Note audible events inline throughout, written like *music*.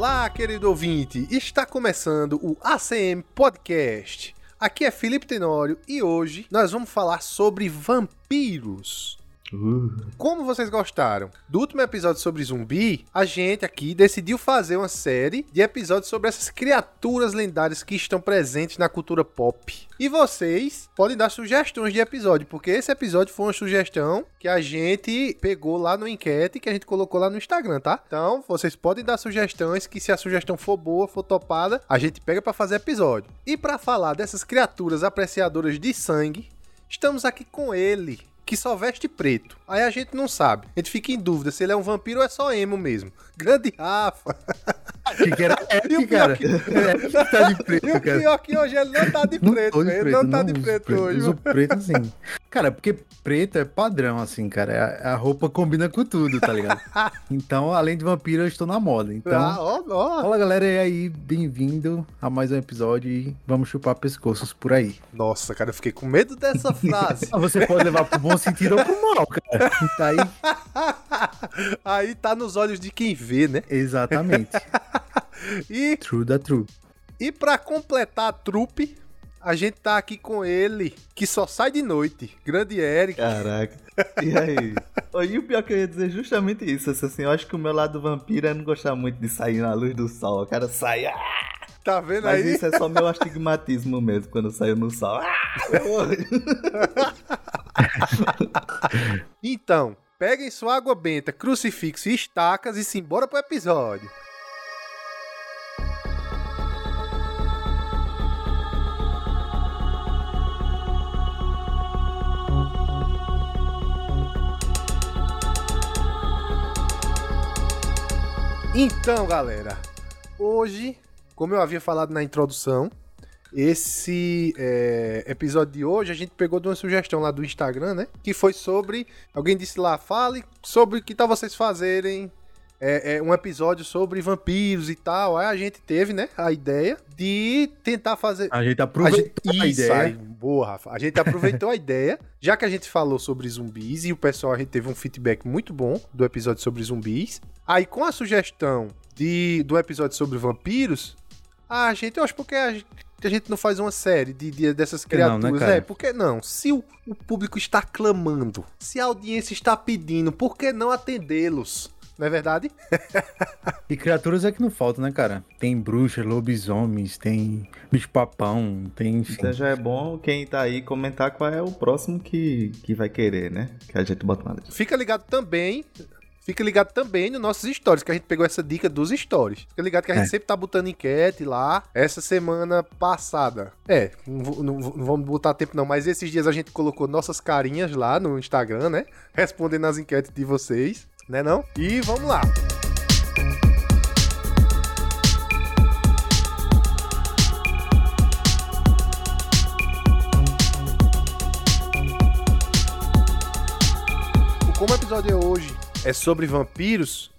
Olá, querido ouvinte! Está começando o ACM Podcast. Aqui é Felipe Tenório e hoje nós vamos falar sobre vampiros. Uh. Como vocês gostaram do último episódio sobre zumbi, a gente aqui decidiu fazer uma série de episódios sobre essas criaturas lendárias que estão presentes na cultura pop. E vocês podem dar sugestões de episódio, porque esse episódio foi uma sugestão que a gente pegou lá no enquete que a gente colocou lá no Instagram, tá? Então, vocês podem dar sugestões que se a sugestão for boa, for topada, a gente pega para fazer episódio. E para falar dessas criaturas apreciadoras de sangue, estamos aqui com ele, que só veste preto. Aí a gente não sabe. A gente fica em dúvida se ele é um vampiro ou é só emo mesmo. *laughs* Grande Rafa. Que que era *laughs* E o pior cara. que- É, tá de preto, *laughs* E o cara. pior que hoje ele não tá de Não preto, velho. Ele preto, não tá de preto preto, hoje. Uso preto assim. Cara, porque preto é padrão, assim, cara. É A a roupa combina com tudo, tá ligado? Então, além de vampiro, eu estou na moda. Então, Ah, ó, ó. fala galera e aí, bem-vindo a mais um episódio e vamos chupar pescoços por aí. Nossa, cara, eu fiquei com medo dessa frase. Ah, Você pode levar pro bom sentido ou pro mal, cara. Tá aí, *laughs* Aí tá nos olhos de quem vê, né? exatamente. *laughs* E, True da true. e pra completar a trupe, a gente tá aqui com ele, que só sai de noite. Grande Eric. Caraca. E aí? *laughs* E o pior que eu ia dizer é justamente isso. Assim, eu acho que o meu lado vampiro é não gostar muito de sair na luz do sol. O cara sai. "Ah!" Tá vendo Mas aí? isso é só meu astigmatismo mesmo quando eu saio no sol. "Ah!" *laughs* Então, peguem sua água benta, crucifixo e estacas e simbora pro episódio. Então, galera, hoje, como eu havia falado na introdução, esse é, episódio de hoje a gente pegou de uma sugestão lá do Instagram, né? Que foi sobre. Alguém disse lá, fale sobre que tal vocês fazerem é, é, um episódio sobre vampiros e tal. Aí a gente teve, né, a ideia de tentar fazer. A gente A aproveitou gente, a, isso, ideia. aí, boa, Rafa. A gente aproveitou a *laughs* ideia, já que a gente falou sobre zumbis e o pessoal a gente teve um feedback muito bom do episódio sobre zumbis. Aí com a sugestão de do episódio sobre vampiros, a gente, eu acho porque a gente, a gente não faz uma série de, de- dessas que não, criaturas, né, cara? é, por que não? Se o, o público está clamando, se a audiência está pedindo, por que não atendê-los? Não é verdade? *laughs* E criaturas é que não falta, né, cara? Tem bruxas, lobisomens, tem bicho-papão, tem, enfim. Então já é bom quem tá aí comentar qual é o próximo que, que vai querer, né? Que a gente bota na lista. Fica ligado também. Fica ligado também nos nossos stories, que a gente pegou essa dica dos stories. Fica ligado que a gente É. sempre tá botando enquete lá. Essa semana passada. É, não, não vamos botar tempo não, mas esses dias a gente colocou nossas carinhas lá no Instagram, né? Respondendo as enquetes de vocês, né não? E vamos lá. Como é sobre vampiros,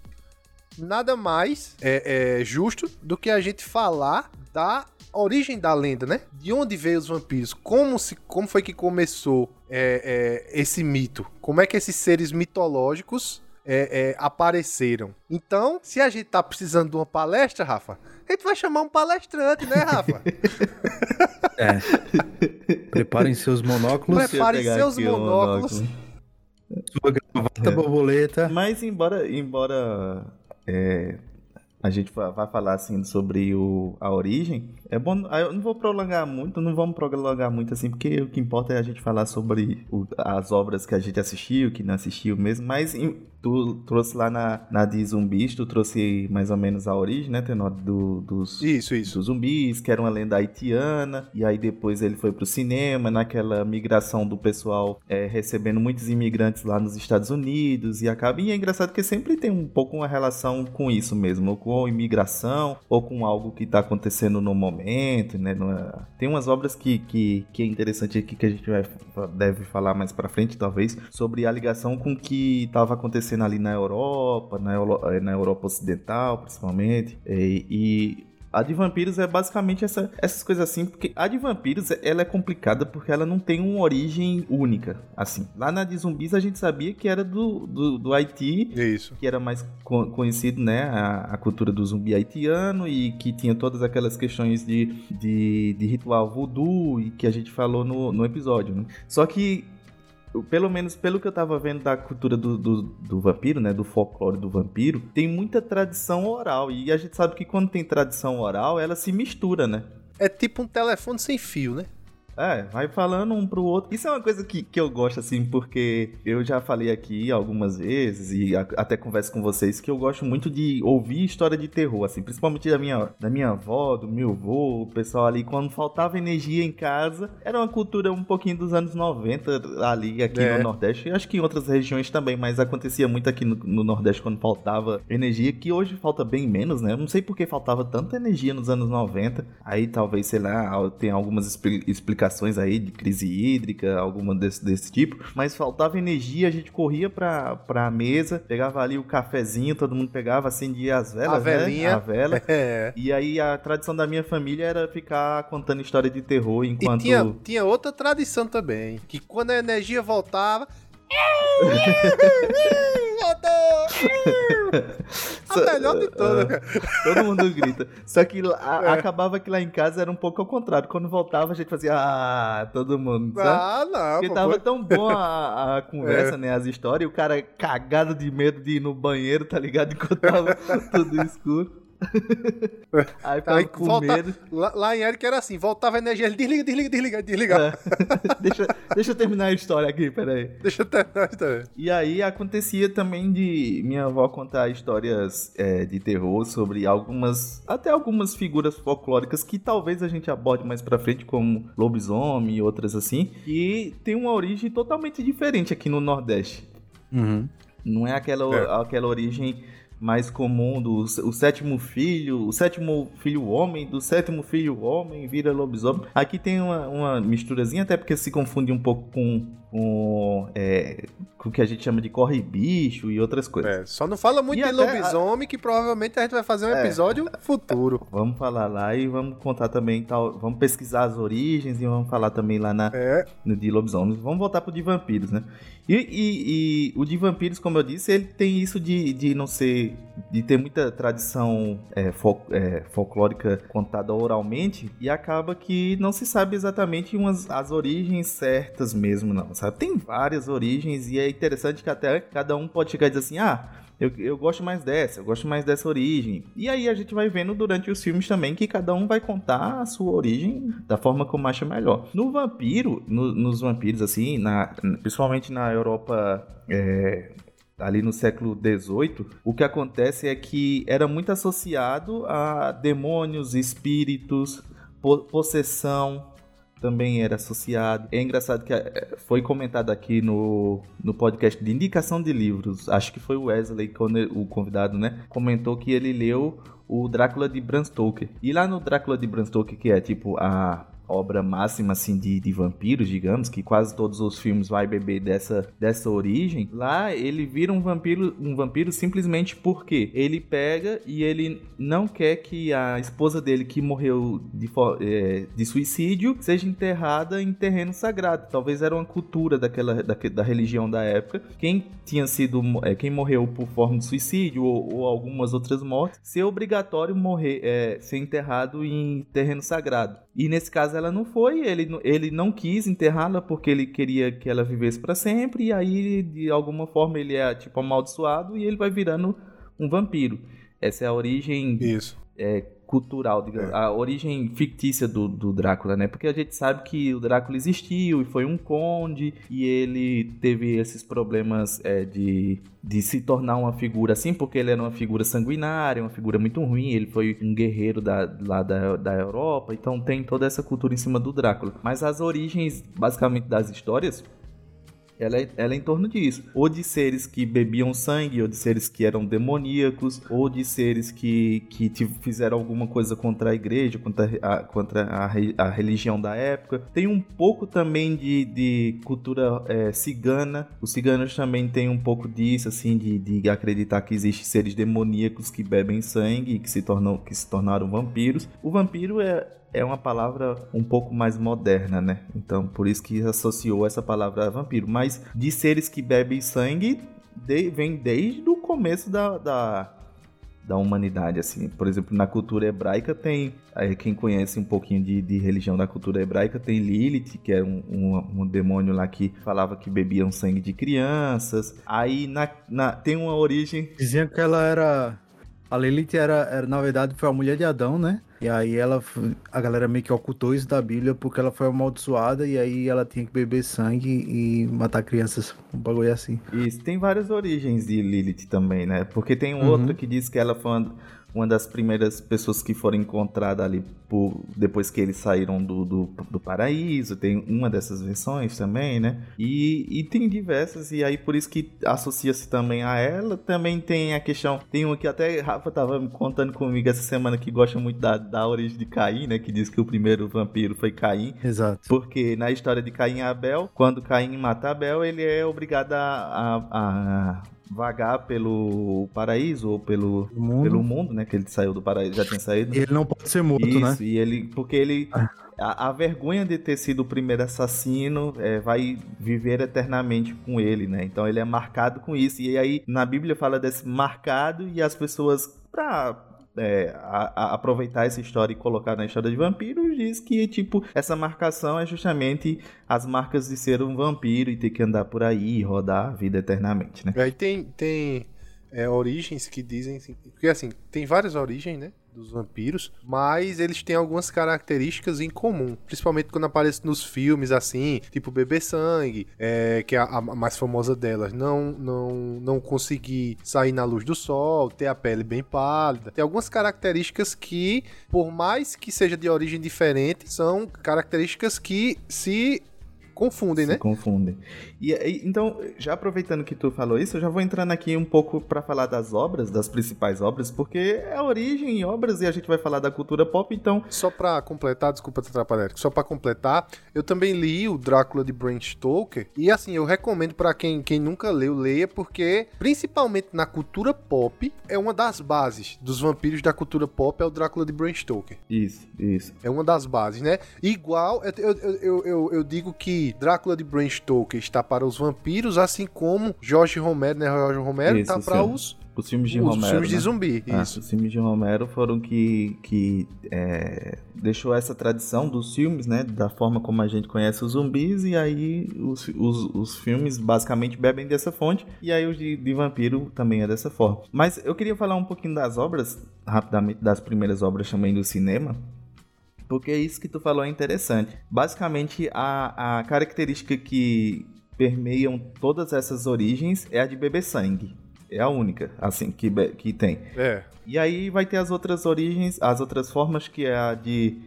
nada mais é, é justo do que a gente falar da origem da lenda, né? De onde veio os vampiros? Como, se, como foi que começou é, é, esse mito? Como é que esses seres mitológicos é, é, apareceram? Então, se a gente tá precisando de uma palestra, Rafa, a gente vai chamar um palestrante, né, Rafa? *laughs* É. Preparem seus monóculos, Preparem pegar seus aqui o monóculos. Sua gravata borboleta. Mas embora, embora é, a gente va- vai falar assim sobre o, a origem, é bom. ah, Eu não vou prolongar muito, não vamos prolongar muito assim, porque o que importa é a gente falar sobre o- as obras que a gente assistiu, que não assistiu mesmo. Mas tu trouxe lá na, na de zumbis, tu trouxe mais ou menos a origem, né, Tenor, do, dos, Isso, isso. dos zumbis, que era uma lenda haitiana, e aí depois ele foi pro cinema, naquela migração do pessoal é, recebendo muitos imigrantes lá nos Estados Unidos, e acaba. E é engraçado que sempre tem um pouco uma relação com isso mesmo, ou com imigração, ou com algo que tá acontecendo no momento, né? numa- Tem umas obras que, que, que é interessante aqui que a gente vai, deve falar mais pra frente, talvez, sobre a ligação com o que tava acontecendo ali na Europa, na, eh, na Europa Ocidental, principalmente, e, e A de vampiros é basicamente essa, essas coisas assim, porque a de vampiros ela é complicada porque ela não tem uma origem única, assim. Lá na de zumbis a gente sabia que era do, do, do Haiti, Isso. que era mais co- conhecido, né, a, a cultura do zumbi haitiano e que tinha todas aquelas questões de, de, de ritual voodoo e que a gente falou no, no episódio, né? Só que pelo menos pelo que eu tava vendo da cultura do, do, do vampiro, né? Do folclore do vampiro, tem muita tradição oral. E a gente sabe que quando tem tradição oral, ela se mistura, né? É tipo um telefone sem fio, né? É, vai falando um pro outro. Isso é uma coisa que, que eu gosto, assim, porque eu já falei aqui algumas vezes e a- até converso com vocês que eu gosto muito de ouvir história de terror, assim, principalmente da minha, da minha avó, do meu avô, o pessoal ali, quando faltava energia em casa. Era uma cultura um pouquinho dos anos 90 ali, aqui É. no Nordeste. E acho que em outras regiões também, mas acontecia muito aqui no, no Nordeste quando faltava energia, que hoje falta bem menos, né? Eu não sei por que faltava tanta energia nos anos 90. Aí talvez, sei lá, tem algumas expli- explicações aí de crise hídrica, alguma desse, desse tipo. Mas faltava energia, a gente corria pra, pra mesa, pegava ali o cafezinho, todo mundo pegava, acendia as velas, A né? velinha. A vela. *laughs* É. E aí a tradição da minha família era ficar contando história de terror E enquanto... tinha, tinha outra tradição também, que quando a energia voltava... A melhor de todas, cara. Todo mundo grita. Só que a- É. acabava que lá em casa era um pouco ao contrário. Quando voltava, a gente fazia, ah, todo mundo, sabe? Ah, não. Porque tava foi- tão bom a, a *laughs* conversa, né? As histórias, e o cara cagado de medo de ir no banheiro, tá ligado? Enquanto tava *laughs* tudo escuro. *laughs* Aí ficava Aí com volta- medo. Lá, lá em Eric era assim, voltava a energia, ele desliga, desliga, desliga, desliga. *laughs* deixa, deixa eu terminar a história aqui, peraí. Deixa eu terminar isso também. E aí acontecia também de minha avó contar histórias é, de terror sobre algumas, até algumas figuras folclóricas que talvez a gente aborde mais pra frente, como lobisomem e outras assim, que tem uma origem totalmente diferente aqui no Nordeste. Não é aquela, É. aquela origem mais comum do o sétimo filho, o sétimo filho homem, do sétimo filho homem vira lobisomem. Aqui tem uma, uma misturazinha, até porque se confunde um pouco com, com, é, com o que a gente chama de corre-bicho e outras coisas. É, só não fala muito E de até a- lobisomem, que provavelmente a gente vai fazer um É. episódio futuro. *laughs* Vamos falar lá e vamos contar também, tal, vamos pesquisar as origens e vamos falar também lá na, É, no de lobisomens. Vamos voltar pro de vampiros, né? E, e- e o de vampiros, como eu disse, ele tem isso de, de não ser. de ter muita tradição é, fol- é, folclórica contada oralmente e acaba que não se sabe exatamente umas, as origens certas mesmo, não, sabe? Tem várias origens e é interessante que até cada um pode chegar e dizer assim: ah. Eu, eu gosto mais dessa, eu gosto mais dessa origem. E aí a gente vai vendo durante os filmes também que cada um vai contar a sua origem da forma como acha melhor. No vampiro, no- nos vampiros, assim, na, principalmente na Europa. é, Ali no século XVIII, o que acontece é que era muito associado a demônios, espíritos, po- possessão, também era associado. É engraçado que eh, foi comentado aqui no, no podcast de indicação de livros. Acho que foi o Wesley, quando o convidado, né? Comentou que ele leu o Drácula de Bram Stoker. E lá no Drácula de Bram Stoker, que é tipo a obra máxima assim de, de vampiros, digamos, que quase todos os filmes vai beber dessa, dessa origem. Lá ele vira um vampiro, um vampiro simplesmente porque ele pega e ele não quer que a esposa dele que morreu de, é, de suicídio seja enterrada em terreno sagrado. Talvez era uma cultura daquela da, da religião da época. Quem tinha sido é, quem morreu por forma de suicídio ou, ou algumas outras mortes, ser obrigatório morrer, é, ser enterrado em terreno sagrado. E nesse caso ela não foi, ele, não- ele não quis enterrá-la porque ele queria que ela vivesse para sempre, e aí de alguma forma ele é tipo amaldiçoado e ele vai virando um vampiro. Essa é a origem isso. é, cultural, digamos, É. a origem fictícia do, do Drácula, né? Porque a gente sabe que o Drácula existiu e foi um conde e ele teve esses problemas é, de, de se tornar uma figura assim, porque ele era uma figura sanguinária, uma figura muito ruim, ele foi um guerreiro da, lá da, da Europa, então tem toda essa cultura em cima do Drácula. Mas as origens, basicamente, das histórias ela é, ela é em torno disso. Ou de seres que bebiam sangue, ou de seres que eram demoníacos, ou de seres que, que fizeram alguma coisa contra a igreja, contra a, contra a, a religião da época. Tem um pouco também de, de cultura é, cigana. Os ciganos também têm um pouco disso, assim, de, de acreditar que existem seres demoníacos que bebem sangue e que se, tornam, que se tornaram vampiros. O vampiro é, é uma palavra um pouco mais moderna, né? Então, por isso que associou essa palavra a vampiro. Mas de seres que bebem sangue, de, vem desde o começo da, da, da, humanidade, assim. Por exemplo, na cultura hebraica tem... Quem conhece um pouquinho de, de religião da cultura hebraica tem Lilith, que era um, um, um, demônio lá que falava que bebiam sangue de crianças. Aí na, na, tem uma origem... Diziam que ela era... A Lilith era, era, na verdade, foi a mulher de Adão, né? E aí ela, a galera meio que ocultou isso da Bíblia porque ela foi amaldiçoada e aí ela tinha que beber sangue e matar crianças, um bagulho assim. Isso, tem várias origens de Lilith também, né? Porque tem um uhum. outro que diz que ela foi uma uma das primeiras pessoas que foram encontradas ali por, depois que eles saíram do, do, do, paraíso. Tem uma dessas versões também, né? E, e tem diversas, e aí por isso que associa-se também a ela. Também tem a questão, tem uma que até Rafa tava contando comigo essa semana que gosta muito da, da origem de Caim, né? Que diz que o primeiro vampiro foi Caim. Exato. Porque na história de Caim e Abel, quando Caim mata Abel, ele é obrigado a, a, a vagar pelo paraíso ou pelo mundo. pelo mundo, né? Que ele saiu do paraíso, já tinha saído. E ele não pode ser morto, Isso, né? e ele, porque ele a, a, vergonha de ter sido o primeiro assassino é, vai viver eternamente com ele, né? Então ele é marcado com isso. E aí na Bíblia fala desse marcado e as pessoas para é, a, a aproveitar essa história e colocar na história de vampiros, diz que, tipo, essa marcação é justamente as marcas de ser um vampiro e ter que andar por aí e rodar a vida eternamente, né? Aí tem, tem é, origens que dizem. Porque assim, tem várias origens, né? dos vampiros, mas eles têm algumas características em comum, principalmente quando aparece nos filmes assim, tipo Bebê Sangue, é, que é a, a, mais famosa delas, não, não, não conseguir sair na luz do sol, ter a pele bem pálida. Tem algumas características que, por mais que seja de origem diferente, são características que se confundem, se né? confundem. E, e, então, já aproveitando que tu falou isso, eu já vou entrando aqui um pouco para falar das obras, das principais obras, porque é a origem em obras e a gente vai falar da cultura pop, então. Só para completar, desculpa te atrapalhar, só para completar, eu também li o Drácula de Bram Stoker e assim, eu recomendo para quem, quem nunca leu, leia, porque principalmente na cultura pop, é uma das bases dos vampiros da cultura pop, é o Drácula de Bram Stoker. Isso, isso. É uma das bases, né? Igual, eu, eu, eu, eu, digo que Drácula de Bram Stoker está para os vampiros, assim como Jorge Romero, né? Jorge Romero está para os os filmes de os Romero. Os filmes né? de zumbi, ah, isso. Os filmes de Romero foram que, que é, deixou essa tradição dos filmes, né? Da forma como a gente conhece os zumbis, e aí os, os, os filmes basicamente bebem dessa fonte, e aí os de, de, vampiro também é dessa forma. Mas eu queria falar um pouquinho das obras, rapidamente, das primeiras obras também do cinema. Porque isso que tu falou é interessante. Basicamente, a, a característica que permeiam todas essas origens é a de beber sangue. É a única, assim, que, que tem. É. E aí vai ter as outras origens, as outras formas, que é a de,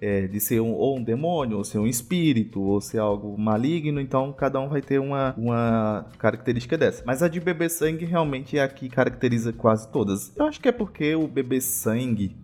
é, de ser um, ou um demônio, ou ser um espírito, ou ser algo maligno. Então, cada um vai ter uma, uma característica dessa. Mas a de beber sangue realmente é a que caracteriza quase todas. Eu acho que é porque o beber sangue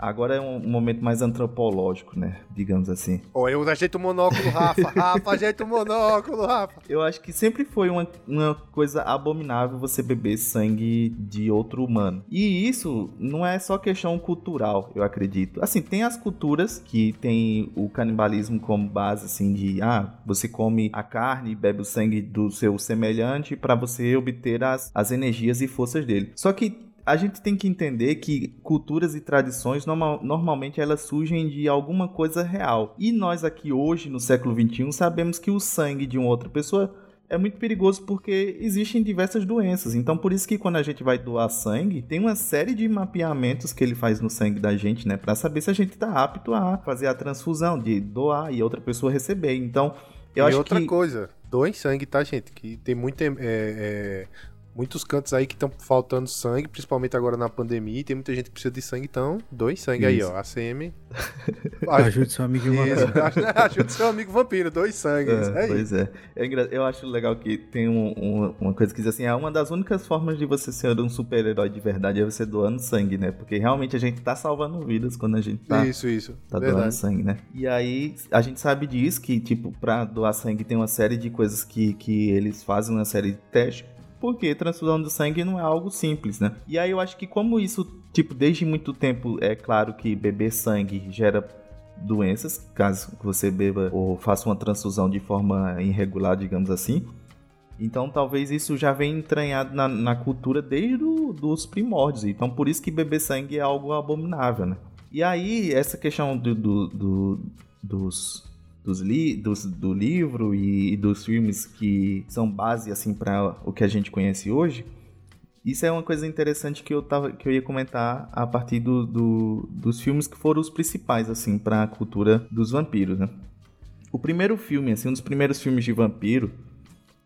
Agora é um momento mais antropológico, né? Digamos assim. Ó, eu ajeito o monóculo, Rafa. *laughs* Rafa, ajeita o monóculo, Rafa. Eu acho que sempre foi uma, uma coisa abominável você beber sangue de outro humano. E isso não é só questão cultural, eu acredito. Assim, tem as culturas que tem o canibalismo como base, assim, de ah, você come a carne e bebe o sangue do seu semelhante para você obter as, as energias e forças dele. Só que a gente tem que entender que culturas e tradições normal, normalmente elas surgem de alguma coisa real. E nós aqui hoje, no século XXI, sabemos que o sangue de uma outra pessoa é muito perigoso porque existem diversas doenças. Então, por isso que quando a gente vai doar sangue, tem uma série de mapeamentos que ele faz no sangue da gente, né? Para saber se a gente está apto a fazer a transfusão, de doar e outra pessoa receber. Então, eu e acho outra que... coisa, doem sangue, tá, gente? Que tem muito. É, é muitos cantos aí que estão faltando sangue, principalmente agora na pandemia. Tem muita gente que precisa de sangue, então dois sangue aí, ó. ACM. *laughs* Ajude seu amigo vampiro. *laughs* Ajude seu amigo vampiro, dois sangue. É, pois é. é eu acho legal que tem um, um, uma coisa que diz assim: é uma das únicas formas de você ser um super-herói de verdade é você doando sangue, né? Porque realmente a gente tá salvando vidas quando a gente tá, isso, isso. tá doando sangue, né? E aí a gente sabe disso que, tipo, pra doar sangue tem uma série de coisas que, que eles fazem, uma série de testes porque transfusão de sangue não é algo simples, né? E aí eu acho que como isso, tipo, desde muito tempo é claro que beber sangue gera doenças, caso você beba ou faça uma transfusão de forma irregular, digamos assim. Então talvez isso já venha entranhado na, na cultura desde dos primórdios. Então por isso que beber sangue é algo abominável, né? E aí essa questão do, do, do dos dos, li dos do livro e, e, dos filmes que são base assim para o que a gente conhece hoje. Isso é uma coisa interessante que eu tava que eu ia comentar a partir do, do dos filmes que foram os principais assim para a cultura dos vampiros, né? O primeiro filme, assim, um dos primeiros filmes de vampiro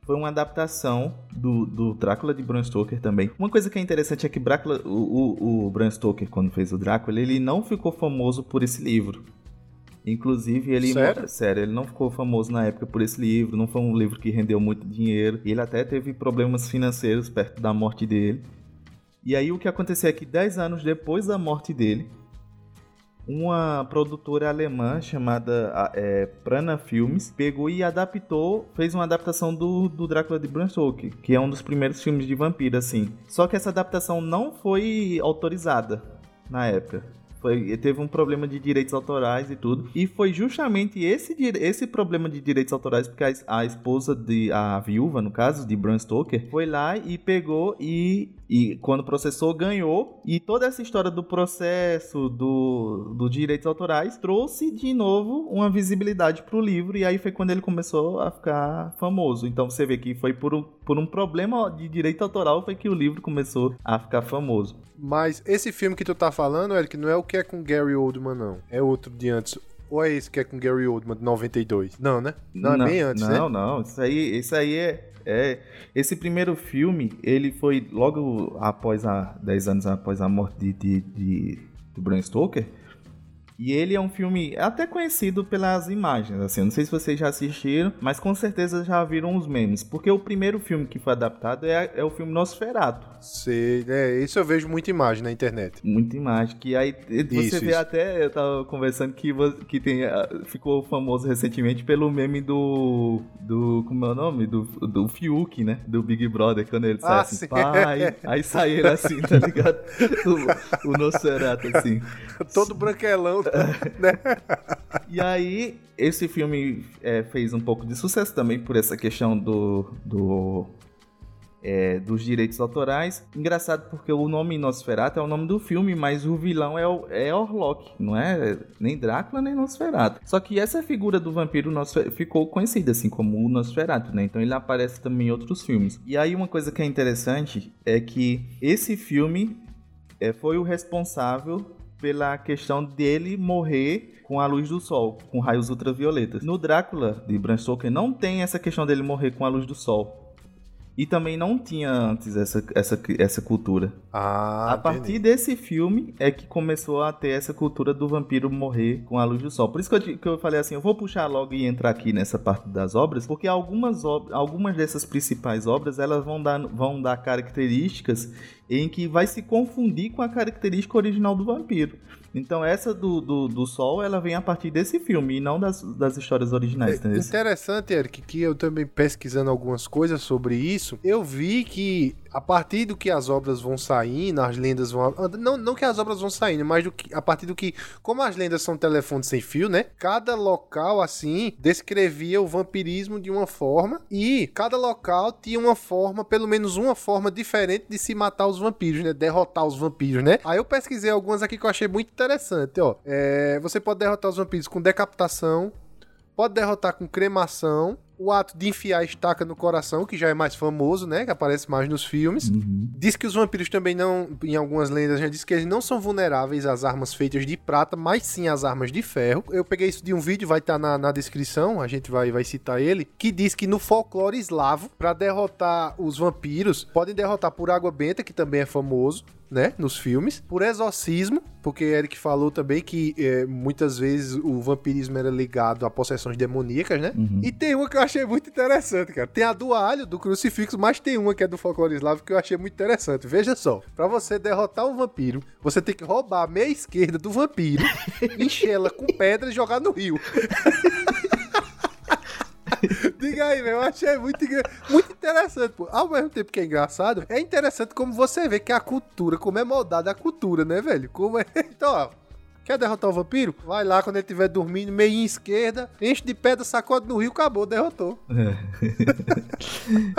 foi uma adaptação do, do Drácula de Bram Stoker também. Uma coisa que é interessante é que Drácula, o, o, o Bram Stoker, quando fez o Drácula, ele não ficou famoso por esse livro. Inclusive, ele. Sério? Sério, ele não ficou famoso na época por esse livro, não foi um livro que rendeu muito dinheiro. Ele até teve problemas financeiros perto da morte dele. E aí o que aconteceu é que 10 anos depois da morte dele, uma produtora alemã chamada é, Prana Filmes pegou e adaptou, fez uma adaptação do, do Drácula de Bram Stoker, que é um dos primeiros filmes de vampiro, assim. Só que essa adaptação não foi autorizada na época. Foi, teve um problema de direitos autorais e tudo. E foi justamente esse, esse problema de direitos autorais, porque a, a esposa de. a viúva, no caso, de Bram Stoker, foi lá e pegou e e quando processou, ganhou. E toda essa história do processo, do, do direitos autorais, trouxe de novo uma visibilidade para o livro. E aí foi quando ele começou a ficar famoso. Então você vê que foi por um, por um problema de direito autoral foi que o livro começou a ficar famoso. Mas esse filme que tu tá falando, Eric, não é o que é com Gary Oldman, não. É outro de antes. Ou é esse que é com Gary Oldman, de 92? Não, né? Não, não é bem antes, não, né? Não, não. Isso aí, isso aí é é, esse primeiro filme, ele foi logo após a 10 anos após a morte de, de, de, de Bram Stoker. E ele é um filme até conhecido pelas imagens, assim, não sei se vocês já assistiram, mas com certeza já viram os memes, porque o primeiro filme que foi adaptado é, é o filme Nosferatu. Sei, é, isso eu vejo muita imagem na internet. Muita imagem, que aí você isso, vê isso. até, eu tava conversando que, que tem, ah, ficou famoso recentemente pelo meme do, do como é o nome? Do, do Fiuk, né? Do Big Brother, quando ele sai ah, assim, sim. pai, *laughs* aí sai ele assim, tá ligado? *laughs* O, o Nosferatu, assim. Todo branquelão né? E aí, esse filme é, fez um pouco de sucesso também por essa questão do, do é, dos direitos autorais. Engraçado porque o nome Nosferatu é o nome do filme, mas o vilão é, o, é Orlok, não é nem Drácula nem Nosferatu. Só que essa figura do vampiro ficou conhecida assim como o Nosferatu, né? Então ele aparece também em outros filmes. E aí uma coisa que é interessante é que esse filme é, foi o responsável pela questão dele morrer com a luz do sol, com raios ultravioletas. No Drácula de Bram Stoker não tem essa questão dele morrer com a luz do sol. E também não tinha antes essa, essa, essa cultura. Ah, a partir entendi. desse filme é que começou a ter essa cultura do vampiro morrer com a luz do sol. Por isso que eu, que eu falei assim, eu vou puxar logo e entrar aqui nessa parte das obras, porque algumas, algumas dessas principais obras, elas vão dar, vão dar características em que vai se confundir com a característica original do vampiro. Então essa do, do, do, Sol, ela vem a partir desse filme e não das, das histórias originais. É interessante, Eric, que eu também pesquisando algumas coisas sobre isso, eu vi que a partir do que as obras vão saindo, as lendas vão. Não, não que as obras vão saindo, mas do que, a partir do que. Como as lendas são telefones sem fio, né? Cada local, assim, descrevia o vampirismo de uma forma e cada local tinha uma forma, pelo menos uma forma diferente de se matar os vampiros, né? Derrotar os vampiros, né? Aí eu pesquisei algumas aqui que eu achei muito interessante, ó. É, você pode derrotar os vampiros com decapitação, pode derrotar com cremação o ato de enfiar a estaca no coração, que já é mais famoso, né? Que aparece mais nos filmes. Uhum. Diz que os vampiros também não, em algumas lendas já diz que eles não são vulneráveis às armas feitas de prata, mas sim às armas de ferro. Eu peguei isso de um vídeo, vai estar na, na descrição, a gente vai, vai citar ele, que diz que no folclore eslavo, para derrotar os vampiros, podem derrotar por água benta, que também é famoso, né, nos filmes, por exorcismo, porque Eric falou também que é, muitas vezes o vampirismo era ligado a possessões demoníacas, né? Uhum. E tem uma que eu achei muito interessante, cara. Tem a do alho, do crucifixo, mas tem uma que é do folclore eslavo que eu achei muito interessante. Veja só, para você derrotar um vampiro, você tem que roubar a meia esquerda do vampiro, *laughs* encher ela com pedra e jogar no rio. *laughs* *laughs* Diga aí, meu, eu achei muito, muito interessante, pô. Ao mesmo tempo que é engraçado, é interessante como você vê que a cultura, como é moldada a cultura, né, velho? Como é. *laughs* Então, ó. Quer derrotar o vampiro? Vai lá quando ele estiver dormindo, meio em esquerda, enche de pedra, sacode no rio, acabou, derrotou. É,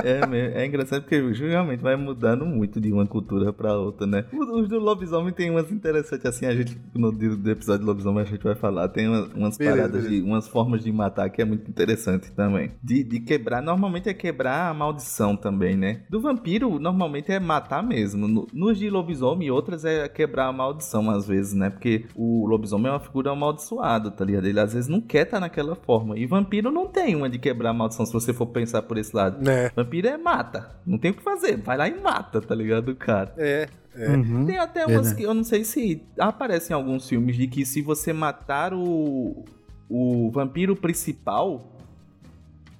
*laughs* é, é engraçado porque realmente vai mudando muito de uma cultura pra outra, né? Os do lobisomem tem umas interessantes assim, a gente, no do episódio do lobisomem a gente vai falar, tem umas, umas beleza, paradas, beleza. De, umas formas de matar que é muito interessante também. De, de quebrar, normalmente é quebrar a maldição também, né? Do vampiro, normalmente é matar mesmo. No, nos de lobisomem e outras é quebrar a maldição às vezes, né? Porque o lobisomem é uma figura amaldiçoada, tá ligado? Ele às vezes não quer estar naquela forma. E vampiro não tem uma de quebrar a maldição, se você for pensar por esse lado. Né? Vampiro é mata. Não tem o que fazer. Vai lá e mata, tá ligado, cara? É. É. Uhum. Tem até É, umas né? que eu não sei se aparecem em alguns filmes de que se você matar o, o vampiro principal,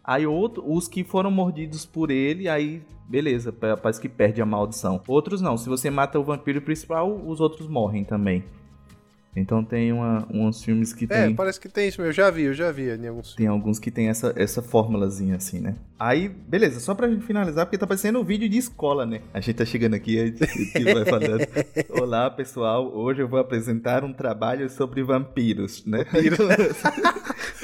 aí outro, os que foram mordidos por ele, aí beleza, pa- parece que perde a maldição. Outros não, se você mata o vampiro principal, os outros morrem também. Então tem uma, uns filmes que É, tem. parece que tem isso mesmo. Eu já vi, eu já vi em alguns Tem alguns que tem essa, essa fórmulazinha assim, né? Aí, beleza, só pra gente finalizar, porque tá parecendo um vídeo de escola, né? A gente tá chegando aqui, a gente *laughs* vai falando. Olá, pessoal, hoje eu vou apresentar um trabalho sobre vampiros, né? *laughs*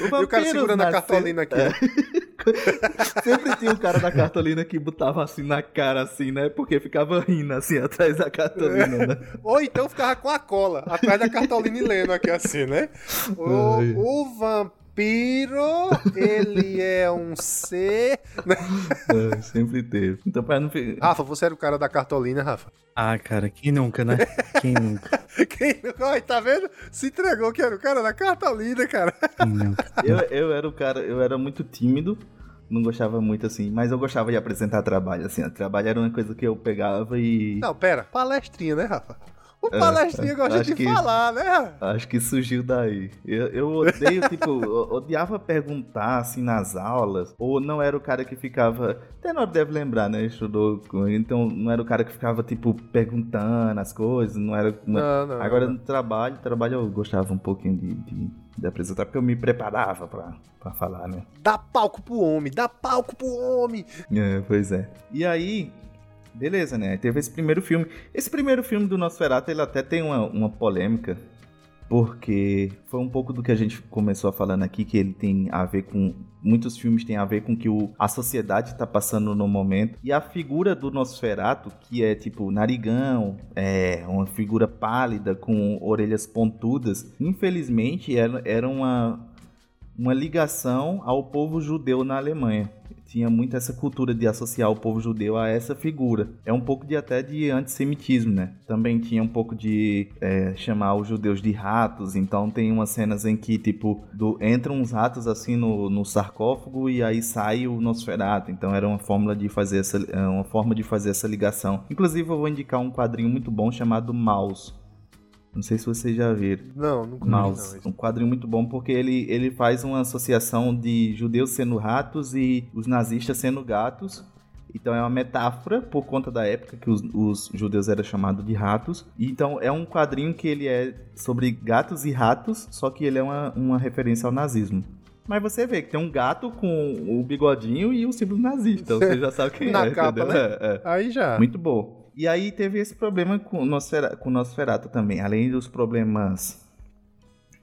E o cara segurando a cartolina aqui. *laughs* *laughs* Sempre tinha um cara da cartolina que botava assim na cara, assim, né? Porque ficava rindo assim *laughs* atrás da cartolina, né? Ou então ficava com a cola atrás da cartolina e lendo aqui assim, né? *laughs* O, o vampiro, ele é um ser. É, sempre teve. Então, pra não ficar. Rafa, você era o cara da cartolina, Rafa? Ah, cara, quem nunca, né? Quem nunca? *laughs* Quem não Ai, tá vendo? Se entregou que era o cara da cartolina, cara. Quem nunca? *laughs* Eu, eu era o cara, eu era muito tímido, não gostava muito assim, mas eu gostava de apresentar trabalho, assim, o trabalho era uma coisa que eu pegava e Não, pera. Palestrinha, né, Rafa? O É, palestrinha gosta de que- falar, né, acho que surgiu daí. Eu, eu odeio, *laughs* tipo, eu odiava perguntar, assim, nas aulas, ou não era o cara que ficava, até não deve lembrar, né, estudou, com- então não era o cara que ficava, tipo, perguntando as coisas, não era... Não, não. Agora no trabalho, trabalho eu gostava um pouquinho de, de, de apresentar, porque eu me preparava pra, pra falar, né. Dá palco pro homem, dá palco pro homem. É, pois é. E aí, beleza, né? Teve esse primeiro filme. Esse primeiro filme do Nosferatu, ele até tem uma, uma polêmica, porque foi um pouco do que a gente começou falando aqui, que ele tem a ver com... Muitos filmes têm a ver com que o, a sociedade está passando no momento. E a figura do Nosferatu, que é tipo narigão, é uma figura pálida, com orelhas pontudas, infelizmente era, era uma, uma ligação ao povo judeu na Alemanha. Tinha muito essa cultura de associar o povo judeu a essa figura. É um pouco de até de antissemitismo, né? Também tinha um pouco de é, chamar os judeus de ratos. Então tem umas cenas em que, tipo, do, entram uns ratos assim no, no sarcófago e aí sai o Nosferatu. Então era uma fórmula de fazer essa, é, uma forma de fazer essa ligação. Inclusive eu vou indicar um quadrinho muito bom chamado Maus. Não sei se vocês já viram. Não, nunca vi, Mouse. não. Um quadrinho muito bom porque ele, ele faz uma associação de judeus sendo ratos e os nazistas sendo gatos. Então é uma metáfora por conta da época que os, os judeus eram chamados de ratos. E Então é um quadrinho que ele é sobre gatos e ratos, só que ele é uma, uma referência ao nazismo. Mas você vê que tem um gato com o bigodinho e o símbolo nazista. Você *laughs* já sabe quem Na é. capa, entendeu? né? É, é. Aí já. Muito bom. E aí teve esse problema com o Nosfera- com o Nosferatu também. Além dos problemas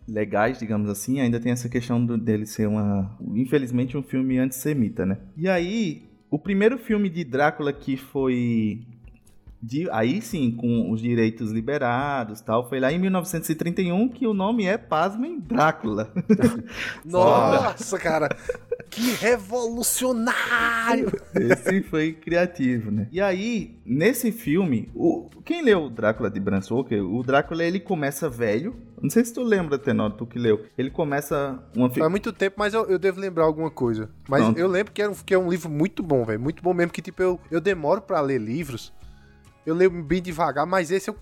legais, digamos assim, ainda tem essa questão do- dele ser uma, infelizmente, um filme antissemita, né? E aí, o primeiro filme de Drácula que foi de- aí sim, com os direitos liberados tal, foi lá em 1931 que o nome é, pasmem, Drácula. *laughs* Nossa, cara. Que revolucionário! Esse foi criativo, né? E aí, nesse filme, o... quem leu o Drácula de Bram Stoker, o Drácula ele começa velho. Não sei se tu lembra, Tenor, tu que leu. Ele começa uma Faz muito tempo, mas eu, eu devo lembrar alguma coisa. Mas Pronto. eu lembro que, era um, que é um livro muito bom, velho. Muito bom mesmo, que tipo, eu, eu demoro pra ler livros. Eu leio bem devagar, mas esse eu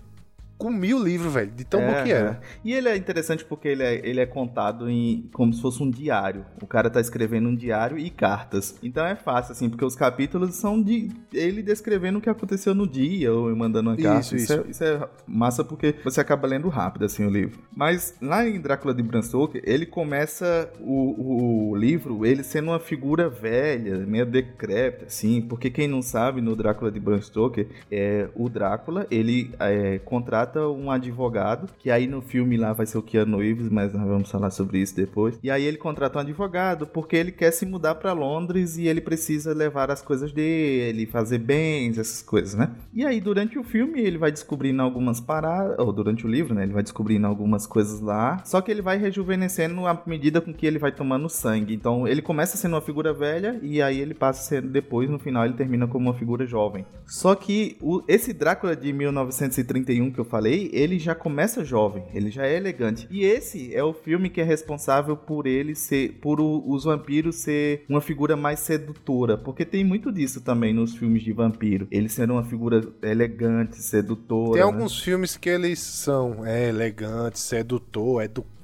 comi o livro, velho, de tão bom que era. é. E ele é interessante porque ele é, ele é contado em como se fosse um diário. O cara tá escrevendo um diário e cartas. Então é fácil, assim, porque os capítulos são de ele descrevendo o que aconteceu no dia ou mandando uma carta. Isso, Isso, É, isso é massa porque você acaba lendo rápido, assim, o livro. Mas lá em Drácula de Bram Stoker, ele começa o, o livro, ele sendo uma figura velha, meio decrépita, assim, porque quem não sabe, no Drácula de Bram Stoker, é, o Drácula, ele é, contrata um advogado, que aí no filme lá vai ser o Keanu Reeves, mas nós vamos falar sobre isso depois. E aí ele contrata um advogado porque ele quer se mudar para Londres e ele precisa levar as coisas dele, fazer bens, essas coisas, né? E aí durante o filme ele vai descobrindo algumas paradas, ou durante o livro, né? Ele vai descobrindo algumas coisas lá, só que ele vai rejuvenescendo à medida com que ele vai tomando sangue. Então ele começa sendo uma figura velha e aí ele passa ser depois, no final, ele termina como uma figura jovem. Só que o- esse Drácula de 1931 que eu falei, ele já começa jovem, ele já é elegante. E esse é o filme que é responsável por ele ser, por o- os vampiros ser uma figura mais sedutora, porque tem muito disso também nos filmes de vampiro. Ele ser uma figura elegante, sedutora. Tem né? alguns filmes que eles são é, elegantes, sedutor, educado,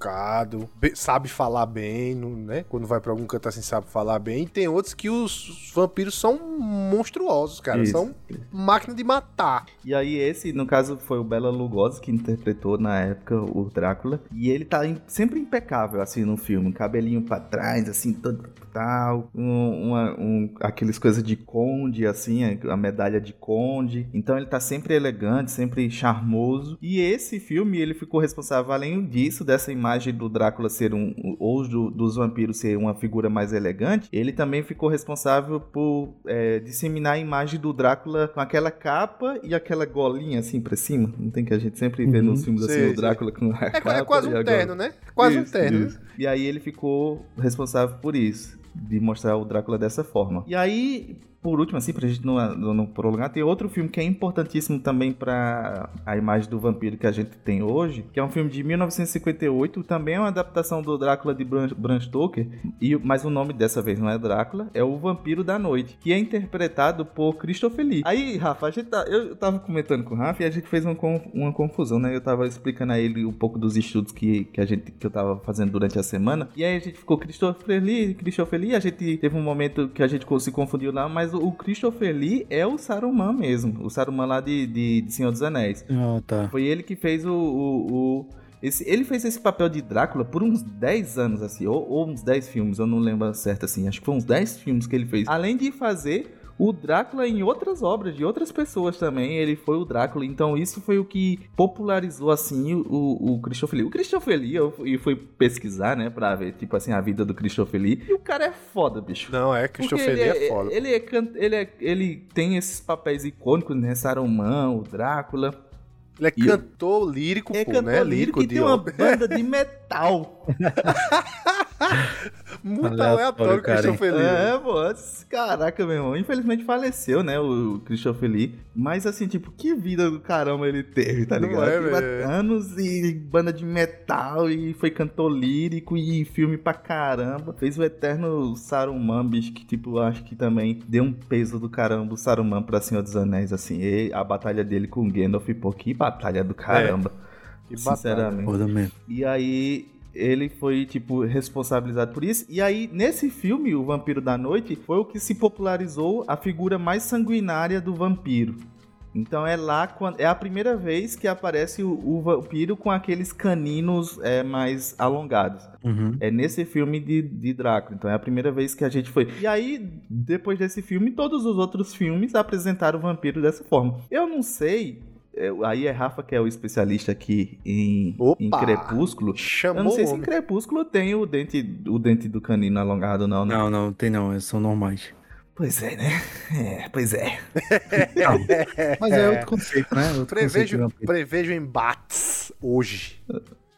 be- sabe falar bem, né? Quando vai pra algum canto assim, sabe falar bem. E tem outros que os vampiros são monstruosos, cara. Isso. São máquina de matar. E aí esse, no caso, foi o Bela Lugosi que interpretou na época o Drácula. E ele tá sempre impecável, assim, no filme. Cabelinho pra trás, assim, todo tal. Um, uma- um- aqueles coisas de conde, assim, a medalha de conde. Então ele tá sempre elegante, sempre charmoso. E esse filme, ele ficou responsável, além disso, dessa imagem do Drácula ser um... Ou do- dos vampiros ser uma figura mais elegante. Ele também ficou responsável por é, disseminar a imagem do Drácula com aquela capa e aquela golinha assim pra cima. Não tem que a gente sempre vê Uhum. nos filmes assim, Sei, o. Drácula com a É, capa é quase um terno, né? Quase um Isso, terno. isso. E aí ele ficou responsável por isso, de mostrar o Drácula dessa forma. E aí, por último, assim, pra gente não, não, prolongar, tem outro filme que é importantíssimo também pra a imagem do vampiro que a gente tem hoje, que é um filme de 1958, também é uma adaptação do Drácula de Bram, Bram Stoker, e, mas o nome dessa vez não é Drácula, é o Vampiro da Noite, que é interpretado por Christopher Lee. Aí, Rafa, a gente tá, eu tava comentando com o Rafa e a gente fez uma, uma confusão, né? Eu tava explicando a ele um pouco dos estudos que, que, a gente, que eu tava fazendo durante a semana, e aí a gente ficou Christopher Lee, Christopher Lee, a gente teve um momento que a gente se confundiu lá, mas o, o Christopher Lee é o Saruman mesmo, o Saruman lá de, de, de Senhor dos Anéis. Ah, tá. Foi ele que fez o. o- o- esse, ele fez esse papel de Drácula por uns 10 anos, assim, ou, ou uns 10 filmes, eu não lembro certo, assim. Acho que foi uns 10 filmes que ele fez. Além de fazer o Drácula em outras obras de outras pessoas também, ele foi o Drácula. Então isso foi o que popularizou, assim, o, o Christopher Lee. O Christopher Lee, eu, eu fui pesquisar, né, pra ver, tipo assim, a vida do Christopher Lee. E o cara é foda, bicho. Não, é, Christopher Lee ele é foda. Ele, é, ele, é- ele tem esses papéis icônicos, né? Saruman, o Drácula. Ele é E- cantor lírico, É pô, cantor né? lírico e de tem uma banda de metal. *laughs* Muito Aleatório, aleatório, hein? Christopher Lee. É, pô, caraca, meu irmão. Infelizmente faleceu, né, o Christopher Lee. Mas assim, tipo, que vida do caramba ele teve, tá Não ligado? é, velho? anos e banda de metal e foi cantor lírico e filme pra caramba. Fez o eterno Saruman, bicho, que tipo, acho que também deu um peso do caramba o Saruman pra Senhor dos Anéis, assim. E a batalha dele com o Gandalf, pô, que batalha do caramba. Que batalha. Sinceramente. Mesmo. E aí ele foi, tipo, responsabilizado por isso. E aí, nesse filme, O Vampiro da Noite, foi o que se popularizou a figura mais sanguinária do vampiro. Então é lá quando é a primeira vez que aparece o, o vampiro com aqueles caninos é, mais alongados. Uhum. É nesse filme de, de Drácula. Então é a primeira vez que a gente foi. E aí, depois desse filme, todos os outros filmes apresentaram o vampiro dessa forma. Eu não sei. Eu- aí é Rafa que é o especialista aqui em, Opa! em Crepúsculo. Eu Chamou não sei se em. Crepúsculo tem o dente, o dente do canino alongado, não, né? Não, não, tem não, eles são normais. Pois é, né? É, pois é. *laughs* Mas é outro conceito, né? Outro conceito Prevejo, vampiro. prevejo embates hoje.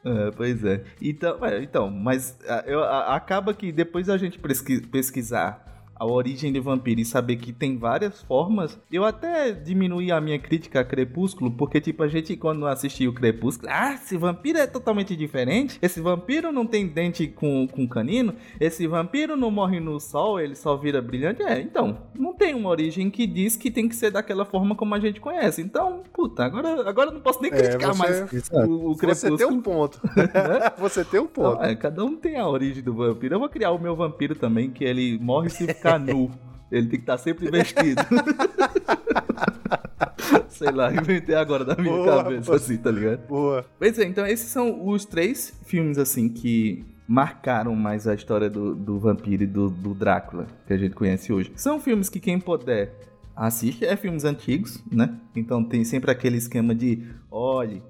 É, pois é. Então, é, então mas a, eu, a, acaba que depois da gente pesqui, pesquisar a origem de vampiro e saber que tem várias formas, eu até diminuí a minha crítica a Crepúsculo, porque, tipo, a gente, quando assistiu o Crepúsculo, ah, esse vampiro é totalmente diferente, esse vampiro não tem dente com, com canino, esse vampiro não morre no sol, ele só vira brilhante. É, então, não tem uma origem que diz que tem que ser daquela forma como a gente conhece. Então, puta, agora, agora não posso nem é, criticar é, você, mais o, o Crepúsculo. Você tem um ponto. *laughs* você tem um ponto. Então, é, cada um tem a origem do vampiro. Eu vou criar o meu vampiro também, que ele morre se *laughs* ficar nu. Ele tem que estar sempre vestido. *laughs* Sei lá, inventei agora da minha boa, cabeça, boa. assim, tá ligado? Boa. Pois é, então esses são os três filmes, assim, que marcaram mais a história do, do vampiro e do, do Drácula, que a gente conhece hoje. São filmes que quem puder assiste, é filmes antigos, né? Então tem sempre aquele esquema de, olhe,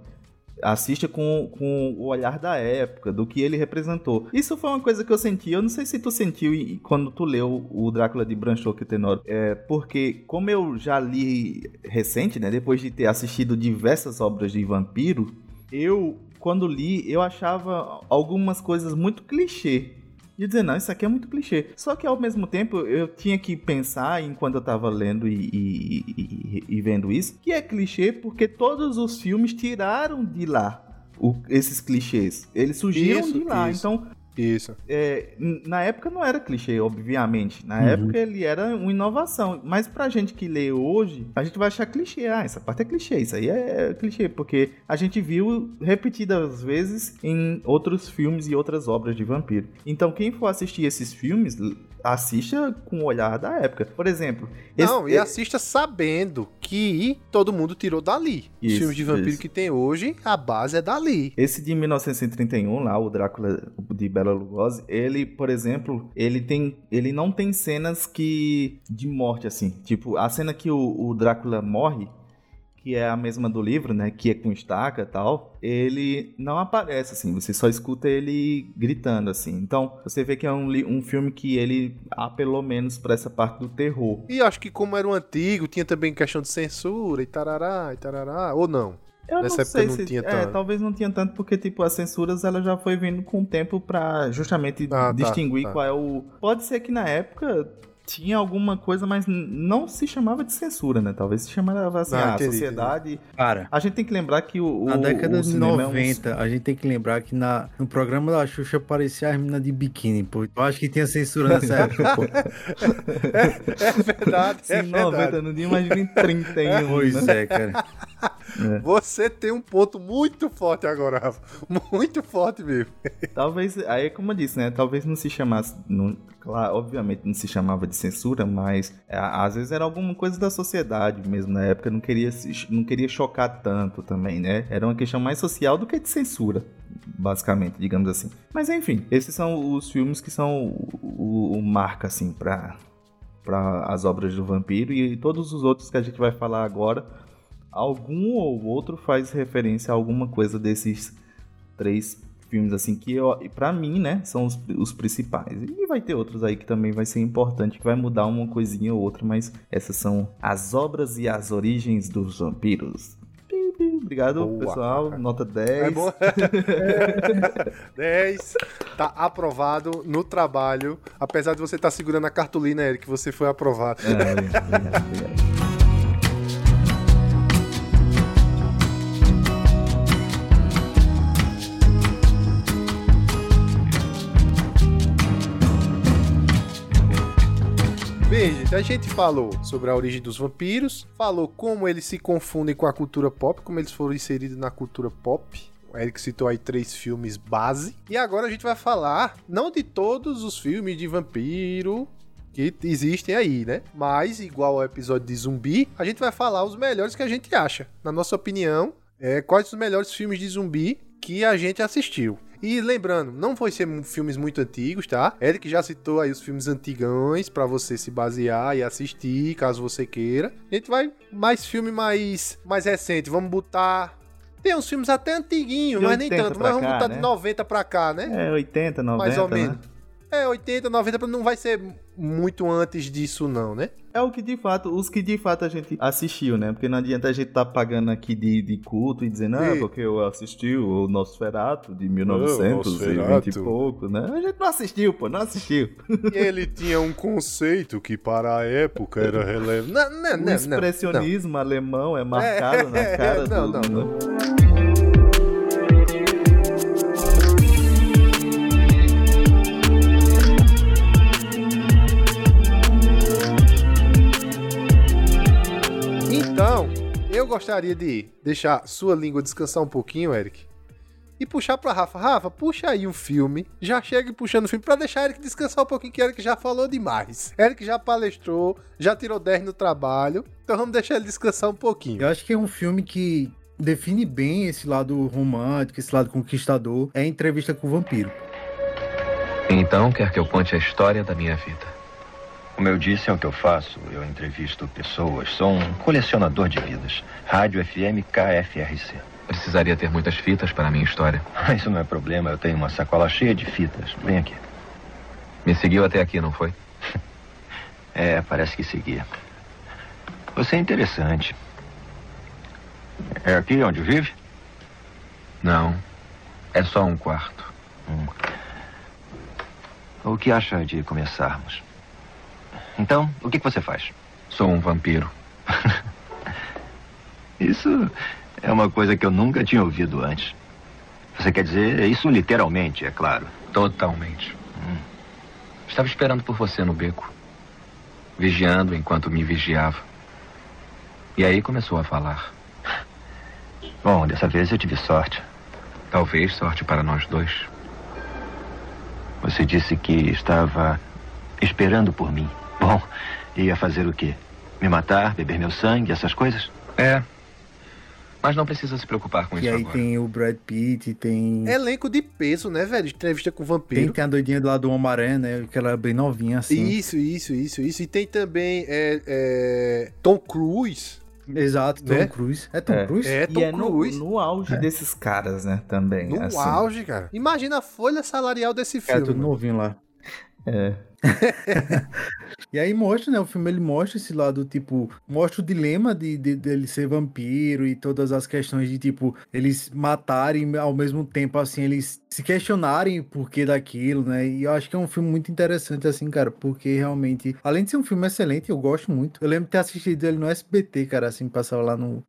assista com, com o olhar da época, do que ele representou. Isso foi uma coisa que eu senti, eu não sei se tu sentiu quando tu leu o Drácula de Bram Stoker Tenor, é, porque como eu já li recente, né, depois de ter assistido diversas obras de vampiro, eu, quando li, eu achava algumas coisas muito clichê de dizer, não, isso aqui é muito clichê. Só que ao mesmo tempo eu tinha que pensar, enquanto eu tava lendo e, e, e, e vendo isso, que é clichê porque todos os filmes tiraram de lá o, esses clichês. Eles surgiram isso, de lá. Isso. Então, isso. É, na época não era clichê, obviamente. Na uhum. época ele era uma inovação. Mas pra gente que lê hoje, a gente vai achar clichê. Ah, essa parte é clichê, isso aí é clichê. Porque a gente viu repetidas vezes em outros filmes e outras obras de vampiro. Então quem for assistir esses filmes assista com o olhar da época. Por exemplo. Não, esse, e assista sabendo que todo mundo tirou dali. Isso, Os filmes de vampiro isso. que tem hoje, a base é dali. Esse de 1931, lá, o Drácula de Bela Lugosi, ele, por exemplo, ele tem. Ele não tem cenas que. de morte, assim. Tipo, a cena que o, o Drácula morre que é a mesma do livro, né, que é com estaca e tal, ele não aparece assim, você só escuta ele gritando assim. Então, você vê que é um, um filme que ele apelou menos para essa parte do terror. E acho que como era um antigo, tinha também questão de censura e tarará, e tarará, ou não? Eu Nessa não época sei não se, tinha é, tanto. talvez não tinha tanto, porque, tipo, as censuras ela já foi vindo com o tempo pra justamente ah, tá, distinguir tá, tá. qual é o. Pode ser que na época tinha alguma coisa, mas não se chamava de censura, né? Talvez se chamava assim, ah, a sociedade. Entendi. Cara, a gente tem que lembrar que o. Na década de 90, é um... a gente tem que lembrar que na, no programa da Xuxa aparecia as meninas de biquíni, pô. Eu acho que tinha censura nessa *laughs* época, pô. é, é verdade. Sim, é 90, verdade. não tinha mais de 31. *laughs* Pois né? é, cara. É. *laughs* Você tem um ponto muito forte agora, Rafa. Muito forte mesmo. Talvez, aí como eu disse, né? Talvez não se chamasse. Não, claro, obviamente não se chamava de censura, mas é, às vezes era alguma coisa da sociedade mesmo na época. Não queria, não queria chocar tanto também, né? Era uma questão mais social do que de censura, basicamente, digamos assim. Mas enfim, esses são os filmes que são o, o, o marca, assim, pra, para as obras do vampiro e todos os outros que a gente vai falar agora algum ou outro faz referência a alguma coisa desses três filmes assim que para mim, né, são os, os, principais. E vai ter outros aí que também vai ser importante, que vai mudar uma coisinha ou outra, mas essas são as obras e as origens dos vampiros. Obrigado, boa. pessoal. Nota 10. É boa. *laughs* 10. Tá aprovado no trabalho. Apesar de você estar tá segurando a cartolina, Eric, você foi aprovado. É, obrigado, obrigado. Gente, a gente falou sobre a origem dos vampiros, falou como eles se confundem com a cultura pop, como eles foram inseridos na cultura pop. O Eric citou aí três filmes base. E agora a gente vai falar, não de todos os filmes de vampiro que existem aí, né? Mas, igual ao episódio de zumbi, a gente vai falar os melhores que a gente acha. Na nossa opinião, é, quais os melhores filmes de zumbi que a gente assistiu. E lembrando, não foi ser filmes muito antigos, tá? Eric já citou aí os filmes antigões para você se basear e assistir, caso você queira. A gente vai mais filme mais mais recente. Vamos botar tem uns filmes até antiguinhos, mas nem tanto. Mas vamos cá, botar né? de 90 pra cá, né? É, 80, 90. Mais ou menos. É, 80, 90, não vai ser muito antes disso, não, né? É o que de fato, os que de fato a gente assistiu, né? Porque não adianta a gente tá pagando aqui de, de culto e dizendo, ah, porque eu assisti o Nosferatu de 1920 e Nosferatu. pouco, né? A gente não assistiu, pô, não assistiu. E ele tinha um conceito que para a época era relevante. *laughs* Não, não, o não, não, expressionismo alemão é marcado na É, cara *laughs* não, do... não, não. Então, eu gostaria de deixar sua língua descansar um pouquinho, Eric. E puxar pra Rafa. Rafa, puxa aí um filme. Já chega puxando o filme pra deixar Eric descansar um pouquinho, que Eric já falou demais. Eric já palestrou, já tirou 10 no trabalho. Então vamos deixar ele descansar um pouquinho. Eu acho que é um filme que define bem esse lado romântico, esse lado conquistador. É a entrevista com o vampiro. Então quer que eu conte a história da minha vida. Como eu disse, é o que eu faço. Eu entrevisto pessoas. Sou um colecionador de vidas. Rádio FM KFRC. Precisaria ter muitas fitas para a minha história. Ah, Isso não é problema. Eu tenho uma sacola cheia de fitas. Vem aqui. Me seguiu até aqui, não foi? *laughs* É, parece que seguia. Você é interessante. É aqui onde vive? Não. É só um quarto. Hum. O que acha de começarmos? Então, o que que você faz? Sou um vampiro. *laughs* Isso é uma coisa que eu nunca tinha ouvido antes. Você quer dizer isso literalmente, é claro. Totalmente. Hum. Estava esperando por você no beco. Vigiando enquanto me vigiava. E aí começou a falar. Bom, dessa vez eu tive sorte. Talvez sorte para nós dois. Você disse que estava esperando por mim. Bom, ia fazer o quê? Me matar, beber meu sangue, essas coisas? É. Mas não precisa se preocupar com E isso aí agora. tem o Brad Pitt, tem. Elenco de peso, né, velho? Entrevista com o Tem, vampiro. tem a doidinha do lado do Homem-Aranha, né? Que ela é bem novinha, assim. Isso, isso, isso, isso. E tem também é, é, Tom Cruise. Exato, Tom Né? Cruise. É Tom É. Cruise? É, Tom E é no, Cruise. no auge desses caras, né, também. No assim. auge, cara. Imagina a folha salarial desse É, filme. tudo mano. novinho lá. É. *laughs* E aí mostra, né? O filme ele mostra esse lado, tipo, mostra o dilema de, de- dele ser vampiro e todas as questões de, tipo, eles matarem ao mesmo tempo, assim, eles se questionarem o porquê daquilo, né? E eu acho que é um filme muito interessante, assim, cara, porque realmente, além de ser um filme excelente, eu gosto muito. Eu lembro de ter assistido ele no SBT, cara, assim, passava lá no.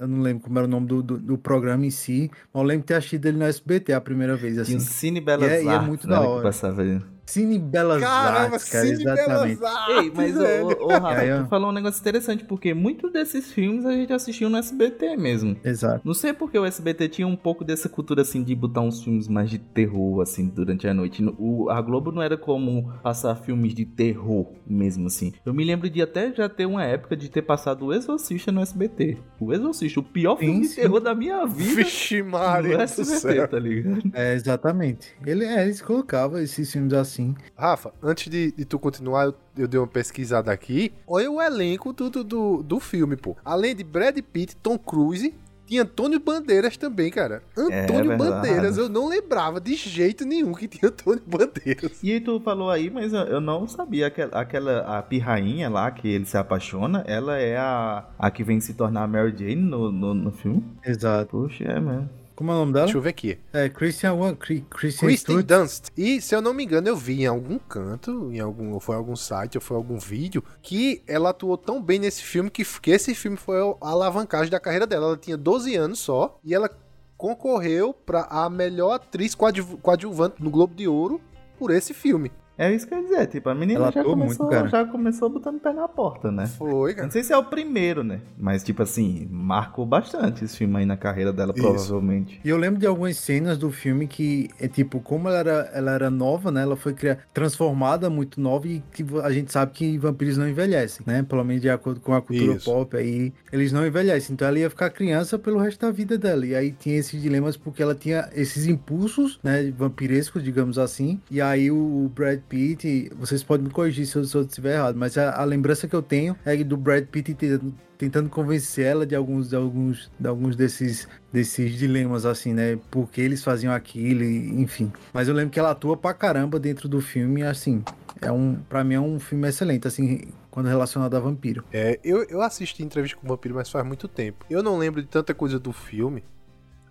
Eu não lembro como era o nome do, do, do programa em si, mas eu lembro de ter assistido ele no SBT a primeira vez, E assim. o Cine Belas E é- e é Artes, muito né, da que hora. passava aí. Cine Belas Caramba, Artes, cara, Cine exatamente. Belas Artes, Ei, mas, velho. ô, ô, Rafa, tu falou um negócio interessante, porque muitos desses filmes a gente assistiu no SBT mesmo. Exato. Não sei porque o SBT tinha um pouco dessa cultura, assim, de botar uns filmes mais de terror, assim, durante a noite. O, a Globo não era como passar filmes de terror mesmo, assim. Eu me lembro de até já ter uma época de ter passado O Exorcista no SBT. O Exorcista, o pior Sim, filme de sim. terror da minha vida. Vixe, no Maria do SBT, tá ligado? É, exatamente. Ele, é, eles colocavam esses filmes assim. Rafa, antes de, de tu continuar, eu, eu dei uma pesquisada aqui. Olha o elenco do, do, do, do filme, pô. Além de Brad Pitt, Tom Cruise, tinha Antônio Bandeiras também, cara. Antônio verdade. Bandeiras, eu não lembrava de jeito nenhum que tinha Antônio Bandeiras. E aí tu falou aí, mas eu, não sabia. Aquela, aquela a pirrainha lá que ele se apaixona, ela é a, a que vem se tornar a Mary Jane no, no, no filme. Exato. Puxa, é mesmo. Como é o nome dela? Deixa eu ver aqui. É Christian, Christian Kristen. Dunst. E, se eu não me engano, eu vi em algum canto, em algum, ou foi algum site, ou foi algum vídeo, que ela atuou tão bem nesse filme que, que esse filme foi a alavancagem da carreira dela. Ela tinha 12 anos só e ela concorreu para a melhor atriz coadju- coadjuvante no Globo de Ouro por esse filme. É isso que eu ia dizer, tipo, a menina já começou, muito, já começou botando o pé na porta, né? Foi, cara. Não sei se é o primeiro, né? Mas, tipo assim, marcou bastante esse filme aí na carreira dela, Isso. provavelmente. E eu lembro de algumas cenas do filme que é tipo, como ela era, ela era nova, né? Ela foi criada, transformada muito nova e que a gente sabe que vampiros não envelhecem, né? Pelo menos de acordo com a cultura Isso. pop aí, eles não envelhecem. Então ela ia ficar criança pelo resto da vida dela. E aí tinha esses dilemas porque ela tinha esses impulsos, né? Vampirescos, digamos assim. E aí o Brad Pitt, vocês podem me corrigir se eu, se eu estiver errado, mas a, a lembrança que eu tenho é do Brad Pitt tentando, tentando convencer ela de alguns, de alguns, de alguns desses, desses dilemas, assim, né? Porque eles faziam aquilo, enfim. Mas eu lembro que ela atua pra caramba dentro do filme, assim. É um, pra mim é um filme excelente, assim, quando relacionado a vampiro. É, eu, eu assisti entrevista com o vampiro, mas faz muito tempo. Eu não lembro de tanta coisa do filme.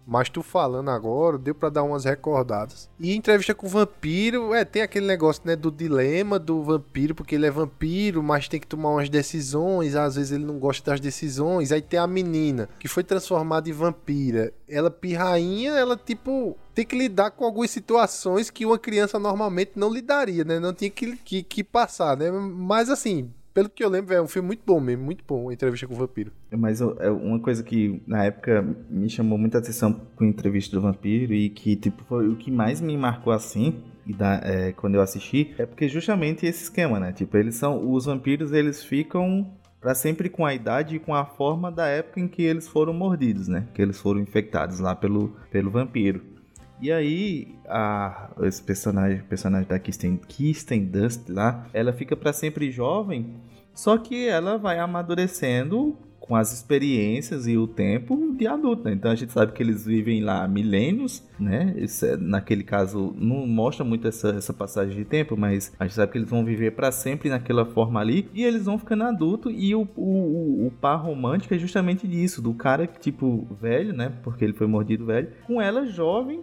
Mas tu falando agora, deu para dar umas recordadas. E entrevista com o vampiro, é, tem aquele negócio, né, do dilema do vampiro, porque ele é vampiro, mas tem que tomar umas decisões, às vezes ele não gosta das decisões. Aí tem a menina, que foi transformada em vampira. Ela pirrainha, ela tipo tem que lidar com algumas situações que uma criança normalmente não lidaria, né? Não tinha que, que, que passar, né? Mas assim, pelo que eu lembro, é um filme muito bom mesmo, muito bom, entrevista com o vampiro. Mas é uma coisa que na época me chamou muita atenção com a entrevista do vampiro e que tipo foi o que mais me marcou assim e da, é, quando eu assisti é porque justamente esse esquema, né? Tipo, eles são os vampiros, eles ficam para sempre com a idade e com a forma da época em que eles foram mordidos, né? Que eles foram infectados lá pelo, pelo vampiro. E aí, a, esse personagem, personagem da Kirsten, Kirsten Dust lá, ela fica para sempre jovem, só que ela vai amadurecendo com as experiências e o tempo de adulto, né? Então a gente sabe que eles vivem lá milênios, né? É, naquele caso não mostra muito essa, essa passagem de tempo, mas a gente sabe que eles vão viver para sempre naquela forma ali e eles vão ficando adulto e o, o, o par romântico é justamente disso, do cara tipo velho, né? Porque ele foi mordido velho, com ela jovem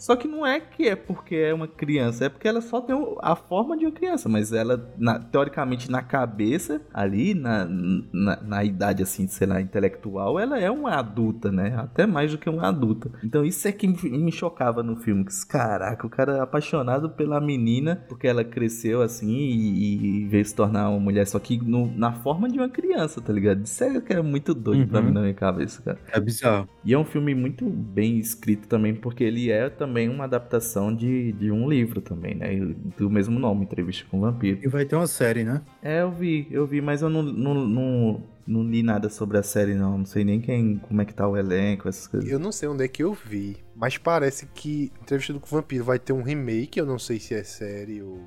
só que não é que é porque é uma criança, é porque ela só tem a forma de uma criança, mas ela, na, teoricamente, na cabeça, ali, na, na, na, idade, assim, sei lá, intelectual, ela é uma adulta, né? Até mais do que uma adulta. Então isso é que me chocava no filme. Que, caraca, o cara é apaixonado pela menina, porque ela cresceu assim e, e veio se tornar uma mulher, só que no, na forma de uma criança, tá ligado? Isso é que é muito doido uhum. pra mim na minha cabeça, cara. É bizarro. E é um filme muito bem escrito também, porque ele é também também uma adaptação de, de um livro também, né? Do mesmo nome, Entrevista com o Vampiro. E vai ter uma série, né? É, eu vi, eu vi, mas eu não, não, não, não li nada sobre a série, não. Não sei nem quem, como é que tá o elenco, essas coisas. Eu não sei onde é que eu vi, mas parece que Entrevista com o Vampiro vai ter um remake, eu não sei se é série ou,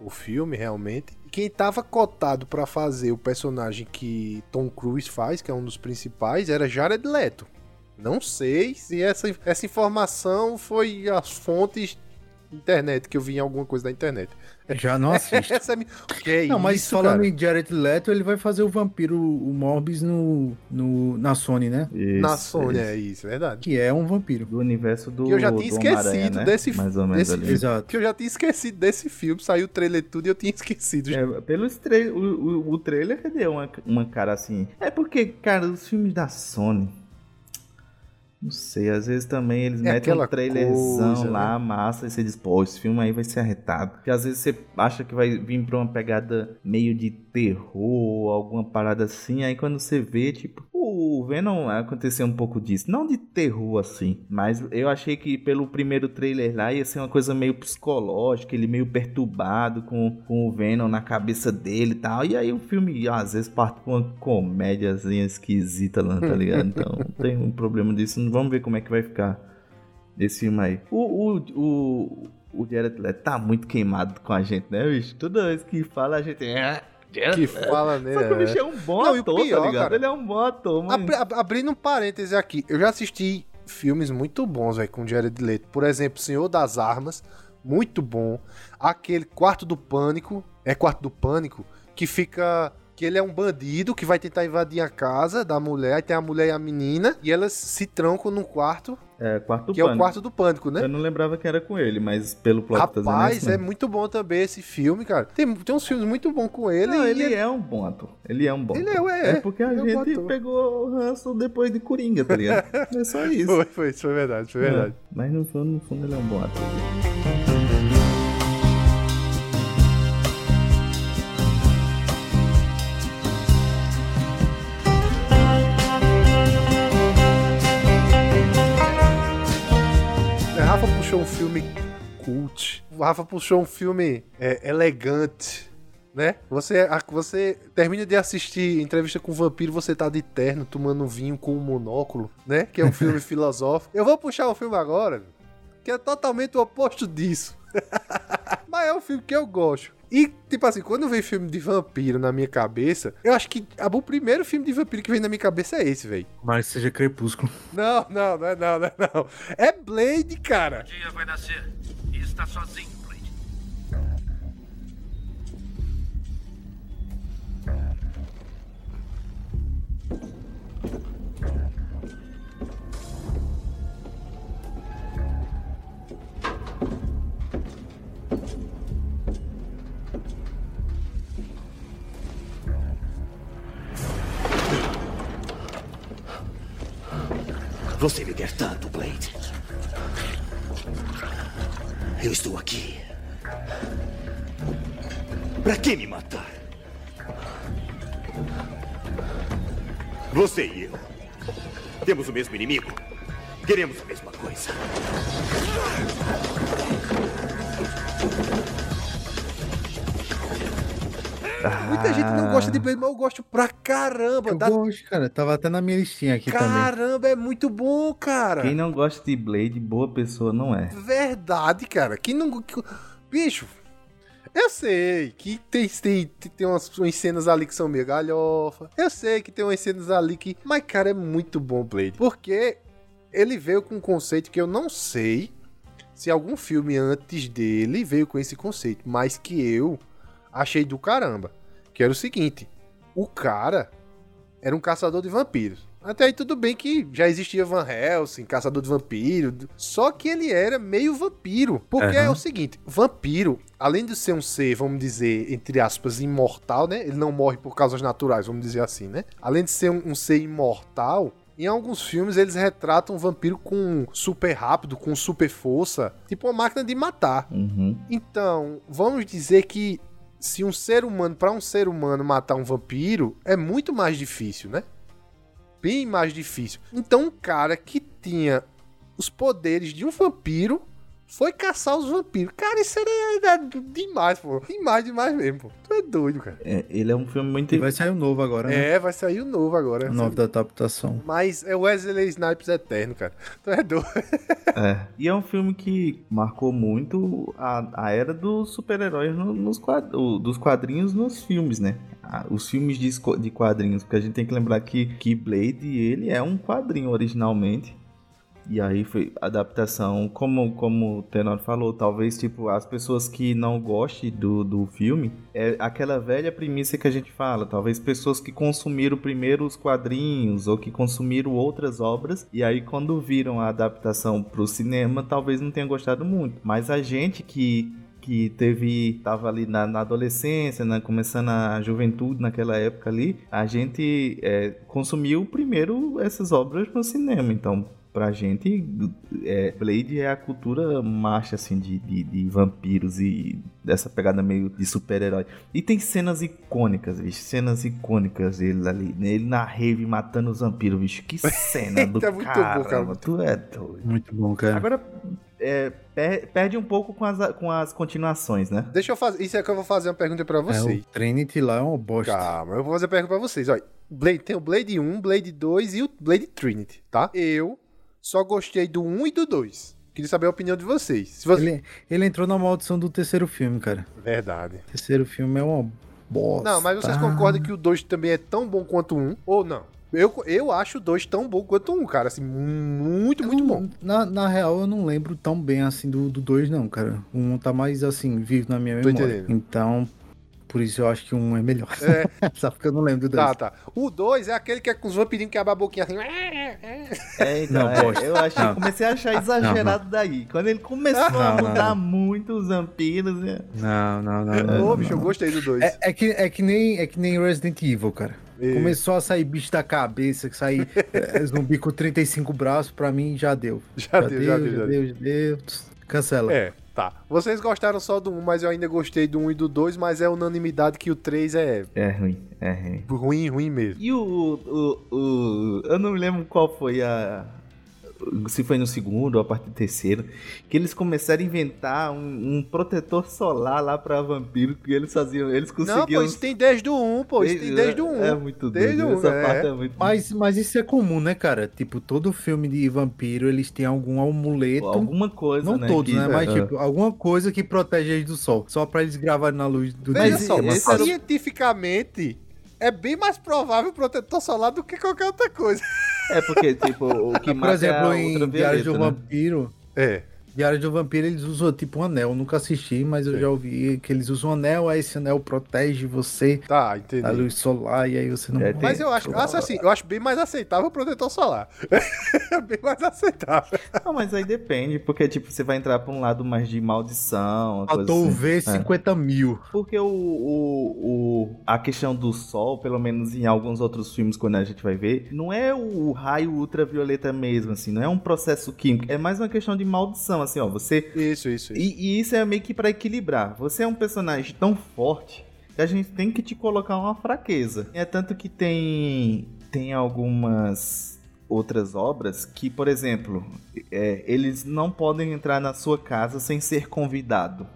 ou filme realmente. Quem tava cotado para fazer o personagem que Tom Cruise faz, que é um dos principais, era Jared Leto. Não sei se essa, essa informação foi as fontes internet, que eu vi em alguma coisa da internet. Já não assisto. *laughs* Essa é... Que é não, mas isso, falando cara? em Jared Leto, ele vai fazer o vampiro, o Morbius no, no, na Sony, né? Isso, na Sony, isso. é isso, é verdade. Que é um vampiro. Do universo do Que eu já tinha esquecido né? desse Mais ou menos desse, Exato. Que eu já tinha esquecido desse filme, saiu o trailer tudo e eu tinha esquecido. É, pelo tra o, o, o trailer deu uma, uma cara assim. É porque, cara, os filmes da Sony não sei, às vezes também eles é metem um trailerzão coisa, lá, né? massa, e você diz, pô, esse filme aí vai ser arretado. Porque às vezes você acha que vai vir pra uma pegada meio de terror, alguma parada assim, aí quando você vê, tipo, o Venom aconteceu um pouco disso. Não de terror assim, mas eu achei que pelo primeiro trailer lá ia ser uma coisa meio psicológica, ele meio perturbado com, com o Venom na cabeça dele e tal. E aí o filme às vezes parte com uma comédiazinha esquisita lá, tá ligado? *laughs* Então tem um problema disso. Vamos ver como é que vai ficar esse filme aí. O, o, o, o Jared Leto tá muito queimado com a gente, né, bicho? Toda vez que fala a gente. É, que fala, né? Só que o bicho é um bom não, ator, pior, tá ligado? Cara, ele é um bom ator, mano. Abri, abrindo um parêntese aqui, eu já assisti filmes muito bons, velho, com Jared Leto. Por exemplo, Senhor das Armas, muito bom. Aquele Quarto do Pânico, é Quarto do Pânico, que fica que ele é um bandido que vai tentar invadir a casa da mulher, tem a mulher e a menina, e elas se trancam num quarto. É, quarto que pânico. é o quarto do pânico, né? Eu não lembrava que era com ele, mas pelo plot tá Rapaz, é muito bom também esse filme, cara. Tem, tem uns filmes muito bons com ele. Não, ele, ele, é um bom ator. Ele é um bom ele. É, é, é porque a gente pegou o ranço depois de Coringa, tá ligado? *laughs* é só isso. Foi, foi, isso foi verdade, foi verdade. É, mas no fundo, no fundo ele é um bom ator. Puxou um filme cult. O Rafa puxou um filme é, elegante, né? Você, você termina de assistir Entrevista com o Vampiro, você tá de terno, tomando vinho com um monóculo, né? Que é um filme *laughs* filosófico. Eu vou puxar um filme agora, que é totalmente o oposto disso. *laughs* Mas é o filme que eu gosto. E, tipo assim, quando vem filme de vampiro na minha cabeça, eu acho que ah, o primeiro filme de vampiro que vem na minha cabeça é esse, velho. Mas seja Crepúsculo. Não, não, não é não, não é não. É Blade, cara. dia vai nascer. E está sozinho, Você me quer tanto, Blade. Eu estou aqui. Pra que me matar? Você e eu. Temos o mesmo inimigo. Queremos a mesma coisa. Muita gente não gosta de Blade, mas eu gosto pra caramba. Eu gosto, cara. Tava até na minha listinha aqui também. Caramba, é muito bom, cara. Quem não gosta de Blade, boa pessoa não é. Verdade, cara. Quem não. Bicho, eu sei que tem, tem, tem umas, umas cenas ali que são meio galhofa. Eu sei que tem umas cenas ali que. Mas, cara, é muito bom Blade. Porque ele veio com um conceito que eu não sei se algum filme antes dele veio com esse conceito, mas que eu achei do caramba. Que era o seguinte: o cara era um caçador de vampiros. Até aí tudo bem que já existia Van Helsing, caçador de vampiro, só que ele era meio vampiro. Porque é Aham. o seguinte, vampiro, além de ser um ser, vamos dizer, entre aspas, imortal, né? Ele não morre por causas naturais, vamos dizer assim, né? Além de ser um, um ser imortal, em alguns filmes eles retratam o vampiro com super rápido, com super força, tipo uma máquina de matar. Uhum. Então, vamos dizer que se um ser humano, para um ser humano matar um vampiro, é muito mais difícil, né? Bem mais difícil. Então, um cara que tinha os poderes de um vampiro foi caçar os vampiros. Cara, isso era, era demais, pô. Demais, demais mesmo, pô. Tu é doido, cara. É, ele é um filme muito. E vai sair um novo agora, né? É, vai sair o novo agora. O novo da adaptação. Mas é Wesley Snipes eterno, cara. *laughs* Tu é doido. É. E é um filme que marcou muito a, a era dos super-heróis no- nos quad- o- dos quadrinhos nos filmes, né? Os filmes de, de quadrinhos, porque a gente tem que lembrar que, que Blade, ele é um quadrinho originalmente. E aí foi adaptação, como, como o Tenor falou, talvez tipo as pessoas que não gostem do, do filme, é aquela velha premissa que a gente fala, talvez pessoas que consumiram primeiro os quadrinhos ou que consumiram outras obras e aí quando viram a adaptação pro cinema, talvez não tenham gostado muito. Mas a gente que que teve tava ali na, na adolescência, né, começando a juventude naquela época ali, a gente é, consumiu primeiro essas obras no cinema, então pra gente é, Blade é a cultura marcha assim de, de, de vampiros e dessa pegada meio de super-herói. E tem cenas icônicas, bicho, cenas icônicas ele ali, né, ele na rave matando os vampiros, bicho, que cena *laughs* do Tá muito bom, caramba, cara. tu é doido. Muito bom, cara. Agora, é, per- perde um pouco com as, com as continuações, né? Deixa eu fazer. Isso é que eu vou fazer uma pergunta pra É, vocês. o Trinity lá é uma bosta. Calma, eu vou fazer a pergunta pra vocês. Olha, Blade, tem o Blade 1, Blade 2 e o Blade Trinity, tá? Eu só gostei do 1 e do 2. Queria saber a opinião de vocês. Se você... Ele, ele entrou na maldição do terceiro filme, cara. Verdade. O terceiro filme é uma bosta. Não, mas vocês concordam que o 2 também é tão bom quanto o 1? Ou não? Eu, eu acho o 2 tão bom quanto o 1, cara. Assim, muito, muito bom. Na, na real, eu não lembro tão bem assim do 2, do dois, não, cara. O um tá mais assim, vivo na minha Tô memória. entendendo. Então, por isso eu acho que um é melhor. É. *laughs* Só porque eu não lembro do dois. Tá, tá. O 2 é aquele que é com os vampirinhos que abrem a boquinha assim. É, então, Não, é, eu achei, Não. comecei a achar exagerado daí. Quando ele começou a Não, não, mudar não. muito os vampiros, né? Não, não, não. não, Ô, não. bicho, eu gostei do 2. É, é que, é, que nem, é que nem Resident Evil, cara. É. Começou a sair bicho da cabeça, que sair *laughs* é, zumbi com 35 braços, pra mim já deu. Já deu, já deu, já já deu, já deu. Cancela. É, tá. Vocês gostaram só do 1, mas eu ainda gostei do 1 e do 2, mas é unanimidade que o 3 é É ruim, é ruim. ruim, ruim mesmo. E o, o, o- Eu não me lembro qual foi a. se foi no segundo ou a partir do terceiro, que eles começaram a inventar um, um protetor solar lá pra vampiro, que eles faziam, eles conseguiam... Não, pô, isso tem desde o 1, pô, isso tem desde o 1. É muito Desde doido, um, essa é. parte é muito... Mas, mas isso é comum, né, cara? Tipo, todo filme de vampiro, eles têm algum amuleto. Alguma coisa, Não né? todos, que- né? Mas, é. tipo, alguma coisa que protege eles do sol. Só pra eles gravarem na luz do Veja Mas só, esse mas cientificamente é bem mais provável o protetor solar do que qualquer outra coisa. É porque, tipo, o que Por mata exemplo, é a em Diário de um né? Vampiro. É. Diário de um Vampiro, eles usam tipo um anel. Eu nunca assisti, mas eu já ouvi que eles usam um anel, aí esse anel protege você Tá, entendi. da luz solar, e aí você não É. Mas eu acho, acho assim, eu acho bem mais aceitável o protetor solar. *laughs* bem mais aceitável. Não, mas aí depende, porque, tipo, você vai entrar pra um lado mais de maldição, Faltou assim. ver 50 mil. Porque o, o, o- a questão do sol, pelo menos em alguns outros filmes, quando a gente vai ver, não é o raio ultravioleta mesmo, assim, não é um processo químico, é mais uma questão de maldição, assim, ó, você... Isso, isso, isso. E, e isso é meio que pra equilibrar. Você é um personagem tão forte que a gente tem que te colocar uma fraqueza. É tanto que tem, tem algumas outras obras que, por exemplo, é, eles não podem entrar na sua casa sem ser convidado.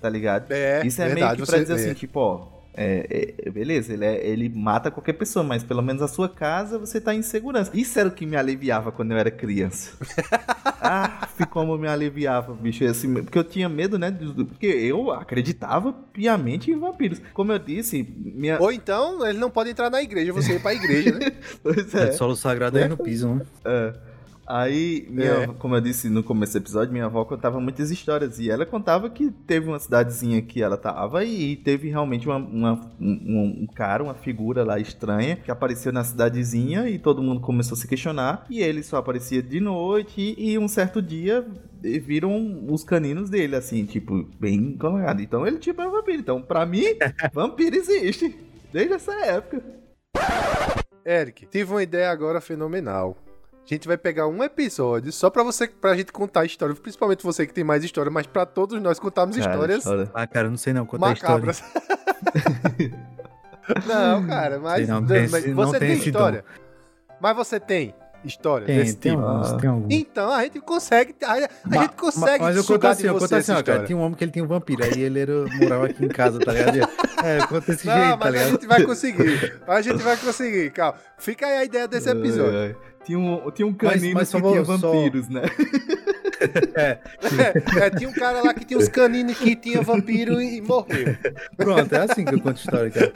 Tá ligado? É, Isso é meio verdade, que pra você- dizer assim, é. tipo, ó. É, é, beleza, ele, é- ele mata qualquer pessoa, mas pelo menos a sua casa você tá em segurança. Isso era o que me aliviava quando eu era criança. *laughs* ah, como me aliviava, bicho. Assim, porque eu tinha medo, né? do- do- Porque eu acreditava piamente em vampiros. Como eu disse, minha. Ou então, ele não pode entrar na igreja, você ir pra igreja, né? *laughs* Pois É. é. Solo sagrado aí no piso, né? É. Aí, minha, É. como eu disse no começo do episódio, minha avó contava muitas histórias. E ela contava que teve uma cidadezinha que ela tava e teve realmente uma, uma- um, um cara, uma figura lá estranha que apareceu na cidadezinha e todo mundo começou a se questionar. E ele só aparecia de noite e, um certo dia viram os caninos dele, assim, tipo, bem colorado. Então ele tipo é um vampiro. Então, pra mim, *laughs* vampiro existe. Desde essa época. Eric, tive uma ideia agora fenomenal. A gente vai pegar um episódio só pra você, pra gente contar a história, principalmente você que tem mais história, mas pra todos nós contarmos Cara, histórias história. Ah, cara, não sei não contar a história. macabras. *laughs* não, cara, mas, não, tem mas esse- não você tem tem esse história. Mas você tem história Tem, desse tem tipo. alguns, tem alguns. Então a gente consegue, a, a Ma- gente consegue ma- Mas eu conto assim, eu conto assim, ó, cara. história. Tinha um homem que ele tinha um vampiro, aí ele era, morava aqui em casa, tá ligado? É, conta desse Não, jeito, tá mas a ligado? gente vai conseguir. A gente vai conseguir, calma. Fica aí a ideia desse episódio. *laughs* Ai, ai. Tinha um, tinha um Mas- canino mas só que tinha vou- só- vampiros, né? *laughs* É, é, tinha um cara lá que tinha uns caninos que tinha vampiro e, e morreu. Pronto, é assim que eu conto história, cara.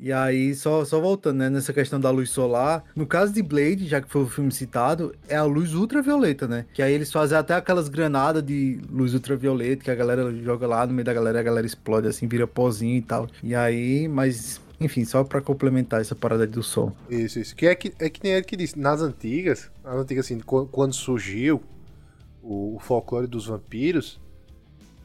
E aí, só, só voltando, né, nessa questão da luz solar, no caso de Blade, já que foi o filme citado, é a luz ultravioleta, né? Que aí eles fazem até aquelas granadas de luz ultravioleta que a galera joga lá no meio da galera, a galera explode assim, vira pozinho e tal. E aí, mas, enfim, só pra complementar essa parada do sol. Isso, isso. Que é que, é que nem ele que disse, nas antigas, nas antigas assim, qu- quando surgiu o, o folclore dos vampiros,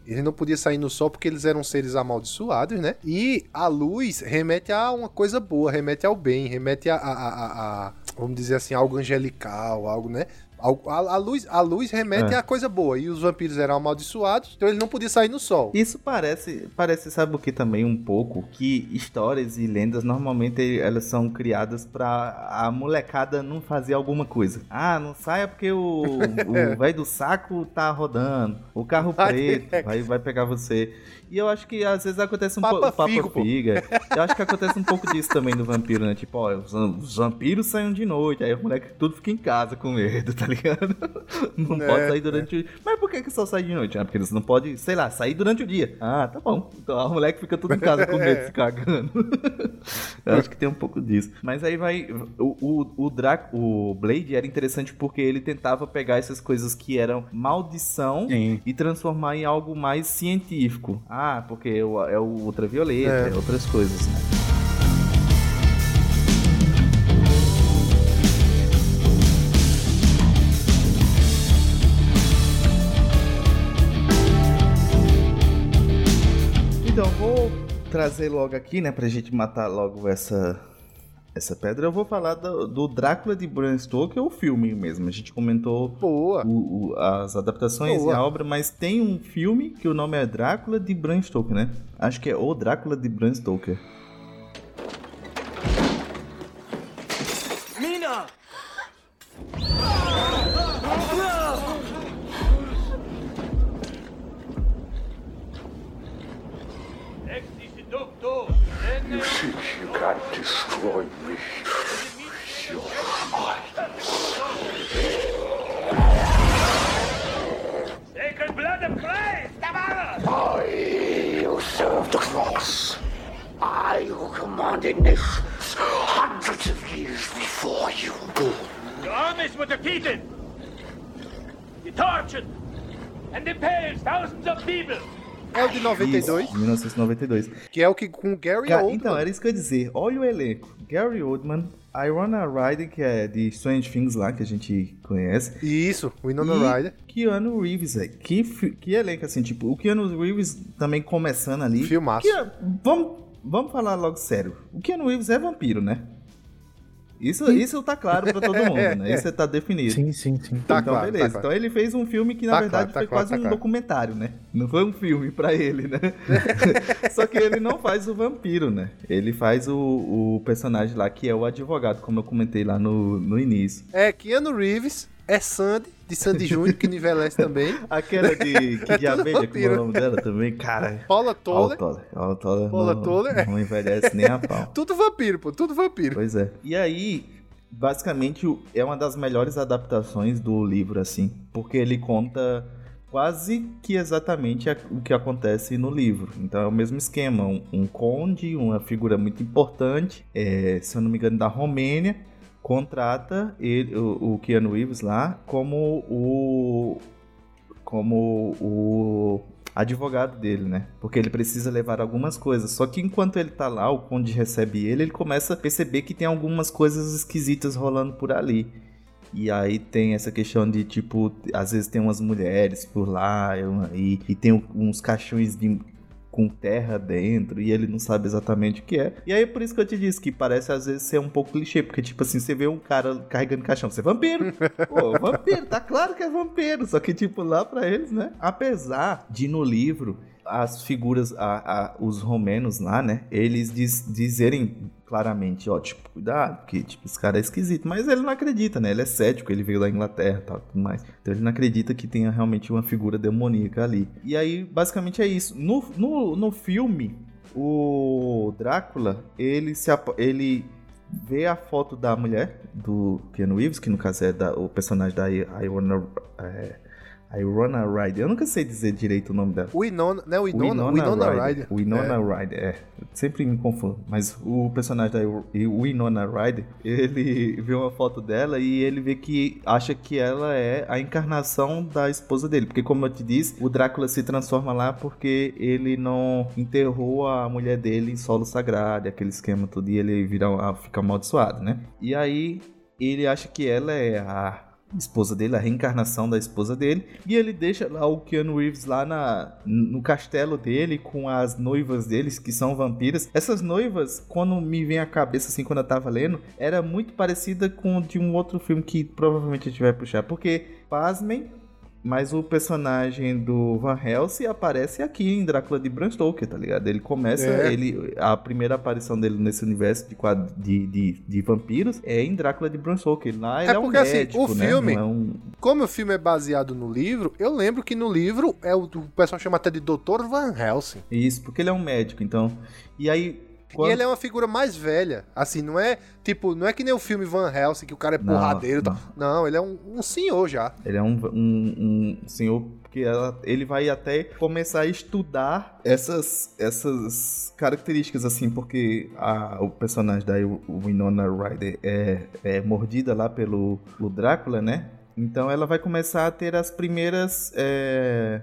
ele não podia sair no sol porque eles eram seres amaldiçoados, né? E a luz remete a uma coisa boa, remete ao bem, remete a, a- a- a- vamos dizer assim, algo angelical, algo, né? A, a luz, a luz remete É. a coisa boa. E os vampiros eram amaldiçoados, então eles não podiam sair no sol. Isso parece, parece, sabe o que também um pouco? Que histórias e lendas normalmente elas são criadas pra a molecada não fazer alguma coisa. Ah, não saia porque o *laughs* o velho do saco tá rodando, o carro preto é. vai, vai pegar você. E eu acho que às vezes acontece um pouco. Papa Figo. Figa. *laughs* Eu acho que acontece um pouco disso também do vampiro, né? Tipo, ó, os, os vampiros saem de noite, aí o moleque tudo fica em casa com medo, tá ligado? *laughs* Não É, pode sair durante o Mas por que, que só sai de noite? Ah, porque você não pode, sei lá, sair durante o dia. Ah, tá bom. Então o moleque fica tudo em casa com medo, *laughs* se cagando. *laughs* Eu acho que tem um pouco disso. Mas aí vai. O, o, o, Drac, o Blade era interessante porque ele tentava pegar essas coisas que eram maldição Sim. e transformar em algo mais científico. Ah, porque é o, é o ultravioleta, É. é. outras coisas, né? Trazer logo aqui, né, pra gente matar logo essa, essa pedra. Eu vou falar do, do Drácula de Bram Stoker, o filme mesmo. A gente comentou Boa. o- o- as adaptações Boa. e a obra, mas tem um filme que o nome é Drácula de Bram Stoker, né? Acho que é O Drácula de Bram Stoker. Destroy me. Your Sacred blood! I who serve the cross. I who commanded nations hundreds of years before you were born. Your armies were defeated! You tortured and impaled thousands of people! É o de 92, Isso, 1992. que é o que com Gary Ca- Oldman. então, era isso que eu ia dizer. Olha o elenco. Gary Oldman, Irona Ryder, que é de Strange Things lá, que a gente conhece. Isso, Winona e Ryder. Keanu Reeves, velho. Que, que elenco, assim, tipo, o Keanu Reeves também começando ali. Filmaço. Que- vamos, vamos falar logo sério. O Keanu Reeves é vampiro, né? Isso, isso tá claro pra todo mundo, né? Isso *laughs* tá definido. Sim, sim, sim. Tá então, claro, beleza. tá claro. Então ele fez um filme que, na Tá verdade, claro, tá foi quase tá um claro. documentário, né? Não foi um filme pra ele, né? *laughs* Só que ele não faz o vampiro, né? Ele faz o, o personagem lá, que é o advogado, como eu comentei lá no, no início. É Keanu Reeves, é Sandy, de Sandy Júnior, que envelhece também. Aquela de que de abelha, como é o nome dela também, cara. Paula Toller. Paula Toller. Paula não, Toller. não envelhece nem a pau. *laughs* tudo vampiro, pô, tudo vampiro. Pois é. E aí, basicamente, é uma das melhores adaptações do livro, assim, porque ele conta quase que exatamente o que acontece no livro. Então é o mesmo esquema, um, um conde, uma figura muito importante, é, se eu não me engano, da Romênia, contrata ele, o, o Keanu Reeves lá como o como o advogado dele, né? Porque ele precisa levar algumas coisas. Só que enquanto ele tá lá, o conde recebe ele, ele começa a perceber que tem algumas coisas esquisitas rolando por ali. E aí tem essa questão de, tipo, às vezes tem umas mulheres por lá e, e tem uns caixões de, com terra dentro e ele não sabe exatamente o que é. E aí por isso que eu te disse que parece às vezes ser um pouco clichê, porque tipo assim, você vê um cara carregando caixão, você é vampiro. *laughs* Pô, vampiro, tá claro que é vampiro, só que tipo lá pra eles, né? Apesar de no livro as figuras, a, a- os romenos lá, né? Eles diz- dizerem claramente, ó, tipo, cuidado, porque tipo, esse cara é esquisito. Mas ele não acredita, né? Ele é cético, ele veio da Inglaterra e tudo mais. Então ele não acredita que tenha realmente uma figura demoníaca ali. E aí, basicamente é isso. No, no, no filme, o Drácula, ele se ele vê a foto da mulher do Keanu Reeves, que no caso é da- o personagem da Iona, é, Iona Ryder. Eu nunca sei dizer direito o nome dela. Winona, não é Winona? Winona, Ryder. Winona É. Ryder, é. Eu Sempre me confundo. Mas o personagem da Winona Ryder, ele *laughs* vê uma foto dela e ele vê que acha que ela é a encarnação da esposa dele. Porque, como eu te disse, o Drácula se transforma lá porque ele não enterrou a mulher dele em solo sagrado, aquele esquema todo, e ele vira, fica amaldiçoado, né? E aí ele acha que ela é a esposa dele, a reencarnação da esposa dele, e ele deixa lá o Keanu Reeves lá na, no castelo dele com as noivas deles, que são vampiras. Essas noivas, quando me vem à cabeça assim, quando eu tava lendo, era muito parecida com de um outro filme que provavelmente a gente vai puxar, porque, pasmem, mas o personagem do Van Helsing aparece aqui em Drácula de Bram Stoker, tá ligado? Ele começa, É. ele, a primeira aparição dele nesse universo de, de, de, de vampiros é em Drácula de Bram Stoker. Lá ele é, um porque, assim, médico, o né? filme- é um... Como o filme é baseado no livro, eu lembro que no livro é o, o pessoal chama até de Dr. Van Helsing. Isso, porque ele é um médico, então... E aí... Quando... E ele é uma figura mais velha. Assim, não é tipo, não é que nem o filme Van Helsing, que o cara é Não, porradeiro. e tal. não. Não, ele é um, um senhor já. Ele é um, um, um senhor que ela- ele vai até começar a estudar essas, essas características, assim, porque a- o personagem da Winona Ryder é, é mordida lá pelo, pelo Drácula, né? Então ela vai começar a ter as primeiras é,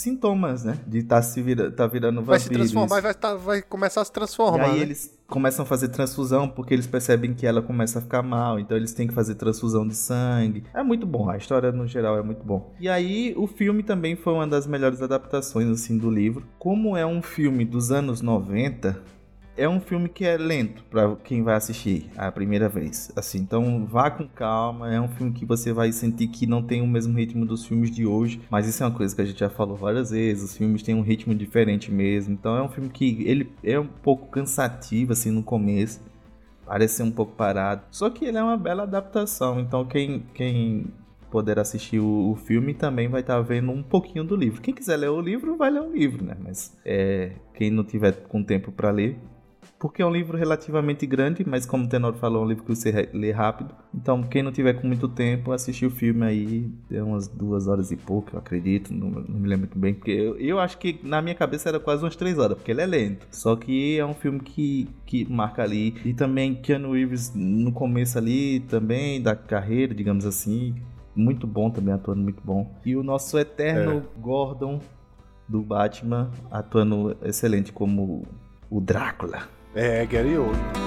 sintomas, né? De estar se vira, tá virando vampiro. Vai se transformar e vai, tá- vai começar a se E transformar. aí né? eles começam a fazer transfusão porque eles percebem que ela começa a ficar mal, então eles têm que fazer transfusão de sangue. É muito bom, a história no geral é muito bom. E aí o filme também foi uma das melhores adaptações assim do livro. Como é um filme dos anos 90, é um filme que é lento para quem vai assistir a primeira vez. Assim, então vá com calma. É um filme que você vai sentir que não tem o mesmo ritmo dos filmes de hoje, mas isso é uma coisa que a gente já falou várias vezes. Os filmes têm um ritmo diferente mesmo. Então é um filme que ele é um pouco cansativo assim no começo. Parece ser um pouco parado. Só que ele é uma bela adaptação. Então quem quem poder assistir o, o filme também vai estar vendo um pouquinho do livro. Quem quiser ler o livro, vai ler o livro, né? Mas é, quem não tiver com tempo para ler, porque é um livro relativamente grande, mas como o Tenor falou, é um livro que você lê rápido. Então, quem não tiver com muito tempo, assistir o filme aí, é umas duas horas e pouco, eu acredito, não, não me lembro muito bem, porque eu, eu acho que na minha cabeça era quase umas três horas, porque ele é lento. Só que é um filme que, que marca ali. E também Keanu Reeves no começo ali, também, da carreira, digamos assim, muito bom também, atuando muito bom. E o nosso eterno Gordon do Batman, atuando excelente como o Drácula. É, Gary Oldman.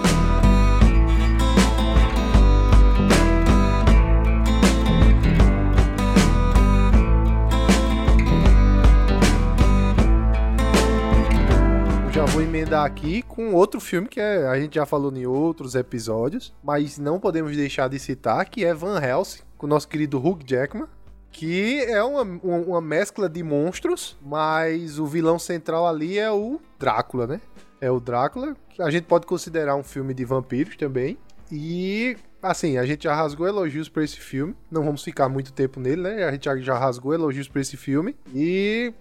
Vou emendar aqui com outro filme que é- a gente já falou em outros episódios, mas não podemos deixar de citar, que é Van Helsing, com o nosso querido Hugh Jackman, que é uma, uma, uma mescla de monstros, mas o vilão central ali é o Drácula, né? É o Drácula, a gente pode considerar um filme de vampiros também. E, assim, a gente já rasgou elogios pra esse filme. Não vamos ficar muito tempo nele, né? A gente já, rasgou elogios pra esse filme. E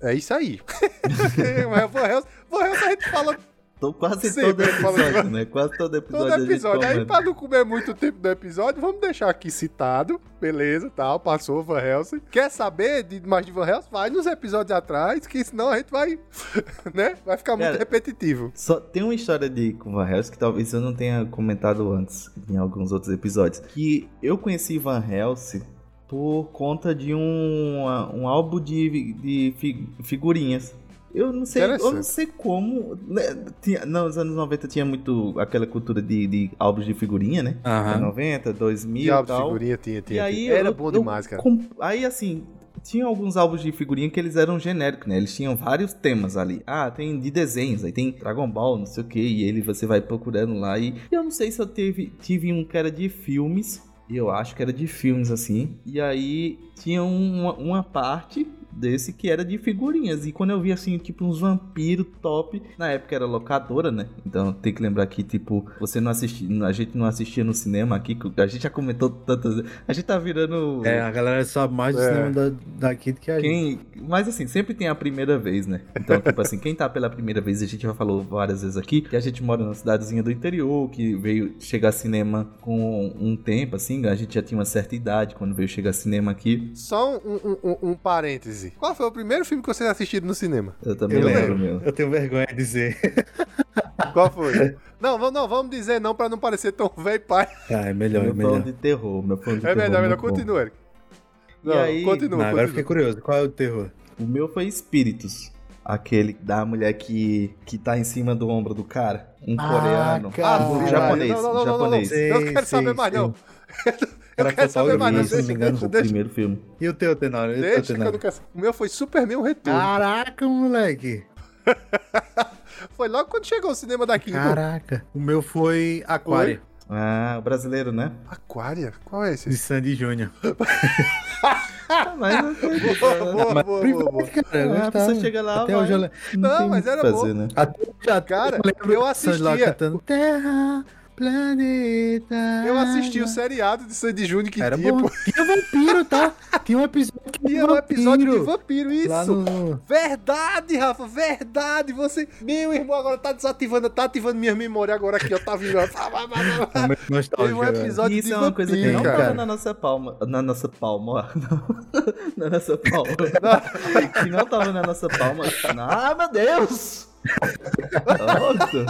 é isso aí. *laughs* Mas Van Helsing a gente fala Tô quase Sempre todo episódio, né? Quase todo episódio. todo episódio. Aí, pra não comer muito tempo do episódio, vamos deixar aqui citado. Beleza, tal. Passou Van Helsing. Quer saber de mais de Van Helsing? Vai nos episódios atrás, que senão a gente vai, *laughs* né? Vai ficar muito Cara, repetitivo. Só tem uma história de com Van Helsing que talvez eu não tenha comentado antes em alguns outros episódios. Que eu conheci Van Helsing por conta de um, um álbum de, de fi- figurinhas. Eu não sei, eu não sei como. né, Tinha, nos anos 90 tinha muito aquela cultura de, de álbuns de figurinha, né? Aham. 90, 2000 e de tal. figurinha tinha, tinha. E aí. Era eu- bom demais, cara. com- Aí assim, tinha alguns álbuns de figurinha que eles eram genéricos, né? Eles tinham vários temas ali. Ah, tem de desenhos, aí tem Dragon Ball, não sei o que, e ele você vai procurando lá. E eu não sei se eu teve, tive um que era de filmes. Eu acho que era de filmes assim. E aí tinha uma, uma parte desse que era de figurinhas. E quando eu vi assim, tipo, uns vampiros top, na época era locadora, né? Então tem que lembrar que, tipo, você não assistia, a gente não assistia no cinema aqui, a gente já comentou tantas vezes. A gente tá virando. É, a galera sabe mais do É. cinema da, daqui do que a gente. Quem, mas assim, sempre tem a primeira vez, né? Então, tipo assim, quem tá pela primeira vez, a gente já falou várias vezes aqui, que a gente mora numa cidadezinha do interior, que veio chegar cinema com um tempo, assim, a gente já tinha uma certa idade quando veio chegar cinema aqui. Só um, um, um- um parêntese. Qual foi o primeiro filme que vocês assistiram no cinema? Eu também Eu lembro, lembro. meu. Eu tenho vergonha de dizer. *laughs* Qual foi? não, vamos- não, vamos dizer não pra não parecer tão velho pai. Ah, é melhor, é Meu plano melhor. de terror, meu plano de É terror. melhor, melhor. muito bom. Continua, Eric. E Não, aí- continua, Não, agora eu continua. fiquei curioso. Qual é o terror? O meu foi Espíritos. Aquele da mulher que, que tá em cima do ombro do cara. Um Ah, coreano. cara. um japonês. Não, não, não, não, japonês. não, Eu não Sei, quero saber sei, mais, sei. não. Era Eu quero saber mais, não. Se não me Deixa, engano. deixa, O deixa. primeiro filme. E o teu, Tenório? E o teu, Deixa que eu Tenório? O meu foi Superman o Retorno. Caraca, moleque. *laughs* Foi logo quando chegou o cinema daqui. viu? Caraca. O meu foi Aquária, Ah, o brasileiro, né? Aquária? Qual é esse? de Sandy Júnior. *laughs* Ah, mas não tem Boa, boa, boa, boa, boa. Cara, eu Ah, você chega lá, Até hoje eu lembro. Não, mas era que bom. fazer, né? Até já, Cara, eu lá assistia. cantando Terra, planeta. Eu assisti o seriado de Sandy Júnior que Era tinha, bom. pô. Tinha vampiro, tá? Tinha um episódio que Tinha um episódio de vampiro, isso. No... Verdade, Rafa, verdade. Você, meu irmão, agora tá desativando, tá ativando minha memória agora aqui, ó. Tá vindo. *laughs* Teve nostálgico. um episódio Isso de é uma coisa que vampiro, não cara. tava na nossa palma. Na nossa palma, ó. *laughs* na nossa palma. *laughs* que não tava na nossa palma. Ah, meu Deus! Nossa!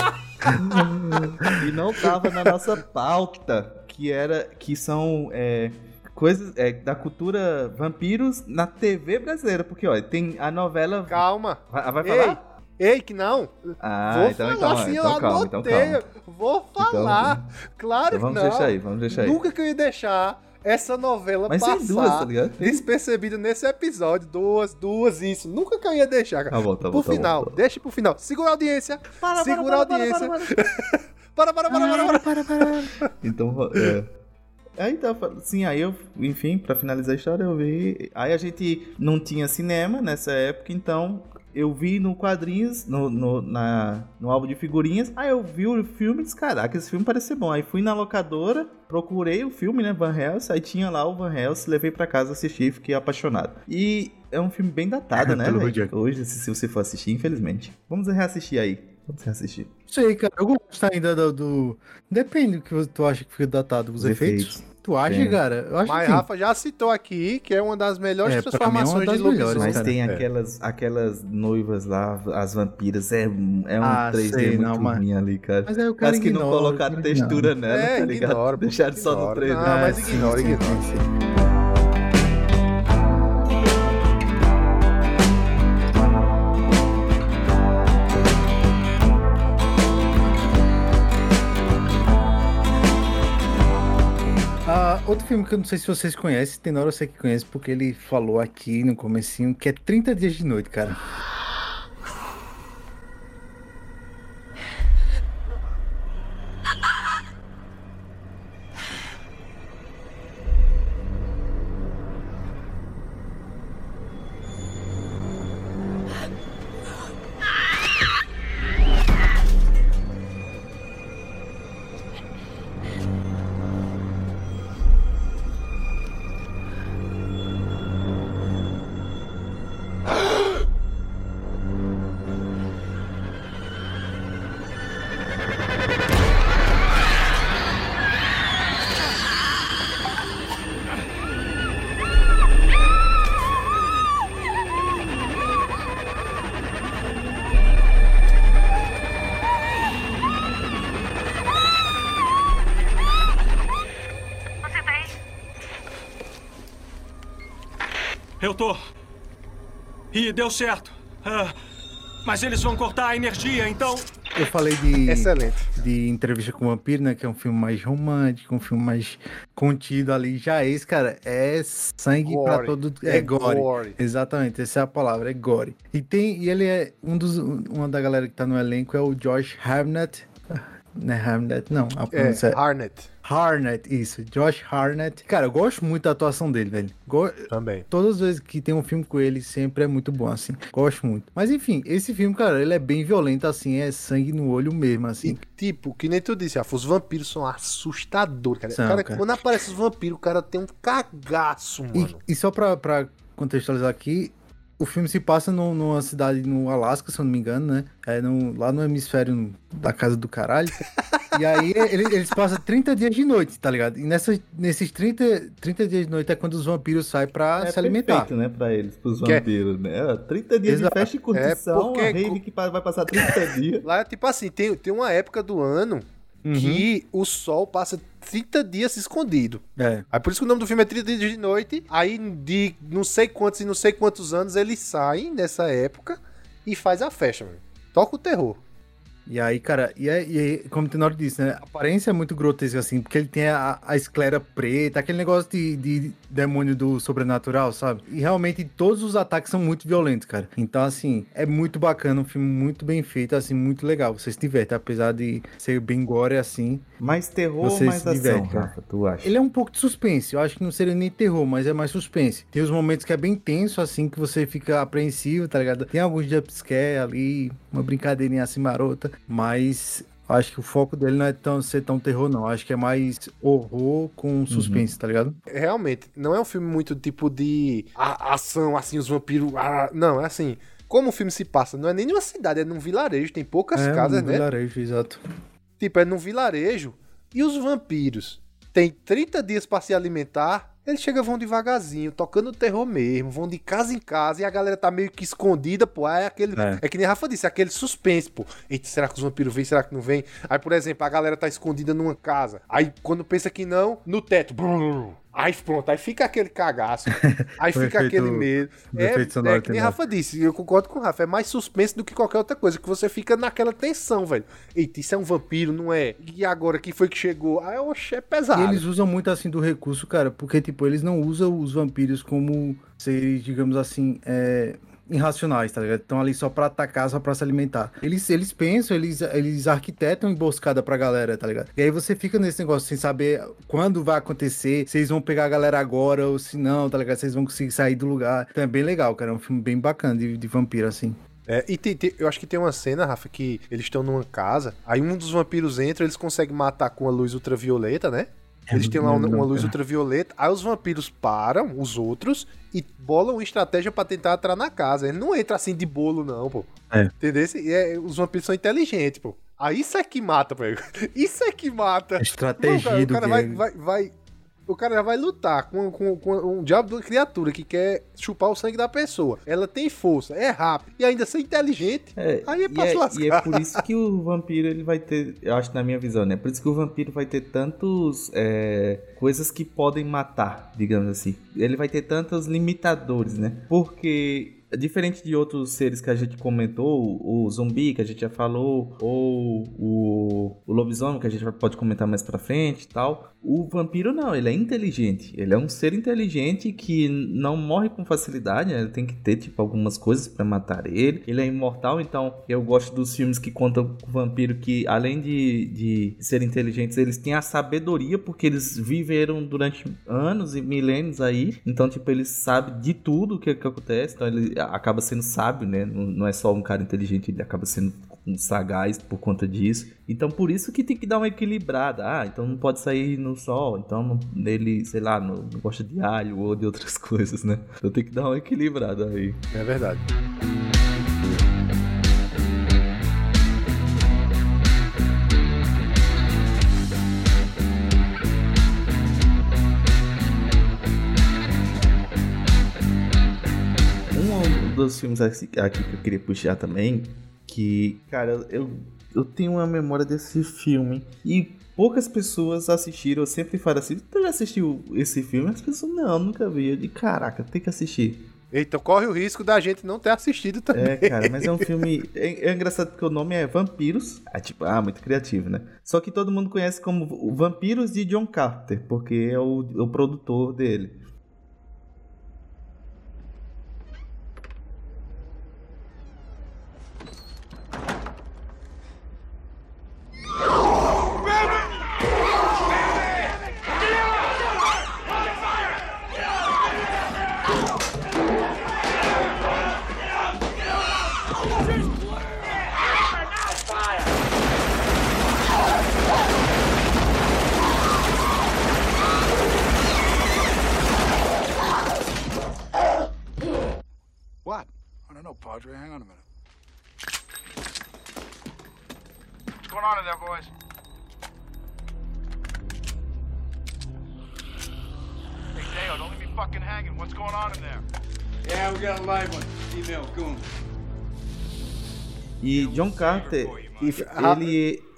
e não tava na nossa pauta, que era que são é, coisas é, da cultura vampiros na TV brasileira, porque ó, tem a novela Calma. vai, vai Ei, falar? ei, que não. Ah, Vou então, falar então, sim, então eu calma, então anotei. calma. Vou falar. claro Então vamos que não. deixar aí, vamos deixar aí. Nunca que eu ia deixar essa novela Mas passar duas, tá ligado? despercebida nesse episódio. Duas, duas, isso. Nunca que eu ia deixar, cara. Tá bom, tá bom, pro tá bom, final, tá bom. deixa pro final. Segura a audiência. segura a audiência. *laughs* Para, para, para, para, para. Então, é. Aí tá, sim, aí eu, enfim, pra finalizar a história, eu vi. Aí a gente não tinha cinema nessa época, então eu vi no quadrinhos, no, no, na, no álbum de figurinhas. Aí eu vi o filme e disse, caraca, esse filme parece ser bom. Aí fui na locadora, procurei o filme, né, Van Helsing, aí tinha lá o Van Helsing, levei pra casa, assisti e fiquei apaixonado. E é um filme bem datado, *laughs* né. Hoje, se, se você for assistir, infelizmente. Vamos reassistir aí. Quando você assistir. Sei, cara. Eu gosto ainda do. do- Depende do que tu acha que fica datado. Os, Os efeitos. efeitos. Tu acha, Tem. cara? Eu acho Mas que sim. Rafa já citou aqui que é uma das melhores É, é transformações das de melhores, lobisomem. Mas cara. tem É. aquelas, aquelas noivas lá, as vampiras, é, um- é um Ah, 3D sei, muito não, mas- ruim ali, cara. Mas aí o cara Parece que não ignora, colocaram o cara textura ignora. nela, É, tá ligado? ignora, Deixaram só no ignora. 3D. Ah, mas sim, ignora, ignora. sim, sim. Outro filme que eu não sei se vocês conhecem, tem hora sei que conhece, porque ele falou aqui no comecinho, que é 30 Dias de Noite, cara. Deu certo. Ah, mas eles vão cortar a energia, então. Eu falei de, Excelente. de Entrevista com o Vampiro, né? Que é um filme mais romântico, um filme mais contido ali. Já esse, cara, é sangue pra Gore. todo. É, É gore. gore. Exatamente, essa é a palavra, é gore. E tem. E ele é. Um dos. Uma da galera que tá no elenco é o Josh Harnett. Não é Harnett, não. A É, pronúncia é Harnett Harnett, isso. Josh Harnett. Cara, eu gosto muito da atuação dele, velho. Go- também. Todas as vezes que tem um filme com ele, sempre é muito bom, assim. Gosto muito. Mas enfim, esse filme, cara, ele é bem violento, assim, é sangue no olho mesmo, assim. E, tipo, que nem tu disse, Rafa, os vampiros são assustadores, cara. São, cara, cara. Quando aparece os vampiros, o cara tem um cagaço, mano. E, e só pra, pra contextualizar aqui, o filme se passa no- numa cidade no Alasca, se eu não me engano, né? É no- lá no hemisfério da casa do caralho. *laughs* e aí ele- eles passam 30 dias de noite, tá ligado? E nessas, nesses 30, 30 dias de noite é quando os vampiros saem pra É se alimentar. perfeito, né, pra eles, pros Que é- vampiros, né? 30 dias Exato. de festa e curtição, É, porque- a rave que vai passar 30 *laughs* dias. Lá é tipo assim, tem, tem uma época do ano Uhum. que o sol passa 30 dias escondido. É. Aí por isso que o nome do filme é 30 dias de noite. Aí de não sei quantos e não sei quantos anos eles saem nessa época e faz a festa, mano. Toca o terror. E aí, cara, e, aí, e aí, como o Tenor disse, né? A aparência é muito grotesca, assim, porque ele tem a, a esclera preta, aquele negócio de, de demônio do sobrenatural, sabe? E realmente todos os ataques são muito violentos, cara. Então, assim, é muito bacana, um filme muito bem feito, assim, muito legal. Você se diverte, apesar de ser bem gore, assim. Mais terror ou Você mais se ação, diverte, cara. Rafa, tu acha? Ele é um pouco de suspense, eu acho que não seria nem terror, mas é mais suspense. Tem os momentos que é bem tenso, assim, que você fica apreensivo, tá ligado? Tem alguns jumpscare ali, uma brincadeirinha assim marota, mas acho que o foco dele não é tão, ser tão terror, não. Acho que é mais horror com suspense, tá ligado? Realmente, não é um filme muito tipo de a- ação, assim, os vampiros. ah, não, é assim. Como o filme se passa, não é nem numa cidade, é num vilarejo, tem poucas é casas, um né? vilarejo, exato. Tipo, é num vilarejo. E os vampiros têm 30 dias pra se alimentar. Eles chegam, vão devagarzinho, tocando terror mesmo, vão de casa em casa e a galera tá meio que escondida, pô. É aquele. É. É, que nem Rafa disse, é aquele suspense, pô. Eita, será que os vampiros vêm? Será que não vêm? Aí, por exemplo, a galera tá escondida numa casa. Aí, quando pensa que não, no teto. brrr. Aí pronto, aí fica aquele cagaço. *laughs* Aí fica efeito- aquele medo. É, é que nem. Rafa disse, eu concordo com o Rafa, é mais suspense do que qualquer outra coisa, que você fica naquela tensão, velho. Eita, isso é um vampiro, não é? E agora, quem foi que chegou? Aí, oxe, é pesado. E eles usam muito assim do recurso, cara, porque, tipo, eles não usam os vampiros como seres, digamos assim, é, irracionais, tá ligado? Estão ali só pra atacar, só pra se alimentar. Eles, eles pensam, eles, eles arquitetam emboscada pra galera, tá ligado? E aí você fica nesse negócio sem saber quando vai acontecer, se eles vão pegar a galera agora ou se não, tá ligado? Eles vão conseguir sair do lugar. Então é bem legal, cara. É um filme bem bacana de, de vampiro, assim. É, e tem- tem- eu acho que tem uma cena, Rafa, que eles estão numa casa, aí um dos vampiros entra, eles conseguem matar com a luz ultravioleta, né? Eles têm lá uma, luz ultravioleta, aí os vampiros param, os outros, e bolam uma estratégia pra tentar entrar na casa. Ele não entra assim de bolo, não, pô. É. Entendeu? E é- os vampiros são inteligentes, pô. Aí isso é que mata, pô. *laughs* Isso é que mata. Estratégia Não, cara, o do cara vai, vai, vai- O cara já vai lutar com, com, com um diabo de uma criatura que quer chupar o sangue da pessoa. Ela tem força, é rápida e ainda ser inteligente. É, Aí é e, pra se é, e é por isso que o vampiro ele vai ter, eu acho na minha visão, né? Por isso que o vampiro vai ter tantos é, coisas que podem matar, digamos assim. Ele vai ter tantos limitadores, né? Porque diferente de outros seres que a gente comentou, o zumbi que a gente já falou, ou o, o lobisomem que a gente pode comentar mais pra frente e tal. O vampiro não, ele é inteligente. Ele é um ser inteligente que não morre com facilidade, né? Ele tem que ter, tipo, algumas coisas pra matar ele. Ele é imortal, então eu gosto dos filmes que contam o vampiro que, além de, de serem inteligentes, eles têm a sabedoria, porque eles viveram durante anos e milênios aí. Então, tipo, eles sabem de tudo o que, que acontece. Então, ele acaba sendo sábio, né? Não, não é só um cara inteligente, ele acaba sendo sagaz por conta disso. Então, por isso que tem que dar uma equilibrada. Ah, então não pode sair no sol. Então, ele, sei lá, não, não gosta de alho ou de outras *laughs* coisas, né? Então tem que dar uma equilibrada aí. É verdade. Um dos filmes aqui aqui que eu queria puxar também, que, cara, eu, eu tenho uma memória desse filme e poucas pessoas assistiram. Eu sempre falo assim: Tu já assistiu esse filme? As pessoas, não, nunca vi. Eu digo, caraca, tem que assistir. Então corre o risco da gente não ter assistido também. É, cara, mas é um *laughs* filme. É, é engraçado porque o nome é Vampiros. Ah, tipo, ah, muito criativo, né? Só que todo mundo conhece como Vampiros de John Carpenter, porque é o, o produtor dele. E John Carter, ele.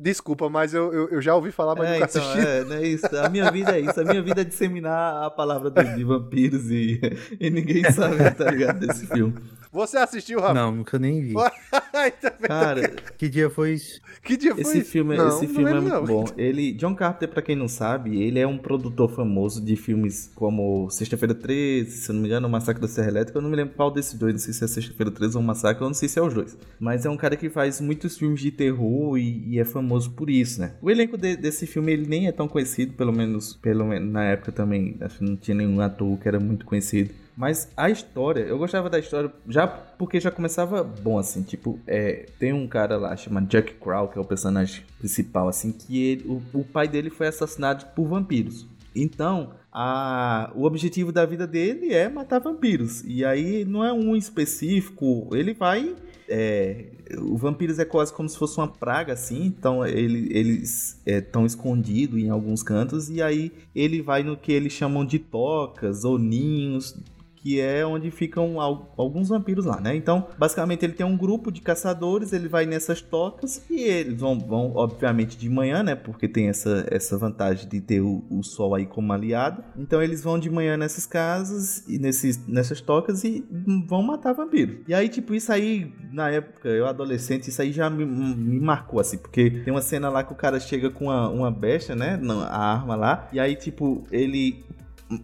Desculpa, mas eu, eu, eu já ouvi falar, mas É, nunca então, assisti. é, né, isso. A minha vida é isso. A minha vida é disseminar a palavra do- de vampiros e, e ninguém sabe, tá ligado? Desse filme. Você assistiu, Rafa? Não, nunca nem vi. Bem. *laughs* Cara, Que dia foi isso? que dia foi Esse isso? filme, Não, esse não filme é muito não. bom. Ele, John Carpenter, pra quem não sabe, ele é um produtor famoso de filmes como Sexta-feira 13, se eu não me engano, O Massacre da Serra Elétrica. Eu não me lembro qual desses dois, não sei se é Sexta-feira 13 ou Massacre, eu não sei se é os dois. Mas é um cara que faz muitos filmes de terror e, e é famoso por isso, né? O elenco de- desse filme, ele nem é tão conhecido, pelo menos, pelo menos na época também, acho que não tinha nenhum ator que era muito conhecido. Mas a história, eu gostava da história já porque já começava bom, assim, tipo, é, tem um cara lá chamado Jack Crow, que é o personagem principal, assim, que ele, o, o pai dele foi assassinado por vampiros. Então, a, o objetivo da vida dele é matar vampiros. E aí não é um específico, ele vai. É, o vampiros é quase como se fosse uma praga, assim. Então ele, eles estão escondidos em alguns cantos. E aí ele vai no que eles chamam de tocas ou ninhos que é onde ficam al- alguns vampiros lá, né? Então, basicamente, ele tem um grupo de caçadores, ele vai nessas tocas e eles vão, vão obviamente, de manhã, né? Porque tem essa, essa vantagem de ter o, o sol aí como aliado. Então, eles vão de manhã nessas casas e nesses, nessas tocas e vão matar vampiros. E aí, tipo, isso aí, na época, eu adolescente, isso aí já me, me marcou, assim, porque tem uma cena lá que o cara chega com uma, uma besta, né? A arma lá, e aí, tipo, ele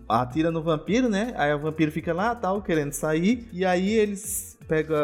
atira no vampiro, né? Aí o vampiro fica lá, tal, querendo sair. E aí eles pegam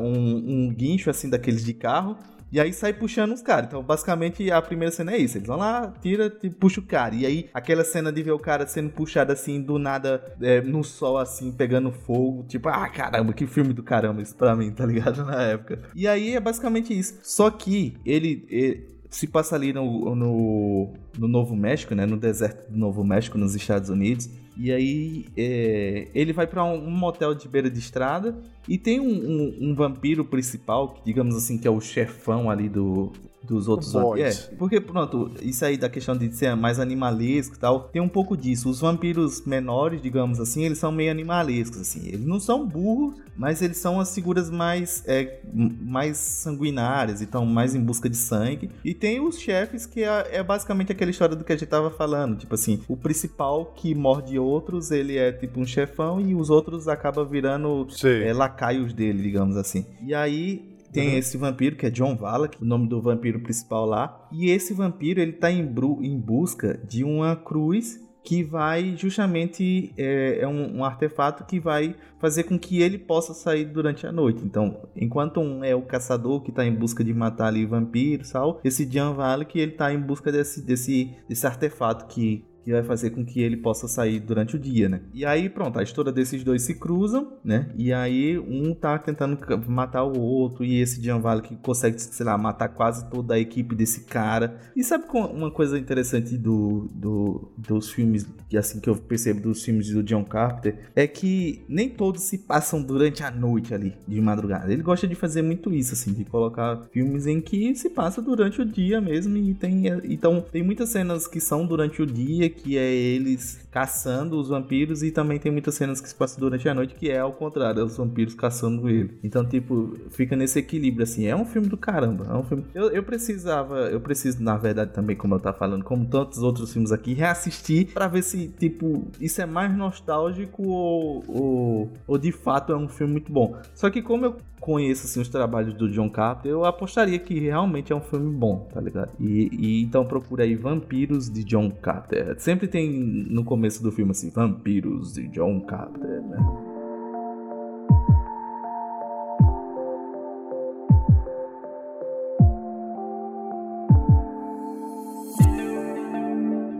um, um guincho, assim, daqueles de carro. E aí sai puxando os caras. Então, basicamente, a primeira cena é isso. Eles vão lá, tira e puxa o cara. E aí, aquela cena de ver o cara sendo puxado assim, do nada, é, no sol, assim, pegando fogo. Tipo, ah, caramba, que filme do caramba isso pra mim, tá ligado? *laughs* Na época. E aí é basicamente isso. Só que ele. ele- se passa ali no, no, no Novo México, né? No deserto do Novo México, nos Estados Unidos. E aí é, ele vai para um, um, motel de beira de estrada e tem um, um, um, vampiro principal, que digamos assim que é o chefão ali do, dos outros vampiros. É, porque pronto, isso aí da questão de ser mais animalesco e tal, tem um pouco disso. Os vampiros menores, digamos assim, eles são meio animalescos, assim. Eles não são burros, mas eles são as figuras mais, é, mais sanguinárias, então mais em busca de sangue. E tem os chefes que é, é basicamente aquela história do que a gente tava falando, tipo assim, o principal que morde outros, ele é tipo um chefão e os outros acabam virando é, lacaios dele, digamos assim. E aí tem uhum. esse vampiro que é John Valak, o nome do vampiro principal lá. E esse vampiro ele tá em, em busca de uma cruz que vai justamente é, é um, um, artefato que vai fazer com que ele possa sair durante a noite. Então, enquanto um é o caçador que está em busca de matar ali vampiros, tal, esse Jan Valak ele está em busca desse, desse, desse artefato que que vai fazer com que ele possa sair durante o dia, né? E aí, pronto, a história desses dois se cruzam, né? E aí um tá tentando matar o outro e esse Gianvale que consegue, sei lá, matar quase toda a equipe desse cara. E sabe uma coisa interessante do, do dos filmes, assim que eu percebo dos filmes do John Carpenter, é que nem todos se passam durante a noite ali, de madrugada. Ele gosta de fazer muito isso, assim, de colocar filmes em que se passa durante o dia mesmo e tem, então tem muitas cenas que são durante o dia que é eles caçando os vampiros e também tem muitas cenas que se passam durante a noite que é ao contrário, é os vampiros caçando ele. Então, tipo, fica nesse equilíbrio assim. É um filme do caramba, é um filme. Eu, eu precisava, eu preciso na verdade também, como eu tava falando, como tantos outros filmes aqui, reassistir para ver se tipo isso é mais nostálgico ou, ou, ou de fato é um filme muito bom. Só que como eu conheço assim, os trabalhos do John Carpenter, eu apostaria que realmente é um filme bom, tá ligado? E, e então procura aí Vampiros de John Carpenter. Sempre tem no começo do filme assim, Vampiros de John Carpenter, né?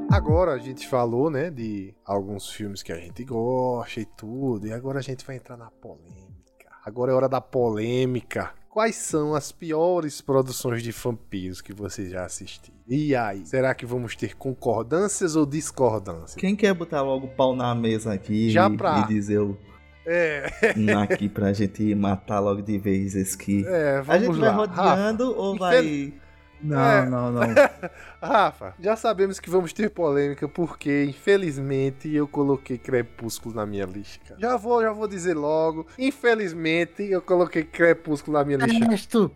Agora a gente falou, né, de alguns filmes que a gente gosta e tudo, e agora a gente vai entrar na polêmica. Agora é hora da polêmica. Quais são as piores produções de vampiros que você já assistiu? E aí, será que vamos ter concordâncias ou discordâncias? Quem quer botar logo o pau na mesa aqui já pra... e dizer o. É. *laughs* aqui pra gente matar logo de vez esse que. É, vamos A gente lá. vai rodeando Rafa, ou vai. Não, é. não, não. *laughs* Rafa, já sabemos que vamos ter polêmica porque, infelizmente, eu coloquei Crepúsculo na minha lista. Já vou, já vou dizer logo. Infelizmente, eu coloquei Crepúsculo na minha lista. Ernesto!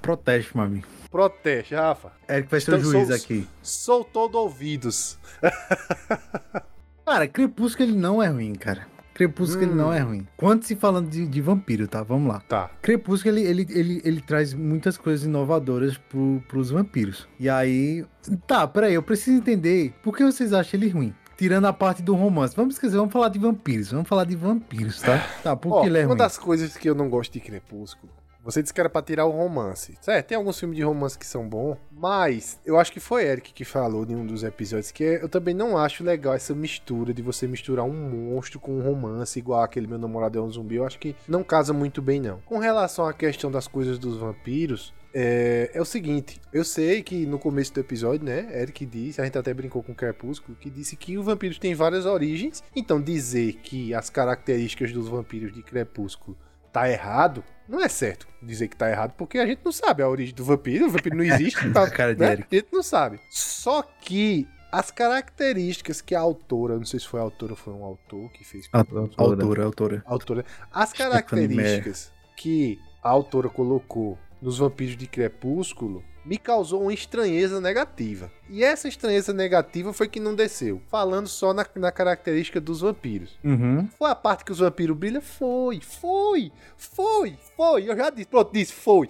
Proteste, mami. Proteste, Rafa. Eric vai ser o juiz sou, aqui. Sou todo ouvidos. *laughs* cara, Crepúsculo ele não é ruim, cara. Crepúsculo hum. ele não é ruim. Quanto se falando de, de, vampiro, tá? Vamos lá. Tá. Crepúsculo ele, ele, ele, ele traz muitas coisas inovadoras pro, pros vampiros. E aí. Tá, peraí, eu preciso entender por que vocês acham ele ruim tirando a parte do romance. Vamos esquecer, vamos falar de vampiros. Vamos falar de vampiros, tá? *laughs* Tá, por que ele é Uma ruim? das coisas que eu não gosto de Crepúsculo você disse que era pra tirar o romance. Certo, tem alguns filmes de romance que são bons, mas eu acho que foi Eric que falou em um dos episódios que eu também não acho legal essa mistura de você misturar um monstro com um romance igual aquele meu namorado é um zumbi. Eu acho que não casa muito bem, não. Com relação à questão das coisas dos vampiros, é, é, o seguinte, eu sei que no começo do episódio, né, Eric disse, a gente até brincou com o Crepúsculo, que disse que o vampiro tem várias origens, então dizer que as características dos vampiros de Crepúsculo tá errado, não é certo dizer que tá errado, porque a gente não sabe a origem do vampiro, o vampiro não *laughs* existe, tá, cara né? a gente não sabe. Só que as características que a autora, não sei se foi a autora ou foi um autor que fez. A, autora, autora. Autora. autora. As características que a autora colocou nos vampiros de Crepúsculo me causou uma estranheza negativa. E essa estranheza negativa foi que não desceu. Falando só na, na característica dos vampiros. Uhum. Foi a parte que os vampiros brilham? Foi, foi, foi, foi. Eu já disse, pronto, disse, foi.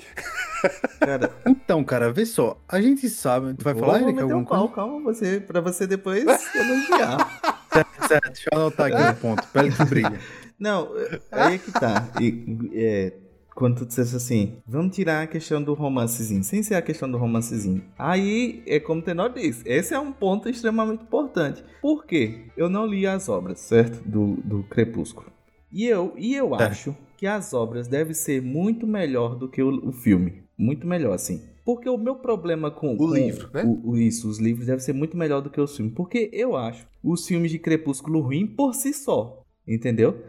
*laughs* Cara, então, cara, vê só. A gente sabe. Tu vai Vou falar, Eric, algum calma, calma, você, pra você depois elogiar. *laughs* certo, certo, deixa eu anotar aqui um ponto. Pele que brilha. Não, aí é que tá. E, é, quando tu dissesse assim, vamos tirar a questão do romancezinho, sem ser a questão do romancezinho. Aí, é como o Tenor disse, esse é um ponto extremamente importante. Por quê? Eu não li as obras, certo? Do, do Crepúsculo. E eu, e eu é. acho que as obras devem ser muito melhor do que o, o filme. Muito melhor, assim. Porque o meu problema com O com livro, né? o- o- isso, os livros devem ser muito melhor do que os filmes. Porque eu acho os filmes de Crepúsculo ruim por si só. Entendeu?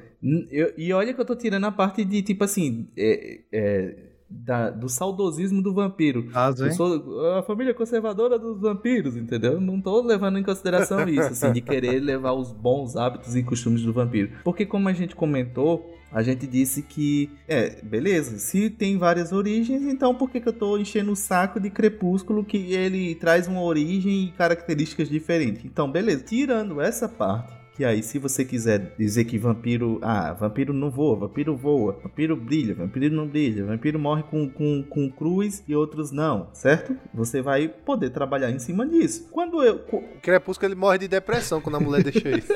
Eu- e olha que eu tô tirando a parte de, tipo assim, é, é, da- do saudosismo do vampiro. Caso, Eu sou a família conservadora dos vampiros, entendeu? Não tô levando em consideração isso, assim, de querer levar os bons hábitos e costumes do vampiro. Porque como a gente comentou, a gente disse que, é, beleza, se tem várias origens, então por que, que eu tô enchendo o saco de Crepúsculo que ele traz uma origem e características diferentes? Então, beleza. Tirando essa parte, que aí, se você quiser dizer que vampiro. Ah, vampiro não voa, vampiro voa, vampiro brilha, vampiro não brilha, vampiro morre com, com, com cruz e outros não, certo? Você vai poder trabalhar em cima disso. Quando eu. O Crepúsculo ele morre de depressão quando a mulher deixa *laughs* isso.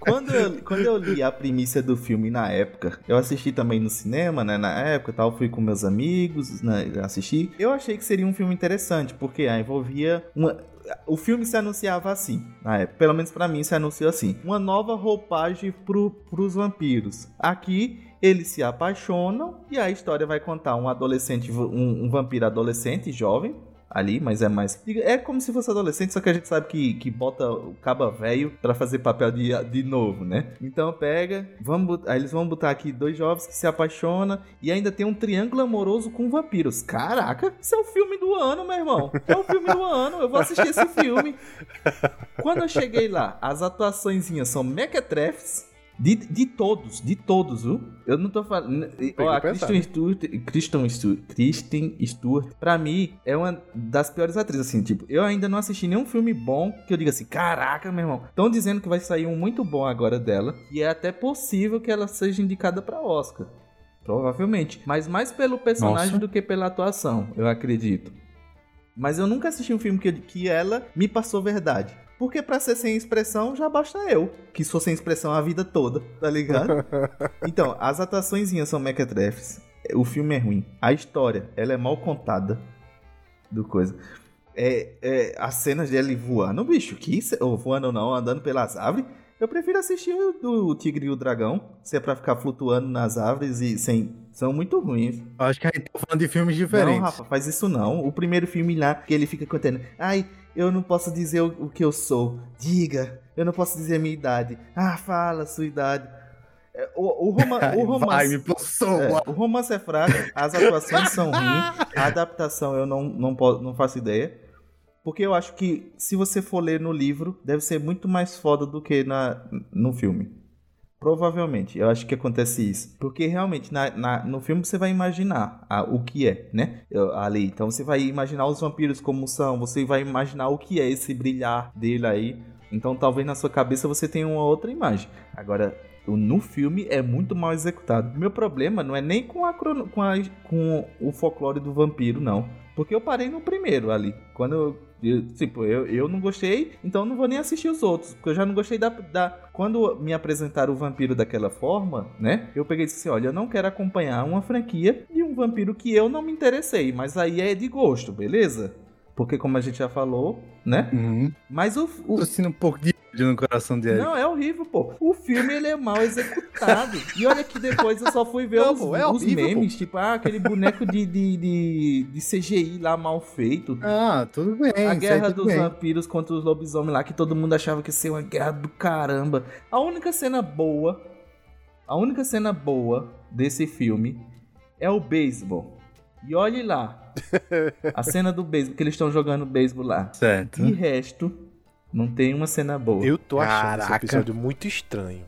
quando, eu, quando eu li a primícia do filme na época, eu assisti também no cinema, né? Na época tal, fui com meus amigos, né, assisti. Eu achei que seria um filme interessante, porque ah, envolvia uma. O filme se anunciava assim, na época. Pelo menos pra mim se anunciou assim. Uma nova roupagem pro, pros vampiros. Aqui eles se apaixonam e a história vai contar um adolescente, um, um vampiro adolescente, jovem, ali, mas é mais. É como se fosse adolescente, só que a gente sabe que, que bota o caba velho pra fazer papel de, de novo, né? Então pega, vamos, aí eles vão botar aqui dois jovens que se apaixonam e ainda tem um triângulo amoroso com vampiros. Caraca, isso é o filme do ano, meu irmão. É o filme do ano, eu vou assistir esse filme. Quando eu cheguei lá, as atuaçõezinhas são mequetrefes. De, de todos, de todos, viu? Eu não tô falando. Ó, a pensar, Kristen Stewart, Kristen Stewart, Kristen Stewart, pra mim, é uma das piores atrizes, assim, tipo, eu ainda não assisti nenhum filme bom que eu diga assim, caraca, meu irmão. Estão dizendo que vai sair um muito bom agora dela, e é até possível que ela seja indicada pra Oscar. Provavelmente. Mas mais pelo personagem Nossa. do que pela atuação, eu acredito. Mas eu nunca assisti um filme que, que ela me passou verdade. Porque pra ser sem expressão, já basta eu, que sou sem expressão a vida toda, tá ligado? *laughs* então, as atuaçõezinhas são mequetrefes. O filme é ruim. A história, ela é mal contada do coisa. É, é, as cenas dele voando, bicho, que ou voando ou não, andando pelas árvores. Eu prefiro assistir o do Tigre e o Dragão, se é pra ficar flutuando nas árvores e sem. São muito ruins. Acho que a gente tá falando de filmes Não, diferentes. Rafa, faz isso não. O primeiro filme lá, que ele fica contando. Ai, eu não posso dizer o, o que eu sou. Diga. Eu não posso dizer a minha idade. Ah, fala a sua idade. É, O, o, roma- *laughs* o romance. Vai. É, o romance é fraco, as atuações são *laughs* ruins, a adaptação eu não, não, po- não faço ideia. Porque eu acho que se você for ler no livro, deve ser muito mais foda do que na, no filme. Provavelmente, eu acho que acontece isso. Porque realmente, na, na- no filme você vai imaginar a- o que é, né? Ali. Então você vai imaginar os vampiros como são, você vai imaginar o que é esse brilhar dele aí. Então talvez na sua cabeça você tenha uma outra imagem. Agora, no filme é muito mal executado. Meu problema não é nem com, a, com, a- com o folclore do vampiro, não. Porque eu parei no primeiro ali. Quando eu. Eu- tipo, eu, eu não gostei, então eu não vou nem assistir os outros. Porque eu já não gostei da. da quando me apresentaram o vampiro daquela forma, né? Eu peguei e disse assim: olha, eu não quero acompanhar uma franquia de um vampiro que eu não me interessei. Mas aí é de gosto, beleza? Porque como a gente já falou, né? Uhum. Mas o, o, Tô sentindo um pouco de ódio no coração dele. não, é horrível, pô. O filme ele é mal executado. e olha que depois eu só fui ver Não, os, pô, é os horrível, memes, tipo, ah, aquele boneco de, de, de, de CGI lá mal feito. Ah, tudo bem. A guerra dos bem. vampiros contra os lobisomens lá, que todo mundo achava que ia ser uma guerra do caramba. A única cena boa, a única cena boa desse filme é o beisebol. E olhe lá, a cena do beisebol, que eles estão jogando beisebol lá. Certo. De resto, não tem uma cena boa. Eu tô achando esse episódio muito estranho.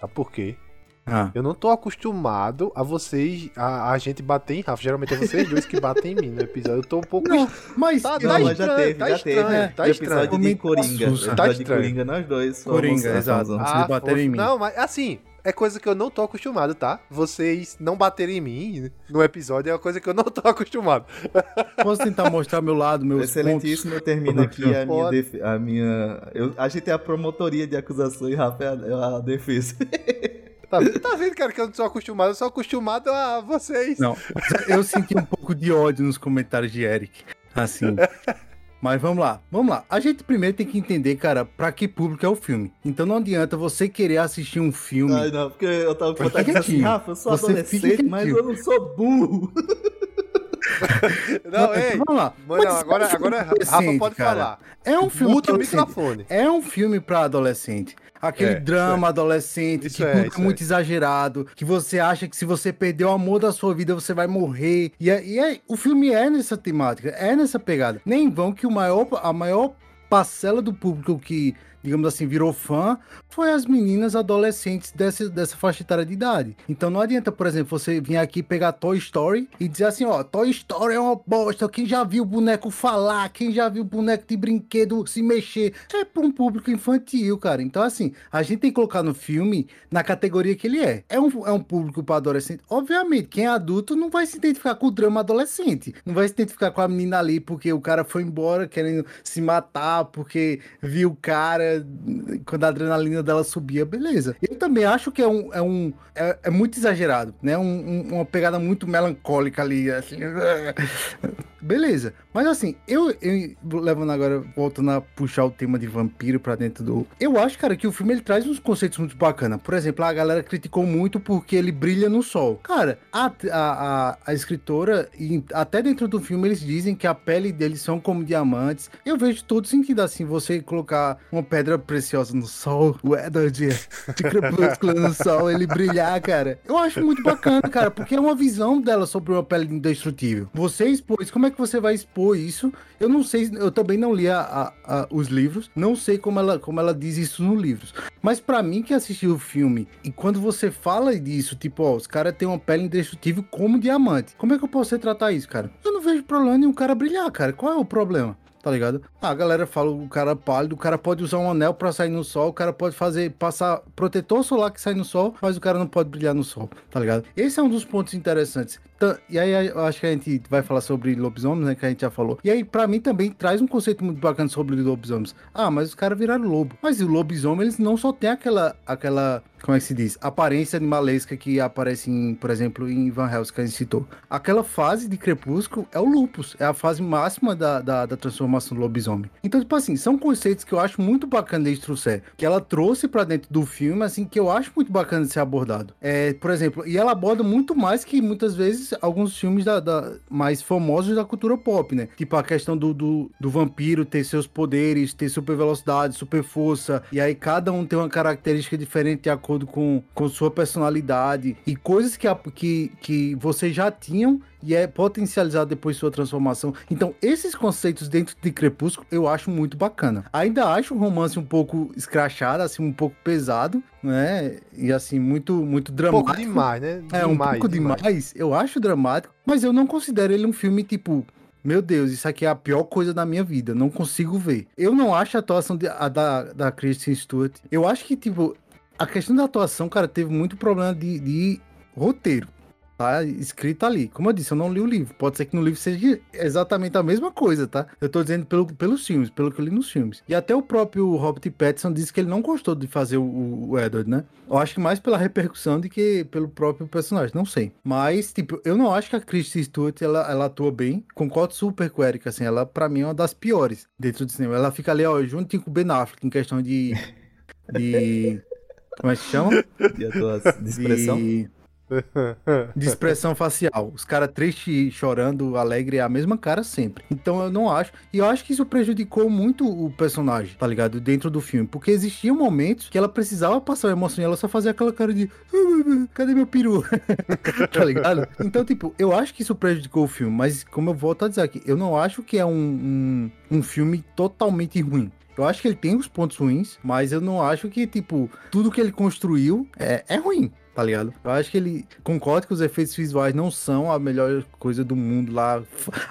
Sabe por quê? Ah, Eu não tô acostumado a vocês, a, a gente bater em Rafa. Geralmente é vocês dois que batem em mim no episódio. Eu tô um pouco. não, mas Tá, eu- tá Não, mas já estranho, teve, tá já estranho, teve. tá No estranho. episódio de Coringa. Tá episódio de estranho. Coringa, nós dois fomos- Coringa, exato. fomos- Se baterem em mim. Não, mas assim, é coisa que eu não tô acostumado, tá? Vocês não baterem em mim no episódio é uma coisa que eu não tô *laughs* acostumado. posso tentar mostrar meu lado, meus Excelentíssimo, eu termino aqui a minha, def- a minha... Eu, a gente é a promotoria de acusação e Rafa é a, é a defesa. *laughs* Tá, tá vendo, cara, que eu não sou acostumado? Eu sou acostumado a vocês. Não, eu senti um pouco de ódio nos comentários de Eric. Assim. *laughs* Mas vamos lá, vamos lá. A gente primeiro tem que entender, cara, pra que público é o filme. Então não adianta você querer assistir um filme. Ai, não, porque eu tava com vontade assim, quietinho. Rafa, eu sou Você adolescente, mas eu não sou burro. *laughs* Não, ei. vamos lá. Mano, Mas agora, é agora Rafa pode cara. falar. É um filme Muta o adolescente. microfone. É um filme pra adolescente. Aquele É, drama adolescente Isso que é, isso é muito exagerado, que você acha que se você perder o amor da sua vida, você vai morrer. E, é- e é- o filme é nessa temática, é nessa pegada. Nem vão que o maior, a maior parcela do público que, digamos assim, virou fã foi as meninas adolescentes dessa, dessa faixa etária de idade. Então não adianta, por exemplo, você vir aqui pegar Toy Story e dizer assim, ó, Toy Story é uma bosta, quem já viu o boneco falar, quem já viu o boneco de brinquedo se mexer, é para um público infantil, cara. Então assim, a gente tem que colocar no filme na categoria que ele é. É um, é um público para adolescente. Obviamente, quem é adulto não vai se identificar com o drama adolescente. Não vai se identificar com a menina ali porque o cara foi embora querendo se matar, porque viu o cara quando a adrenalina dela subia, beleza. Eu também acho que é um. É, um, é, é muito exagerado, né? Um- um- uma pegada muito melancólica ali, assim. *laughs* Beleza. Mas assim, eu, eu levando agora, voltando a puxar o tema de vampiro pra dentro do. Eu acho, cara, que o filme ele traz uns conceitos muito bacanas. Por exemplo, a galera criticou muito porque ele brilha no sol. Cara, a, a, a, escritora, e até dentro do filme, eles dizem que a pele deles são como diamantes. Eu vejo todo sentido assim, você colocar uma pedra preciosa no sol, o Edward de crepúsculo no sol, ele brilhar, cara. Eu acho muito bacana, cara, porque é uma visão dela sobre uma pele indestrutível. Você expôs, como é que você vai expor isso? Eu não sei, eu também não li a- a- a- os livros, não sei como ela, como ela diz isso nos livros. Mas pra mim que assistiu o filme, e quando você fala disso, tipo, ó, os caras têm uma pele indestrutível como diamante. Como é que eu posso retratar isso, cara? Eu não vejo problema nenhum cara brilhar, cara. Qual é o problema? Tá ligado? Ah, a galera fala o cara pálido, o cara pode usar um anel pra sair no sol, o cara pode fazer, passar protetor solar que sai no sol, mas o cara não pode brilhar no sol, tá ligado? Esse é um dos pontos interessantes. E aí eu acho que a gente vai falar sobre lobisomens, né, que a gente já falou. E aí pra mim também traz um conceito muito bacana sobre lobisomens. Ah, mas os caras viraram lobo. Mas o lobisomem, eles não só tem aquela, aquela, como é que se diz? Aparência animalesca que aparece em, por exemplo, em Van Helsing que a gente citou. Aquela fase de crepúsculo é o lupus, é a fase máxima da, da, da transformação do lobisomem. Então, tipo assim, são conceitos que eu acho muito bacana de Strussé, que ela trouxe pra dentro do filme, assim, que eu acho muito bacana de ser abordado. É, por exemplo, e ela aborda muito mais que muitas vezes alguns filmes da, da- mais famosos da cultura pop, né? Tipo a questão do, do, do vampiro ter seus poderes, ter super velocidade, super força, e aí cada um tem uma característica diferente de acordo com, com sua personalidade, e coisas que, a- que, que vocês já tinham e é potencializado depois de sua transformação. Então, esses conceitos dentro de Crepúsculo eu acho muito bacana. Ainda acho o romance um pouco escrachado, assim, um pouco pesado, né? E assim, muito, muito Um dramático. pouco demais, né? É, um pouco demais. Eu acho dramático, mas eu não considero ele um filme tipo. Meu Deus, isso aqui é a pior coisa da minha vida. Não consigo ver. Eu não acho a atuação de- a da, da Kristen Stewart. Eu acho que, tipo, a questão da atuação, cara, teve muito problema de, de roteiro. Tá escrito ali. Como eu disse, eu não li o livro. Pode ser que no livro seja exatamente a mesma coisa, tá? Eu tô dizendo pelo, pelos filmes, pelo que eu li nos filmes. E até o próprio Robert Pattinson disse que ele não gostou de fazer o, o Edward, né? Eu acho que mais pela repercussão do que pelo próprio personagem, não sei. Mas, tipo, eu não acho que a Kristen Stewart, ela, ela atua bem. Concordo super com Erika, assim, ela pra mim é uma das piores dentro do cinema. Ela fica ali, ó, juntinho com o Ben Affleck, em questão de... de... *laughs* Como é que chama? *laughs* De de expressão? De, de expressão facial. Os caras tristes, chorando, alegre, é a mesma cara sempre. Então eu não acho. E eu acho que isso prejudicou muito o personagem, tá ligado? Dentro do filme. Porque existiam momentos que ela precisava passar a emoção e ela só fazia aquela cara de. *laughs* Cadê meu peru? *laughs* tá ligado? Então, tipo, eu acho que isso prejudicou o filme. Mas, como eu volto a dizer aqui, eu não acho que é um, um, um filme totalmente ruim. Eu acho que ele tem os pontos ruins, mas eu não acho que, tipo, tudo que ele construiu é, é ruim. Tá ligado? Eu acho que ele concorda que os efeitos visuais não são a melhor coisa do mundo lá.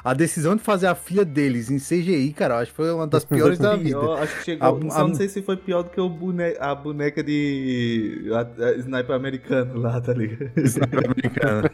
A decisão de fazer a filha deles em CGI, cara, eu acho que foi uma das *laughs* piores da vida. Pior, acho que chegou. A- só a- não sei se foi pior do que o bone- a boneca de. A, a sniper americano lá, tá ligado? *laughs* *laughs*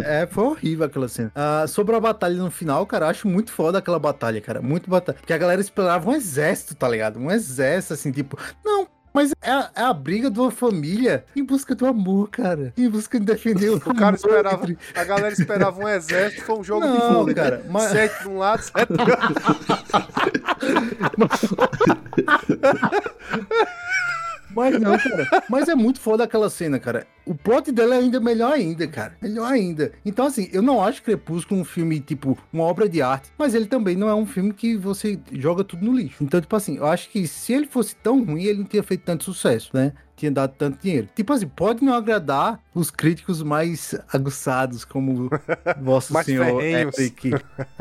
É, foi horrível aquela cena. Ah, sobre a batalha no final, cara, eu acho muito foda aquela batalha, cara. Muito batalha. Porque a galera esperava um exército, tá ligado? Um exército, assim, tipo. Não, Mas é a, é a briga de uma família em busca do amor, cara. Em busca de defender o O cara esperava, a galera esperava um *laughs* exército, foi um jogo de Não, vôlei, cara, né? mas- Sete de um lado, sete do *laughs* *laughs* Mas não, cara. Mas é muito foda aquela cena, cara. O plot dela é ainda melhor ainda, cara. Melhor ainda. Então, assim, eu não acho Crepúsculo um filme, tipo, uma obra de arte. Mas ele também não é um filme que você joga tudo no lixo. Então, tipo assim, eu acho que se ele fosse tão ruim, ele não teria feito tanto sucesso, né? Tinha dado tanto dinheiro. Tipo assim, pode não agradar os críticos mais aguçados, como *laughs* Vosso Mais Senhor. Eric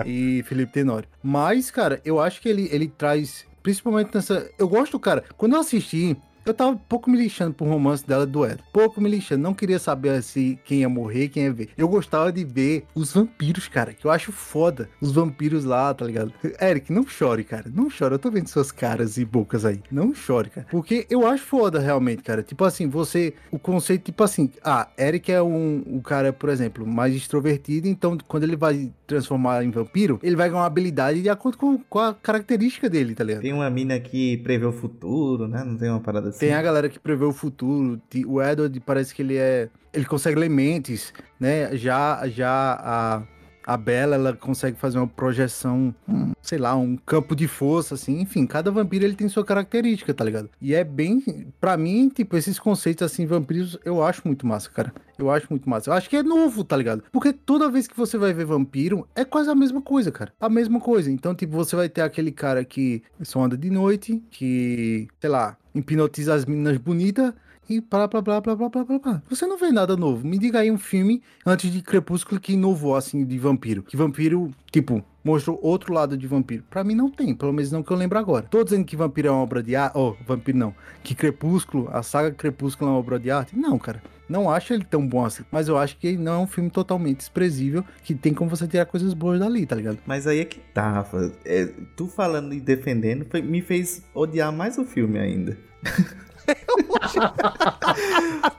e Felipe Tenório. Mas, cara, eu acho que ele, ele traz, principalmente nessa. Eu gosto, cara, quando eu assisti. Eu tava pouco me lixando pro romance dela do Ed. Pouco me lixando. Não queria saber se quem ia morrer, quem ia ver. Eu gostava de ver os vampiros, cara. Que eu acho foda. Os vampiros lá, tá ligado? Eric, não chore, cara. Não chore. Eu tô vendo suas caras e bocas aí. Não chore, cara. Porque eu acho foda, realmente, cara. Tipo assim, você. O conceito, tipo assim. Ah, Eric é um, um cara, por exemplo, mais extrovertido. Então, quando ele vai transformar em vampiro, ele vai ganhar uma habilidade de acordo com, com a característica dele, tá ligado? Tem uma mina que prevê o futuro, né? Não tem uma parada assim. Tem a galera que prevê o futuro. O Edward parece que ele é. Ele consegue ler mentes, né? Já, já a, a Bella, ela consegue fazer uma projeção, um, sei lá, um campo de força, assim. Enfim, cada vampiro ele tem sua característica, tá ligado? E é bem. Pra mim, tipo, esses conceitos assim, vampiros, eu acho muito massa, cara. Eu acho muito massa. Eu acho que é novo, tá ligado? Porque toda vez que você vai ver vampiro, é quase a mesma coisa, cara. A mesma coisa. Então, tipo, você vai ter aquele cara que só anda de noite, que, sei lá, hipnotiza as meninas bonitas e blá blá blá blá blá blá blá. Você não vê nada novo. Me diga aí um filme antes de Crepúsculo que inovou assim de vampiro. Que vampiro, tipo, mostrou outro lado de vampiro. Pra mim não tem, pelo menos não que eu lembro agora. Tô dizendo que vampiro é uma obra de arte. Oh, vampiro não. Que Crepúsculo, a saga Crepúsculo é uma obra de arte? Não, cara. Não acho ele tão bom assim. Mas eu acho que ele não é um filme totalmente desprezível. Que tem como você tirar coisas boas dali, tá ligado? Mas aí é que tá, Rafa. É, tu falando e defendendo foi- me fez odiar mais o filme ainda. *laughs*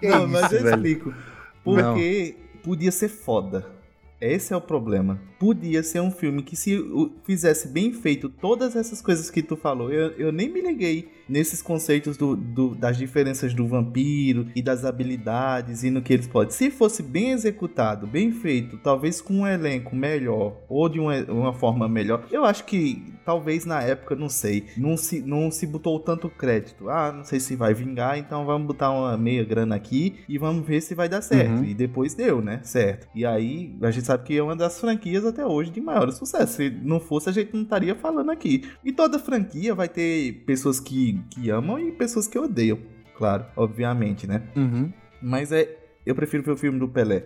Não, mas eu explico. Porque podia ser foda. Esse é o problema. Podia ser um filme que se fizesse bem feito todas essas coisas que tu falou, eu, eu nem me liguei nesses conceitos do, do- das diferenças do vampiro e das habilidades e no que eles podem. Se fosse bem executado, bem feito, talvez com um elenco melhor ou de uma, uma forma melhor, eu acho que talvez na época, não sei, não se, não se botou tanto crédito. Ah, não sei se vai vingar, então vamos botar uma meia grana aqui e vamos ver se vai dar certo. Uhum. E depois deu, né? Certo. E aí a gente sabe que é uma das franquias até hoje de maior sucesso. Se não fosse, a gente não estaria falando aqui. E toda franquia vai ter pessoas que, que amam e pessoas que odeiam. Claro, obviamente, né? Uhum. Mas é. Eu prefiro ver o filme do Pelé.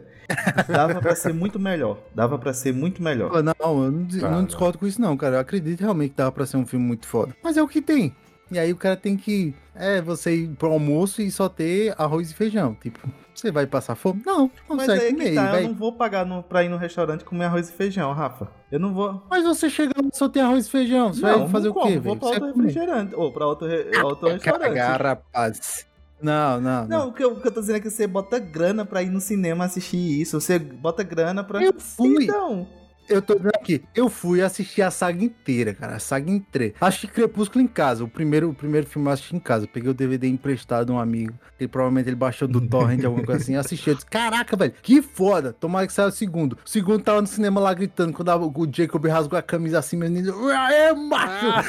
Dava pra ser muito melhor. Dava pra ser muito melhor. Não, eu não, não não. discordo com isso, não, cara. Eu acredito realmente que dava pra ser um filme muito foda. Mas é o que tem. E aí o cara tem que. É, você ir pro almoço e só ter arroz e feijão. Tipo, você vai passar fome? Não, Mas consegue aí comer. que tá, vai- eu não vou pagar no, pra ir no restaurante comer arroz e feijão, Rafa. Eu não vou. Mas você chega lá e só tem arroz e feijão. Você não, vai fazer não o quê, como? Vou pra outro refrigerante. Ou pra outro, re- outro restaurante. Cagar, rapaz. Não, não, não. Não, o que, eu, o que eu tô dizendo é que você bota grana pra ir no cinema assistir isso. Você bota grana pra. Eu fui. Então. Eu tô dizendo aqui, eu fui assistir a saga inteira, cara. A saga inteira. Assisti Crepúsculo em casa. O primeiro, o primeiro filme eu assisti em casa. Peguei o DVD emprestado de um amigo. Ele provavelmente ele baixou do torrent, *laughs* alguma coisa assim. Assisti. Eu disse, caraca, velho, que foda. Tomara que saia o segundo. O segundo tava no cinema lá gritando. Quando a- o Jacob rasgou a camisa assim, menino. É, macho!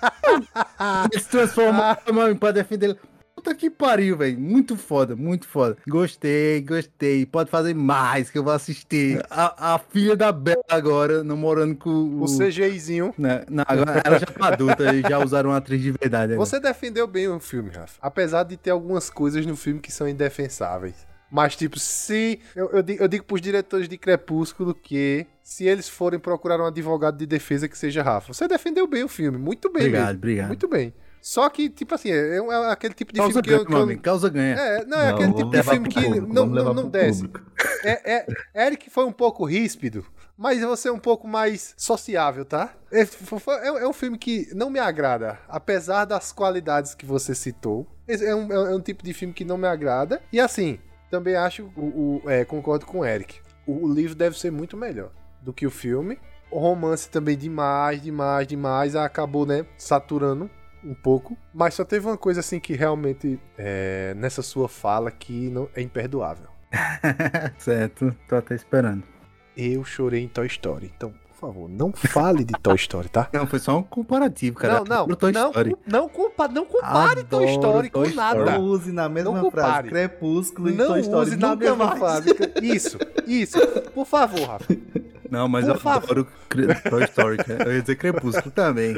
*laughs* ele se transformou mano, pra defender ele. Puta que pariu, velho. Muito foda, muito foda. Gostei, gostei. Pode fazer mais que eu vou assistir. A, a filha da Bela agora, namorando com o. O CGIzinho. Né, não, agora ela já tá adulta e já usaram uma atriz de verdade. agora. Você defendeu bem o filme, Rafa. Apesar de ter algumas coisas no filme que são indefensáveis. Mas, tipo, se. Eu, eu, digo, eu digo pros diretores de Crepúsculo que se eles forem procurar um advogado de defesa que seja Rafa. Você defendeu bem o filme. Muito bem. Obrigado, mesmo. obrigado. Muito bem. Só que, tipo assim, é, é aquele tipo de Causa filme que ganha, eu. que eu- causa ganha. É, não, é Não, aquele tipo de filme que público, não, não, não desce. É, é, Eric foi um pouco ríspido, mas você é um pouco mais sociável, tá? É, é- é um filme que não me agrada, apesar das qualidades que você citou. Esse É um, é um tipo de filme que não me agrada. E assim, também acho, o, o- é, concordo com o Eric. O, o livro deve ser muito melhor do que o filme. O romance também demais, demais, demais. Acabou, né, saturando um pouco, mas só teve uma coisa assim que realmente é, nessa sua fala que não é imperdoável. *laughs* certo, tô até esperando. Eu chorei em Toy Story, então por favor, não fale de Toy Story, tá? *laughs* Não, foi só um comparativo, cara. Não, não, Toy não, Story. não, compa não compare Toy Adoro Story Toy com nada. Não use na mesma Não frase compare. Crepúsculo e Não Toy Story use na mesma frase. Isso, isso. Por favor, Rafa. *laughs* Não, mas Por eu favor. adoro Toy Story, cara. Eu ia dizer Crepúsculo também.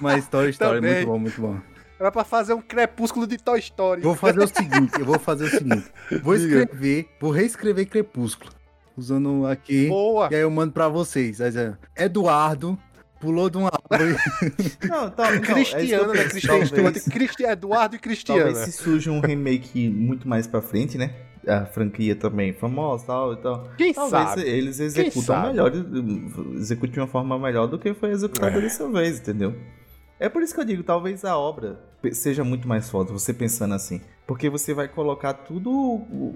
Mas Toy Story é Também. muito bom, muito bom. Era pra fazer um crepúsculo de Toy Story. Vou fazer o seguinte, eu vou fazer o seguinte. Vou escrever, vou reescrever Crepúsculo. Usando aqui. Boa. E aí eu mando pra vocês. É, Eduardo pulou de uma árvore. *laughs* Não, tá, não, é né? penso, Cristian Stewart, talvez- Cristi Eduardo e Talvez Cristiana. se surja um remake muito mais pra frente, né? A franquia também famosa tal, e tal. Quem Talvez sabe? eles executam melhor, executem de uma forma melhor do que foi executada É. dessa vez, entendeu? É por isso que eu digo, talvez a obra seja muito mais foda, você pensando assim. Porque você vai colocar tudo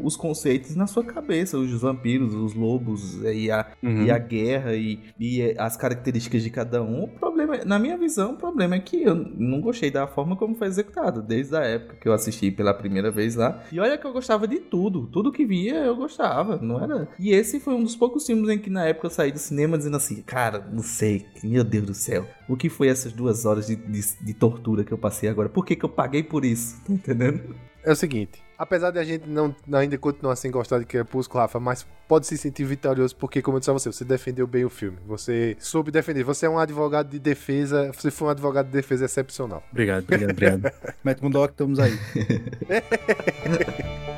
os conceitos na sua cabeça, os vampiros, os lobos eh, e a, Uhum. e a guerra e, e eh, as características de cada um. O problema, na minha visão, o problema é que eu não gostei da forma como foi executado, desde a época que eu assisti pela primeira vez lá. E olha que eu gostava de tudo, tudo que via eu gostava, não era? E esse foi um dos poucos filmes em que na época eu saí do cinema dizendo assim, cara, não sei, meu Deus do céu, o que foi essas duas horas de, de, de tortura que eu passei agora? Por que, que eu paguei por isso? *laughs* Tá entendendo? É o seguinte, apesar de a gente não ainda continuar sem gostar de Crepúsculo, Rafa, mas pode se sentir vitorioso porque, como eu disse a você, você defendeu bem o filme. Você soube defender. Você é um advogado de defesa, você foi um advogado de defesa excepcional. Obrigado, obrigado, obrigado. *laughs* Mete com dó que estamos aí. *laughs*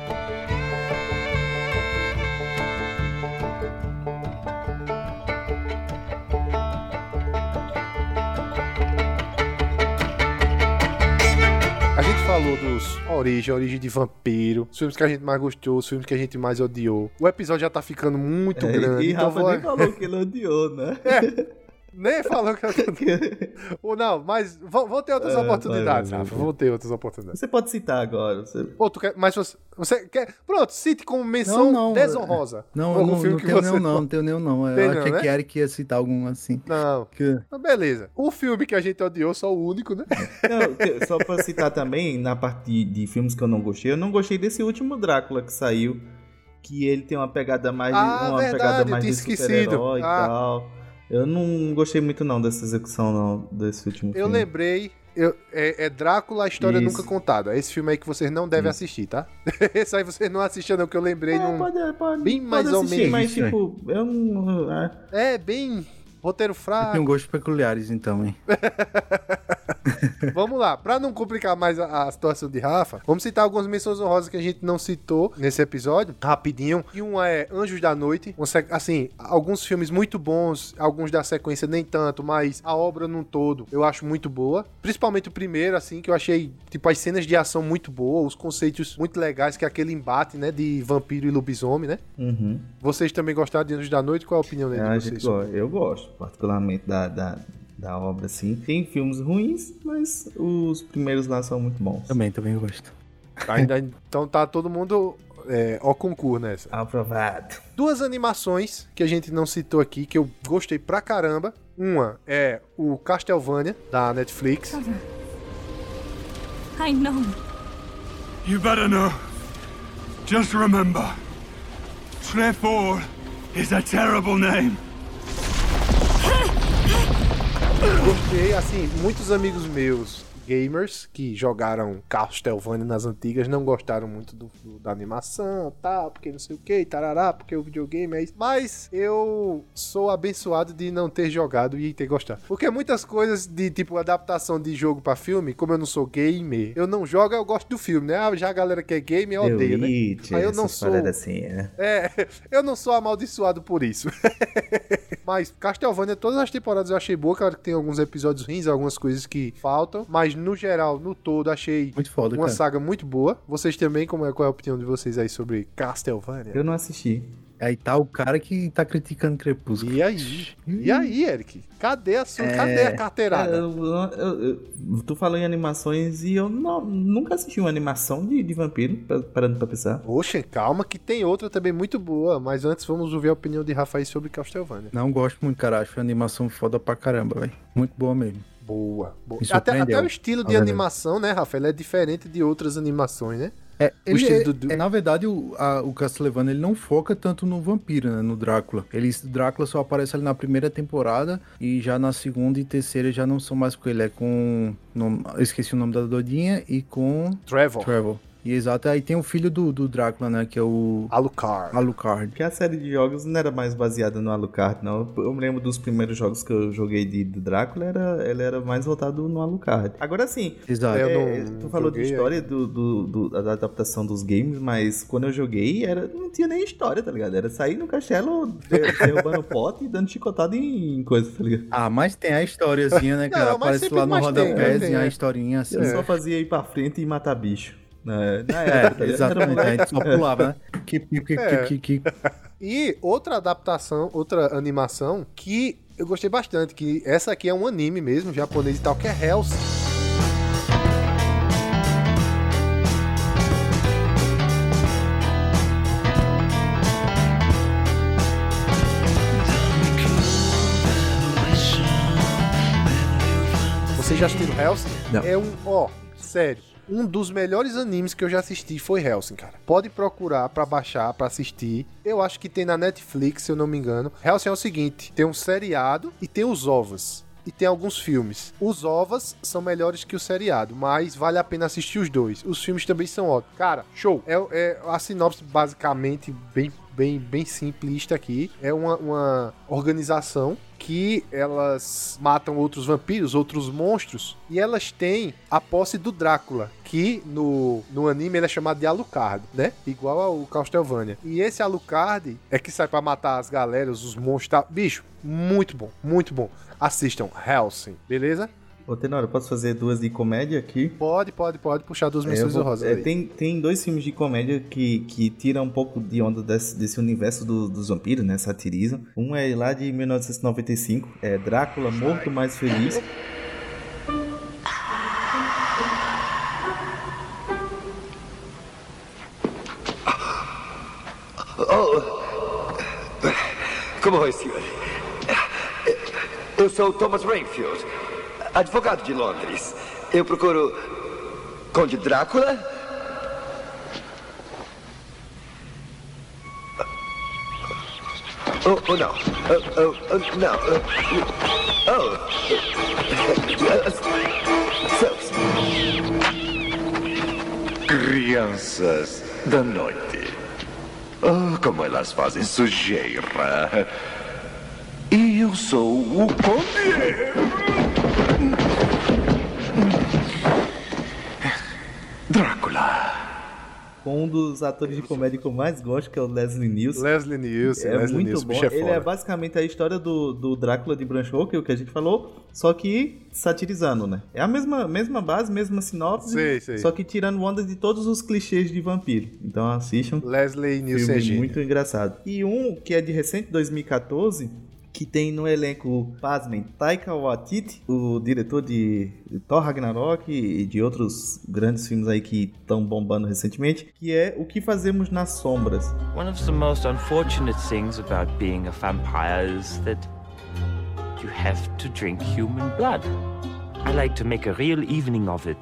falou dos Origem, Origem de Vampiro, os filmes que a gente mais gostou, os filmes que a gente mais odiou. O episódio já tá ficando muito É, grande. e então Rafa vou... nem falou que ele odiou, né? *laughs* Nem falou que eu *laughs* Ou não, mas vão, ter outras É, oportunidades, vai, Rafa. Vão ter outras oportunidades. Você pode citar agora. Você... Ou tu quer, mas você, você quer. Pronto, cite como menção Não, não, desonrosa. Não, Algum não, filme não que tenho você nenhum não, não tenho nenhum não. Eu Tem não, achei né? que Eric ia citar algum assim. Não. Que... Beleza. O filme que a gente odiou, só o único, né? *laughs* Não, só pra citar também, na parte de, de filmes que eu não gostei, eu não gostei desse último Drácula que saiu. Que ele tem uma pegada mais, Ah, uma verdade, pegada mais tinha de esquecido. super-herói e Ah. tal. Eu não gostei muito não dessa execução não, desse último Eu filme. lembrei. eu- é, é Drácula, a história Isso. nunca contada. Esse filme aí que vocês não devem Isso. assistir, tá? *laughs* Esse aí vocês não assistem, não, que eu lembrei É, num. pode, pode, bem pode mais ou assistir, menos, Mas tipo, eu não... é. É, bem. Roteiro fraco. tenho gostos peculiares, então, hein? *laughs* Vamos lá, pra não complicar mais a, a situação de Rafa, vamos citar algumas menções honrosas que a gente não citou nesse episódio, rapidinho. E uma é Anjos da Noite. Assim, alguns filmes muito bons, alguns da sequência nem tanto, mas a obra num todo eu acho muito boa. Principalmente o primeiro, assim, que eu achei, tipo, as cenas de ação muito boas, os conceitos muito legais, que é aquele embate, né, de vampiro e lobisomem, né? Uhum. Vocês também gostaram de Anjos da Noite? Qual a opinião né, É, a de gente vocês? go- eu gosto, particularmente da, da, da obra, assim. Tem filmes ruins, mas os primeiros lá são muito bons. Também, também gosto. Ainda, então tá todo mundo é, ao concurso nessa. Aprovado. Duas animações que a gente não citou aqui, que eu gostei pra caramba. Uma é o Castlevania, da Netflix. I know. You better know. Just remember, Trefor is a terrible name. Gostei, assim, muitos amigos meus, gamers, que jogaram Castlevania nas antigas, não gostaram muito do, do- da animação, tal, porque não sei o que, tarará, porque o videogame é isso. Mas eu sou abençoado de não ter jogado e ter gostado. Porque muitas coisas de, tipo, adaptação de jogo pra filme, como eu não sou gamer, eu não jogo, eu gosto do filme, né? Ah, Já a galera que é gamer odeia, né? Aí eu não sou... assim, né? É, *laughs* eu não sou amaldiçoado por isso. *laughs* mas Castlevania, todas as temporadas eu achei boa, claro que tem alguns episódios ruins, algumas coisas que faltam, mas no geral, no todo, achei Muito foda, uma cara. saga muito boa. Vocês também, como é, qual é a opinião de vocês aí sobre Castlevania? Eu não assisti. Aí tá o cara que tá criticando Crepúsculo. E aí? E aí, Eric? Cadê a sua, É, cadê a carteirada? eu, eu- eu- tu falou em animações e eu não- nunca assisti uma animação de, de vampiro, pa- parando pra pensar. Oxe, calma que tem outra também muito boa, mas antes vamos ouvir a opinião de Rafael sobre Castlevania. Não gosto muito, cara. Acho a animação foda pra caramba, velho. Muito boa mesmo. Boa, boa. Até, até o estilo de animação, né, Rafael, é diferente de outras animações, né? É, ele é- do- do- é, na verdade, o, a- o Castlevania ele não foca tanto no vampiro, né, no Drácula. Ele, o Drácula só aparece ali na primeira temporada e já na segunda e terceira já não são mais com ele. É com. esqueci o nome da doidinha e com. Trevor. Trevor. E exato, aí tem o filho do, do Drácula, né? Que é o. Alucard. Alucard. Porque a série de jogos não era mais baseada no Alucard, não. Eu me lembro dos primeiros jogos que eu joguei de, de Drácula, era, ele era mais voltado no Alucard. Agora sim, Exato. Eu é, não tu falou de joguei, história do, do- do- da adaptação dos games, mas quando eu joguei, era, não tinha nem história, tá ligado? Era sair no castelo, de- derrubando *laughs* pote e dando chicotada em coisas, tá ligado? Ah, mas tem a historiazinha, né, cara? Não, mas Aparece sempre lá no mais tem, rodapézinho a é. historinha assim. Eu só fazia ir pra frente e matar bicho. *laughs* né? Na É, tá ligado? exatamente. Era A gente só pulava, né? Que, que, que, É. que, que, que. E outra adaptação, outra animação que eu gostei bastante, que essa aqui é um anime mesmo, japonês e tal, que é Hellsing. Vocês já assistiram Hellsing? Não. É um, ó, sério, um dos melhores animes que eu já assisti foi Hellsing, cara. Pode procurar pra baixar, pra assistir. Eu acho que tem na Netflix, se eu não me engano. Hellsing é o seguinte, tem um seriado e tem os ovas. E tem alguns filmes. Os ovas são melhores que o seriado, mas vale a pena assistir os dois. Os filmes também são ótimos. Cara, show. É, é a sinopse basicamente bem, bem, bem simplista aqui. É uma, uma organização que elas matam outros vampiros, outros monstros, e elas têm a posse do Drácula, que no, no anime ele é chamado de Alucard, né? Igual ao Castlevania. E esse Alucard é que sai pra matar as galeras, os monstros, tá? Bicho, muito bom, muito bom. Assistam Hellsing, beleza? Ô, Tenório, posso fazer duas de comédia aqui? Pode, pode, pode puxar duas É, menções vou- honrosas é, aí. tem, tem dois filmes de comédia que, que tiram um pouco de onda desse, desse universo do- dos vampiros, né? Satirizam. Um é lá de 1995, é Drácula Morto Mais Feliz. Como vai, senhor? Eu sou Thomas Rainfield, advogado de Londres. Eu procuro Conde Drácula. Oh, oh não. Oh, oh, oh, não. Oh. Céus. Crianças da noite. Oh, como elas fazem sujeira. E eu sou o Conde. Com um dos atores de comédia que eu mais gosto, que é o Leslie Nielsen. Leslie Nielsen, É Leslie muito Nielsen, bom. é Ele é basicamente a história do, do Drácula de Bram Stoker, o que a gente falou, só que satirizando, né? É a mesma, mesma base, mesma sinopse, Sei, sei. só que tirando onda de todos os clichês de vampiro. Então assistam. Leslie Nielsen é Filme gênio. muito engraçado. E um que é de recente, 2014, que tem no elenco, pasmem, Taika Waititi, o diretor de Thor Ragnarok e de outros grandes filmes aí que estão bombando recentemente, que é O que Fazemos nas Sombras. One of the most unfortunate things about being a vampire is that you have to drink human blood. I like to make a real evening of it.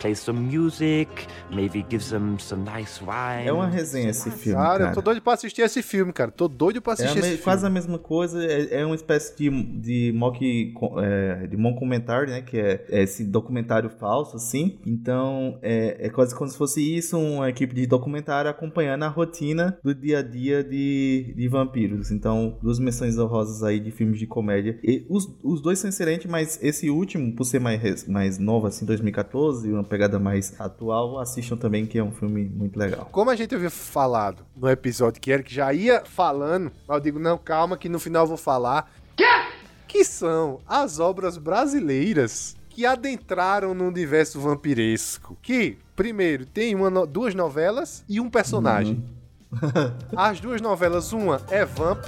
Play some music, maybe give them some nice wine. É uma resenha esse filme, Cara, cara. eu tô doido pra assistir esse filme, cara. Tô doido pra É a assistir me- esse filme. quase a mesma coisa, é, é uma espécie de, de mock, é, de documentário, né, que é, é esse documentário falso, assim, então é, é quase como se fosse isso, uma equipe de documentário acompanhando a rotina do dia a dia de, de vampiros, então duas menções honrosas aí de filmes de comédia, e os, os dois são excelentes, mas esse último, por ser mais, mais novo, assim, 2014, uma pegada mais atual, assistam também, que é um filme muito legal. Como a gente havia falado no episódio que Eric já ia falando, mas eu digo, não, calma, que no final eu vou falar. Que são as obras brasileiras que adentraram no universo vampiresco. Que, primeiro, tem uma duas novelas e um personagem. *laughs* As duas novelas, uma é Vamp.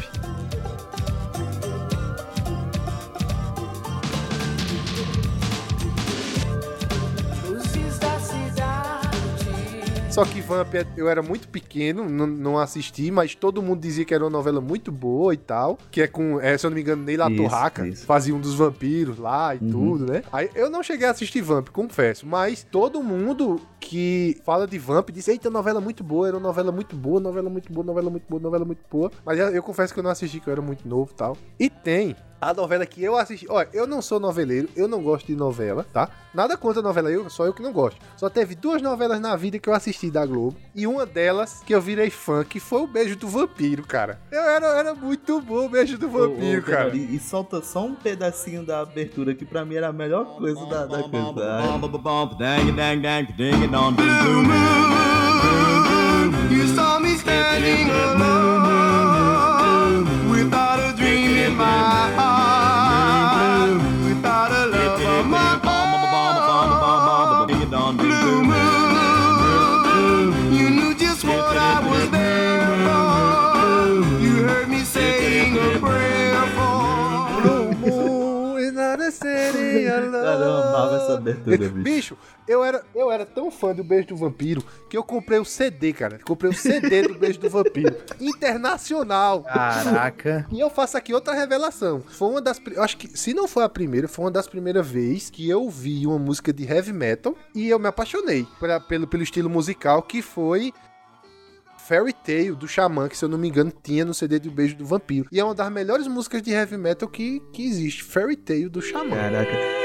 Só que Vamp eu era muito pequeno, não, assisti, mas todo mundo dizia que era uma novela muito boa e tal. Que é com, é, se eu não me engano, Neila Isso, Torraca, isso. fazia um dos vampiros lá e Uhum. tudo, né? Aí eu não cheguei a assistir Vamp, confesso, mas todo mundo que fala de Vamp diz: Eita, novela muito boa, era uma novela muito boa, novela muito boa, novela muito boa, novela muito boa. Mas eu, eu confesso que eu não assisti, que eu era muito novo e tal. E tem a novela que eu assisti. Olha, eu não sou noveleiro, eu não gosto de novela, tá? Nada contra novela, eu, só eu que não gosto. Só teve duas novelas na vida que eu assisti da Globo. E uma delas que eu virei fã, que foi o Beijo do Vampiro, cara. Eu era, era muito bom o Beijo do Vampiro, Ô, ô, cara. E solta só um pedacinho da abertura que pra mim era a melhor coisa da, da coisa. You saw me standing alone without a dream in my heart, is not a city alone. *laughs* Cara, eu amava essa abertura, bicho. Bicho, eu era, eu era tão fã do Beijo do Vampiro que eu comprei o CD, cara. Comprei o CD do *laughs* Beijo do Vampiro. Internacional. Caraca. E eu faço aqui outra revelação. Foi uma das. Eu acho que, se não foi a primeira, foi uma das primeiras vezes que eu vi uma música de heavy metal e eu me apaixonei pela- pelo, pelo estilo musical que foi. Fairy Tail do Xamã, que se eu não me engano tinha no CD do Beijo do Vampiro. E é uma das melhores músicas de heavy metal que, que existe. Fairy Tail do Xamã. Caraca.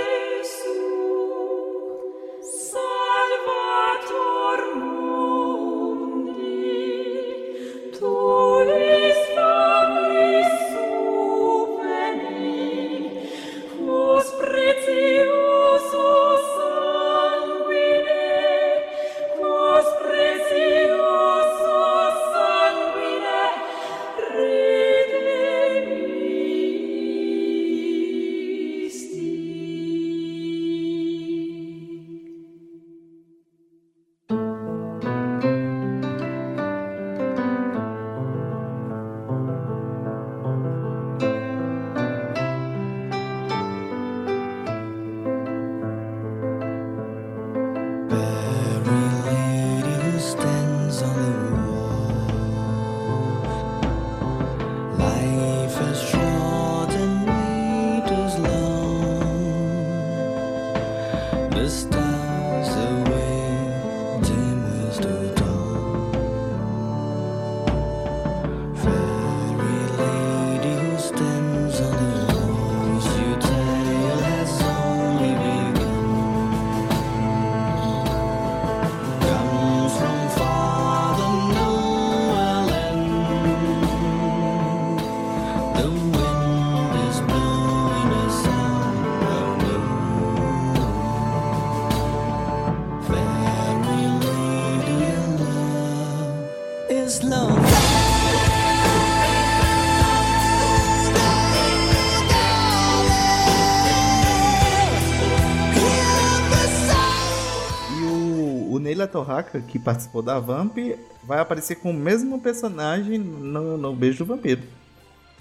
Que participou da Vamp, vai aparecer com o mesmo personagem no, no Beijo do Vampiro.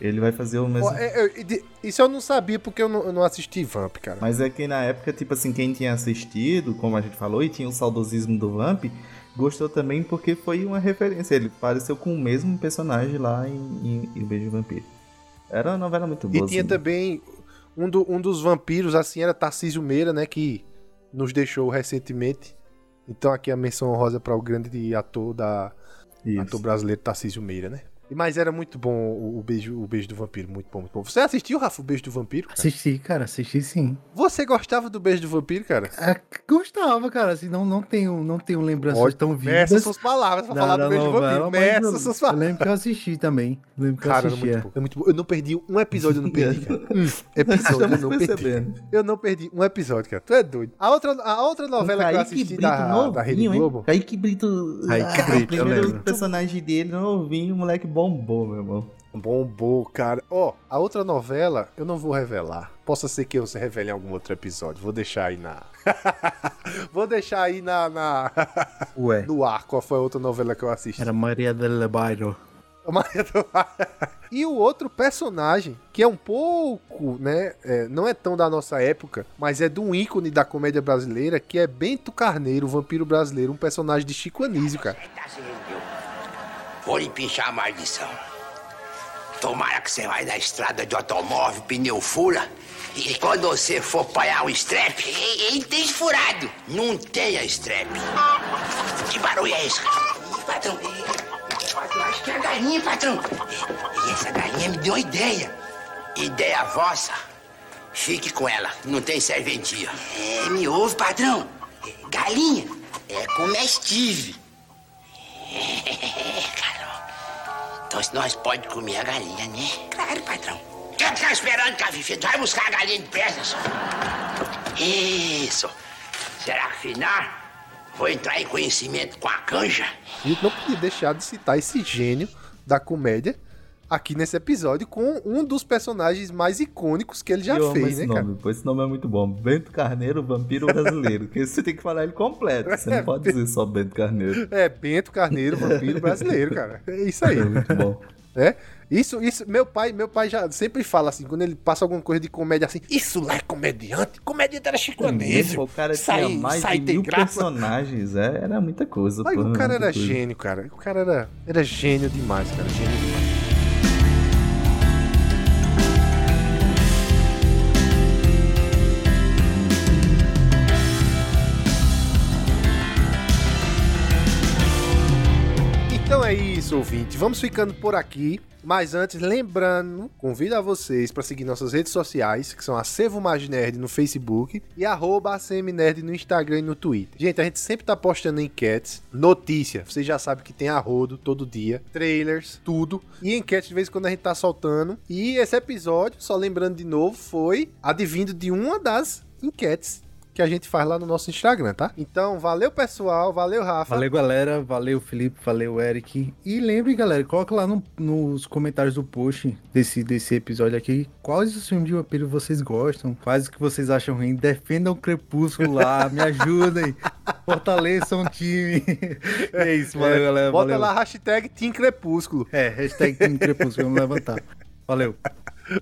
Ele vai fazer o mesmo. É, Isso eu não sabia porque eu não, eu não assisti Vamp, cara. Mas é que na época, tipo assim, quem tinha assistido, como a gente falou, e tinha o saudosismo do Vamp, gostou também porque foi uma referência. Ele pareceu com o mesmo personagem lá em, em, em O Beijo do Vampiro. Era uma novela muito E boa. tinha assim. também um, do- um dos vampiros, assim, era Tarcísio Meira, né? Que nos deixou recentemente. Então aqui a menção honrosa para o grande ator da ator brasileiro Tarcísio Meira, né? Mas era muito bom o, o beijo, o beijo do vampiro, muito bom, muito bom. Você assistiu, Rafa, o beijo do vampiro? cara? Assisti, cara, assisti sim. Você gostava do beijo do vampiro, cara? É, gostava, cara, assim, não, não tenho, não tenho lembranças Olha, tão meça vivas. suas palavras pra da- falar do da beijo do novela, vampiro. Meça eu- suas Eu palavras. lembro que eu assisti também. Lembro que eu Cara, era muito bom. É muito bom. Eu não perdi um episódio, eu não perdi, cara. *laughs* Um *laughs* episódio, eu não perdi. percebendo. Eu não perdi um episódio, cara. Tu é doido. A outra, a outra novela que eu assisti Brito da, da Rede hein? Globo. Kaique Brito. Kaique Ah, Brito, o primeiro eu lembro. personagem dele, novinho, o moleque bombou, meu irmão. Bombou, cara. Ó, a outra novela eu não vou revelar. Possa ser que eu se revele em algum outro episódio. Vou deixar aí na. *laughs* vou deixar aí na. na... *laughs* Ué. No ar qual foi a outra novela que eu assisti. Era Maria del Bairro. *laughs* Maria do E o outro personagem, que é um pouco, né? é, não é tão da nossa época, mas é de um ícone da comédia brasileira, que é Bento Carneiro, o vampiro brasileiro, um personagem de Chico Anísio, cara. Vou lhe pinchar a maldição. Tomara que você vai na estrada de automóvel, pneu fura. E quando você for apanhar o strap, e- ele tem furado. Não tenha strap. Que barulho é esse? Patrão, patrão, acho que é a galinha, patrão. E essa galinha me deu uma ideia. Ideia vossa. Fique com ela, não tem serventia. É, me ouve, patrão. Galinha é comestível. Caramba. Então se nós pode comer a galinha, né? Claro, patrão. Quer ficar esperando, Cavifito? Vai buscar a galinha de perna, só. Isso. Será que final vou entrar em conhecimento com a canja? A gente não podia deixar de citar esse gênio da comédia aqui nesse episódio com um dos personagens mais icônicos que ele já eu fez, né, nome, cara? pois esse nome é muito bom. Bento Carneiro, vampiro brasileiro. *laughs* Porque você tem que falar ele completo. Você *laughs* não pode dizer só Bento Carneiro. É, Bento Carneiro, vampiro brasileiro, cara. É isso aí. É muito bom. *laughs* É? Isso, isso, meu pai, meu pai já sempre fala assim, quando ele passa alguma coisa de comédia assim, isso lá é comediante? Comediante era Chico Anísio. O cara Sai- tinha mais sai de mil graça. personagens. É, era muita coisa. Pô, o cara era coisa. gênio, cara. O cara era, era gênio demais, cara. Gênio demais. Isso, ouvinte. Vamos ficando por aqui. Mas antes, lembrando, convido a vocês para seguir nossas redes sociais, que são Acervo Mais Nerd no Facebook e arroba Nerd no Instagram e no Twitter. Gente, a gente sempre tá postando enquetes, notícia, vocês já sabem que tem arrodo todo dia, trailers, tudo. E enquete de vez em quando a gente tá soltando. E esse episódio, só lembrando de novo, foi advindo de uma das enquetes que a gente faz lá no nosso Instagram, tá? Então, valeu pessoal, valeu Rafa. Valeu, galera. Valeu, Felipe. Valeu, Eric. E lembre, galera, coloca lá no- nos comentários do post desse, desse episódio aqui quais os filmes de vampiro vocês gostam, quais que vocês acham ruim. Defendam o Crepúsculo lá, *laughs* me ajudem. Fortaleçam o time. *laughs* é isso, valeu, galera. Bota valeu. lá hashtag Team Crepúsculo. É, hashtag Team Crepúsculo, vamos levantar. Valeu.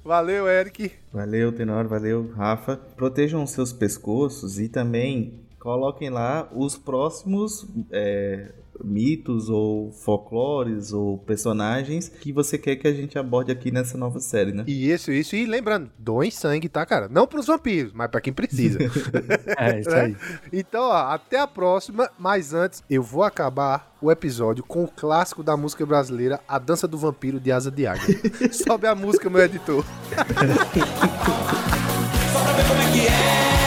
Valeu, Eric. Valeu, Tenor, valeu, Rafa. Protejam seus pescoços e também coloquem lá os próximos é, mitos ou folclores ou personagens que você quer que a gente aborde aqui nessa nova série, né? E isso, isso. E lembrando, doem sangue, tá, cara? Não pros vampiros, mas pra quem precisa. *laughs* É, isso Né? aí. Então, ó, até a próxima. Mas antes, eu vou acabar o episódio com o clássico da música brasileira, A Dança do Vampiro de Asa de Águia. *laughs* Sobe a música, meu editor. *laughs* Só pra ver como é que é.